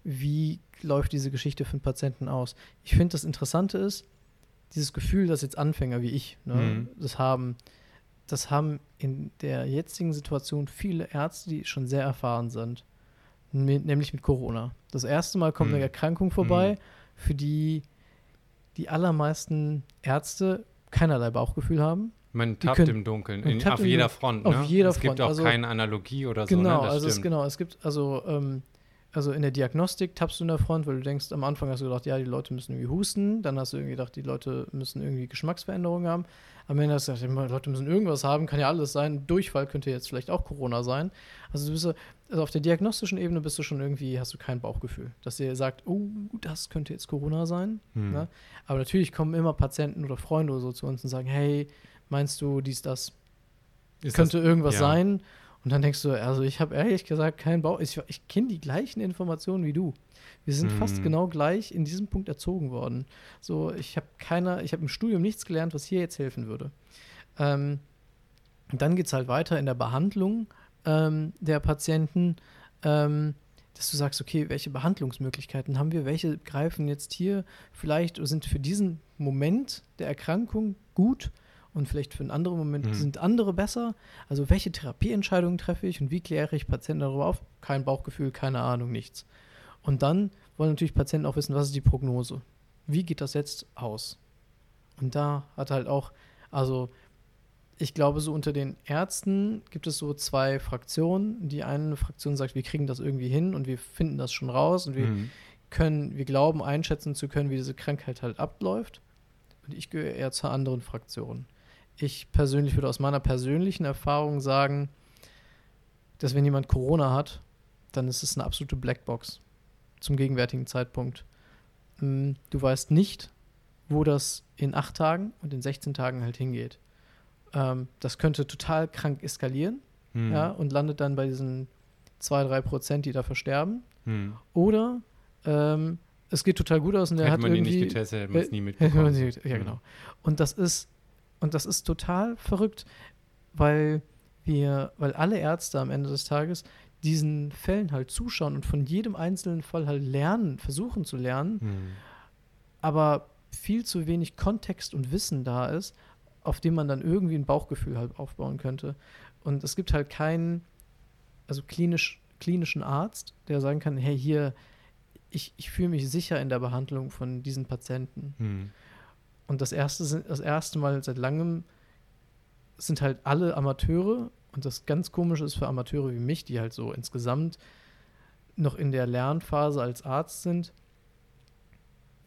wie läuft diese Geschichte für den Patienten aus. Ich finde, das Interessante ist, dieses Gefühl, dass jetzt Anfänger wie ich ne, Mhm. das haben, das haben in der jetzigen Situation viele Ärzte, die schon sehr erfahren sind. Mit, nämlich mit Corona. Das erste Mal kommt Mhm. eine Erkrankung vorbei, für die die allermeisten Ärzte keinerlei Bauchgefühl haben. Man tappt können- im Dunkeln, in, auf jeder. Front. Auf ne? jeder es gibt Front, auch also- keine Analogie oder so. Genau, ne? also es, genau, es gibt also ähm, also in der Diagnostik tappst du in der Front, weil du denkst, am Anfang hast du gedacht, ja, die Leute müssen irgendwie husten, dann hast du irgendwie gedacht, die Leute müssen irgendwie Geschmacksveränderungen haben. Am Ende hast du gedacht, die Leute müssen irgendwas haben, kann ja alles sein. Durchfall könnte jetzt vielleicht auch Corona sein. Also du bist so, also auf der diagnostischen Ebene bist du schon irgendwie, hast du kein Bauchgefühl, dass dir sagt, oh, das könnte jetzt Corona sein. Hm. Ne? Aber natürlich kommen immer Patienten oder Freunde oder so zu uns und sagen, hey, meinst du dies, das? Ist könnte irgendwas ja. sein. Und dann denkst du, also ich habe ehrlich gesagt keinen Bauch. Ich, ich kenne die gleichen Informationen wie du. Wir sind fast Mhm. genau gleich in diesem Punkt erzogen worden. So, ich habe keiner, ich habe im Studium nichts gelernt, was hier jetzt helfen würde. Ähm, und dann geht es halt weiter in der Behandlung ähm, der Patienten, ähm, dass du sagst, okay, welche Behandlungsmöglichkeiten haben wir, welche greifen jetzt hier vielleicht oder sind für diesen Moment der Erkrankung gut und vielleicht für einen anderen Moment Mhm. sind andere besser. Also welche Therapieentscheidungen treffe ich und wie kläre ich Patienten darüber auf? Kein Bauchgefühl, keine Ahnung, nichts. Und dann wollen natürlich Patienten auch wissen, was ist die Prognose? Wie geht das jetzt aus? Und da hat halt auch, also ich glaube, so unter den Ärzten gibt es so zwei Fraktionen. Die eine Fraktion sagt, wir kriegen das irgendwie hin und wir finden das schon raus und wir Hm. können, wir glauben einschätzen zu können, wie diese Krankheit halt abläuft. Und ich gehöre eher zur anderen Fraktion. Ich persönlich würde aus meiner persönlichen Erfahrung sagen, dass wenn jemand Corona hat, dann ist es eine absolute Blackbox zum gegenwärtigen Zeitpunkt. Mm, Du weißt nicht, wo das in acht Tagen und in 16 Tagen halt hingeht. Ähm, das könnte total krank eskalieren Hm. ja, und landet dann bei diesen 2-3 Prozent, die da versterben. Hm. Oder ähm, es geht total gut aus und der Hätte hat man die irgendwie. nicht getestet, hätte man es äh, nie <laughs> hätte man mitbekommen. sie nicht- ja, Hm. genau. Und das ist, und das ist total verrückt, weil wir, weil alle Ärzte am Ende des Tages diesen Fällen halt zuschauen und von jedem einzelnen Fall halt lernen, versuchen zu lernen, Hm. aber viel zu wenig Kontext und Wissen da ist, auf dem man dann irgendwie ein Bauchgefühl halt aufbauen könnte. Und es gibt halt keinen, also klinisch, klinischen Arzt, der sagen kann, hey, hier, ich, ich fühle mich sicher in der Behandlung von diesen Patienten. Hm. Und das erste, das erste Mal seit langem sind halt alle Amateure. Und das ganz Komische ist für Amateure wie mich, die halt so insgesamt noch in der Lernphase als Arzt sind.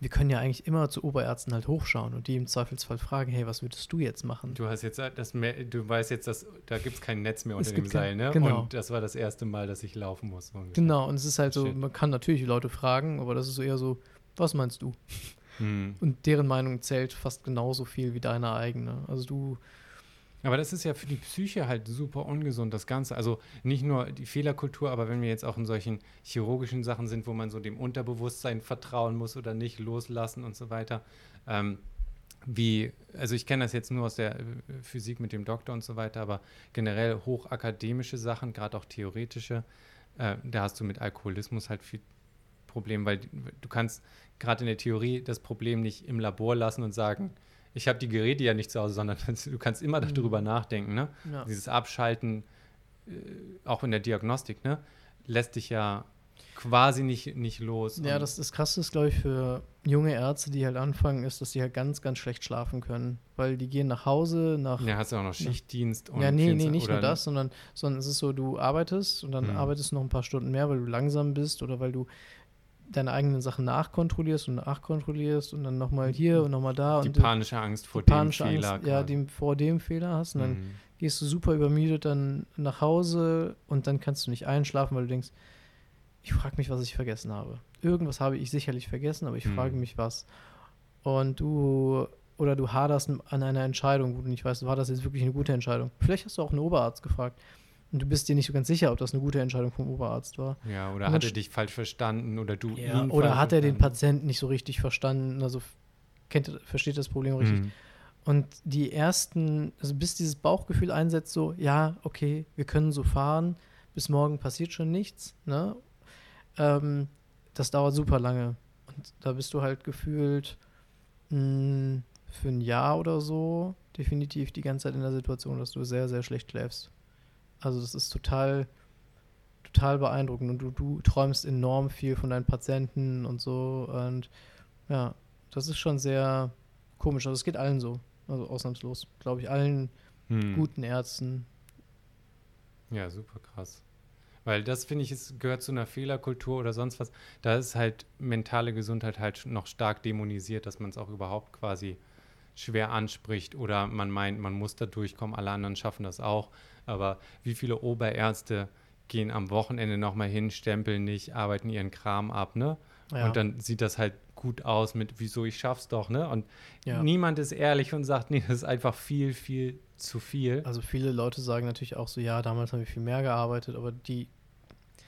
Wir können ja eigentlich immer zu Oberärzten halt hochschauen und die im Zweifelsfall fragen, hey, was würdest du jetzt machen? Du hast jetzt das mehr, du weißt jetzt, dass da gibt es kein Netz mehr Es unter dem Seil, ne? genau. Und das war das erste Mal, dass ich laufen muss. ungefähr. Genau, und es ist halt so, Shit. man kann natürlich Leute fragen, aber das ist so eher so, was meinst du? Hm. Und deren Meinung zählt fast genauso viel wie deine eigene. Also du, Aber das ist ja für die Psyche halt super ungesund, das Ganze. Also nicht nur die Fehlerkultur, aber wenn wir jetzt auch in solchen chirurgischen Sachen sind, wo man so dem Unterbewusstsein vertrauen muss oder nicht loslassen und so weiter. Ähm, wie, also ich kenne das jetzt nur aus der äh, Physik mit dem Doktor und so weiter, aber generell hochakademische Sachen, gerade auch theoretische, äh, da hast du mit Alkoholismus halt viel Problem, weil du kannst gerade in der Theorie das Problem nicht im Labor lassen und sagen, ich habe die Geräte ja nicht zu Hause, sondern <laughs> du kannst immer Mhm. darüber nachdenken. Ne? ja. Dieses Abschalten, äh, auch in der Diagnostik, ne? lässt dich ja quasi nicht, nicht los. Ja, das, das Krasse ist, glaube ich, für junge Ärzte, die halt anfangen, ist, dass die halt ganz, ganz schlecht schlafen können. Weil die gehen nach Hause, nach. ja, hast du auch noch Schichtdienst und ja, nee, nee, 24 nicht nur das, sondern, sondern es ist so, du arbeitest und dann Hm. arbeitest du noch ein paar Stunden mehr, weil du langsam bist oder weil du deine eigenen Sachen nachkontrollierst und nachkontrollierst und dann nochmal hier und nochmal da. Die und panische Angst vor die dem panische Fehler. Angst, ja, dem, vor dem Fehler hast. Und dann Mhm. gehst du super übermüdet dann nach Hause und dann kannst du nicht einschlafen, weil du denkst, ich frage mich, was ich vergessen habe. Irgendwas habe ich sicherlich vergessen, aber ich Hm. frage mich was. Und du, oder du haderst an einer Entscheidung, wo du nicht weißt, war das jetzt wirklich eine gute Entscheidung? Vielleicht hast du auch einen Oberarzt gefragt und du bist dir nicht so ganz sicher, ob das eine gute Entscheidung vom Oberarzt war. Ja, oder hat er dich falsch verstanden oder du Ja, ihn oder hat er den? Patienten nicht so richtig verstanden? Also kennt, er- versteht das Problem richtig? Mhm. Und die ersten, also bis dieses Bauchgefühl einsetzt, so, ja, okay, wir können so fahren, bis morgen passiert schon nichts, ne? Ähm, das dauert super lange. Und da bist du halt gefühlt mh, für ein Jahr oder so definitiv die ganze Zeit in der Situation, dass du sehr, sehr schlecht schläfst. Also das ist total, total beeindruckend und du, du träumst enorm viel von deinen Patienten und so und ja, das ist schon sehr komisch. Also es geht allen so, also ausnahmslos, glaube ich, allen Mhm. guten Ärzten. Ja, super krass. Weil das, finde ich, es gehört zu einer Fehlerkultur oder sonst was. Da ist halt mentale Gesundheit halt noch stark dämonisiert, dass man es auch überhaupt quasi schwer anspricht oder man meint, man muss da durchkommen, alle anderen schaffen das auch. Aber wie viele Oberärzte gehen am Wochenende nochmal hin, stempeln nicht, arbeiten ihren Kram ab, ne? Ja, Und dann sieht das halt gut aus mit, wieso ich schaff's doch, ne? Und ja. niemand ist ehrlich und sagt, nee, das ist einfach viel, viel zu viel. Also viele Leute sagen natürlich auch so, ja, damals haben wir viel mehr gearbeitet, aber die,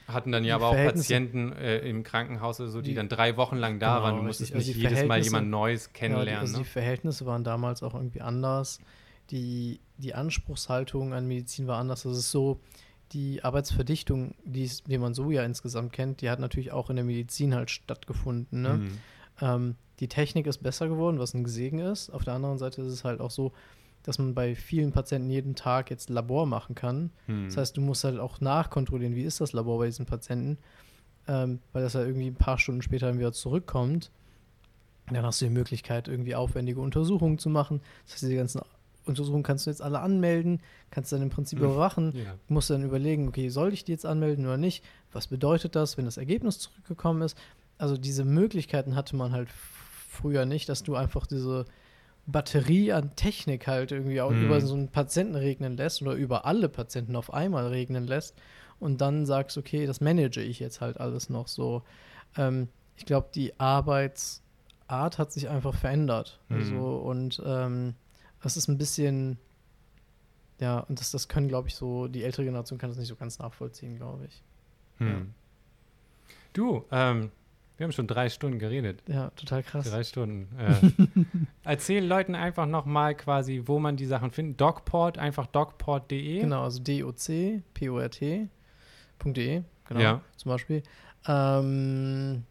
Hatten dann Die ja aber auch Patienten äh, im Krankenhaus oder so, die, Die- dann drei Wochen lang da Genau, waren. Du musstest. Also nicht jedes Mal jemand Neues ja, die, kennenlernen. also die ne? Verhältnisse waren damals auch irgendwie anders. Die, die Anspruchshaltung an Medizin war anders. Das ist so, die Arbeitsverdichtung, die, die man so ja insgesamt kennt, die hat natürlich auch in der Medizin halt stattgefunden. Ne? Mhm. Ähm, die Technik ist besser geworden, was ein Gesegen ist. Auf der anderen Seite ist es halt auch so, dass man bei vielen Patienten jeden Tag jetzt Labor machen kann. Mhm. Das heißt, du musst halt auch nachkontrollieren, wie ist das Labor bei diesen Patienten, ähm, weil das ja irgendwie ein paar Stunden später dann wieder zurückkommt. Dann hast du die Möglichkeit, irgendwie aufwendige Untersuchungen zu machen. Das heißt, diese ganzen Untersuchungen kannst du jetzt alle anmelden, kannst dann im Prinzip Mhm. überwachen, ja. musst dann überlegen, okay, soll ich die jetzt anmelden oder nicht? Was bedeutet das, wenn das Ergebnis zurückgekommen ist? Also diese Möglichkeiten hatte man halt früher nicht, dass du einfach diese Batterie an Technik halt irgendwie auch Mhm. über so einen Patienten regnen lässt oder über alle Patienten auf einmal regnen lässt und dann sagst, okay, das manage ich jetzt halt alles noch so. Ähm, ich glaube, die Arbeitsart hat sich einfach verändert. Mhm. Also, und ähm, das ist ein bisschen, ja, und das, das können, glaube ich, so, die ältere Generation kann das nicht so ganz nachvollziehen, glaube ich. Hm. Du, ähm, wir haben schon drei Stunden geredet. Ja, total krass. Drei Stunden. Äh, <laughs> erzähl Leuten einfach nochmal quasi, wo man die Sachen findet. Docport, einfach docport.de. Genau, also D-O-C-P-O-R-T.de, genau, Ja. zum Beispiel. Ähm,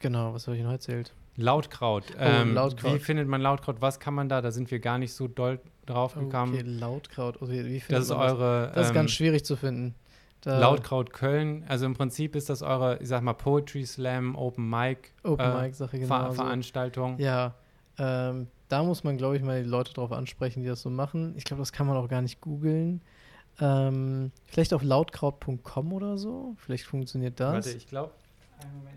genau, was habe ich noch erzählt? Lautkraut. Ähm, Oh, Lautkraut. Wie findet man Lautkraut? Was kann man da? Da sind wir gar nicht so doll drauf gekommen. Okay, Lautkraut. Okay, wie findet das ist eure. Das ist ähm, ganz schwierig zu finden. Da, Lautkraut Köln. Also im Prinzip ist das eure, ich sag mal, Poetry Slam, Open Mic Open äh, Mic Sache Ver genau. so. Veranstaltung. Ja, ähm, da muss man, glaube ich, mal die Leute drauf ansprechen, die das so machen. Ich glaube, das kann man auch gar nicht googeln. Ähm, vielleicht auf lautkraut.com oder so. Vielleicht funktioniert das. Warte, ich glaube,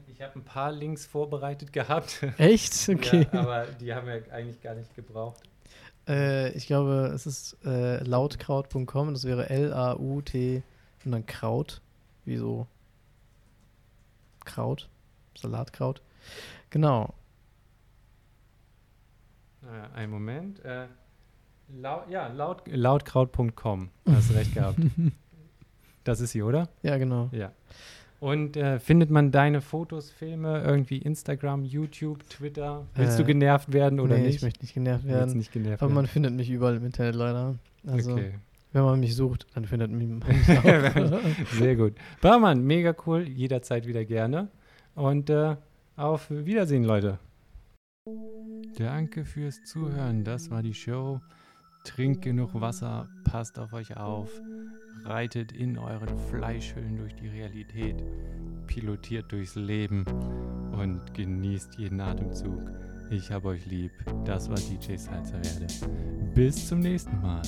ich habe ein paar Links vorbereitet gehabt. <laughs> Echt? Okay. ja, aber die haben wir eigentlich gar nicht gebraucht. Äh, ich glaube, es ist äh, lautkraut.com. Das wäre L-A-U-T und dann Kraut. Wie so Kraut. Salatkraut. Genau. Äh, einen Moment. Äh, lau ja, laut lautkraut.com. Hast recht gehabt. <laughs> Das ist sie, oder? Ja, genau. Ja. Und äh, findet man deine Fotos, Filme, irgendwie Instagram, YouTube, Twitter? Willst du Äh, genervt werden oder nee, nicht? ich möchte nicht genervt Du werden. nicht genervt Aber man werden. findet mich überall im Internet leider. Also, okay. Wenn man mich sucht, dann findet man mich <laughs> auch. Sehr gut. Barmann, mega cool. Jederzeit wieder gerne. Und äh, auf Wiedersehen, Leute. Danke fürs Zuhören. Das war die Show. Trinkt genug Wasser, passt auf euch auf, reitet in euren Fleischhüllen durch die Realität, pilotiert durchs Leben und genießt jeden Atemzug. Ich hab euch lieb. Das war DJ Salzerwerde. Bis zum nächsten Mal.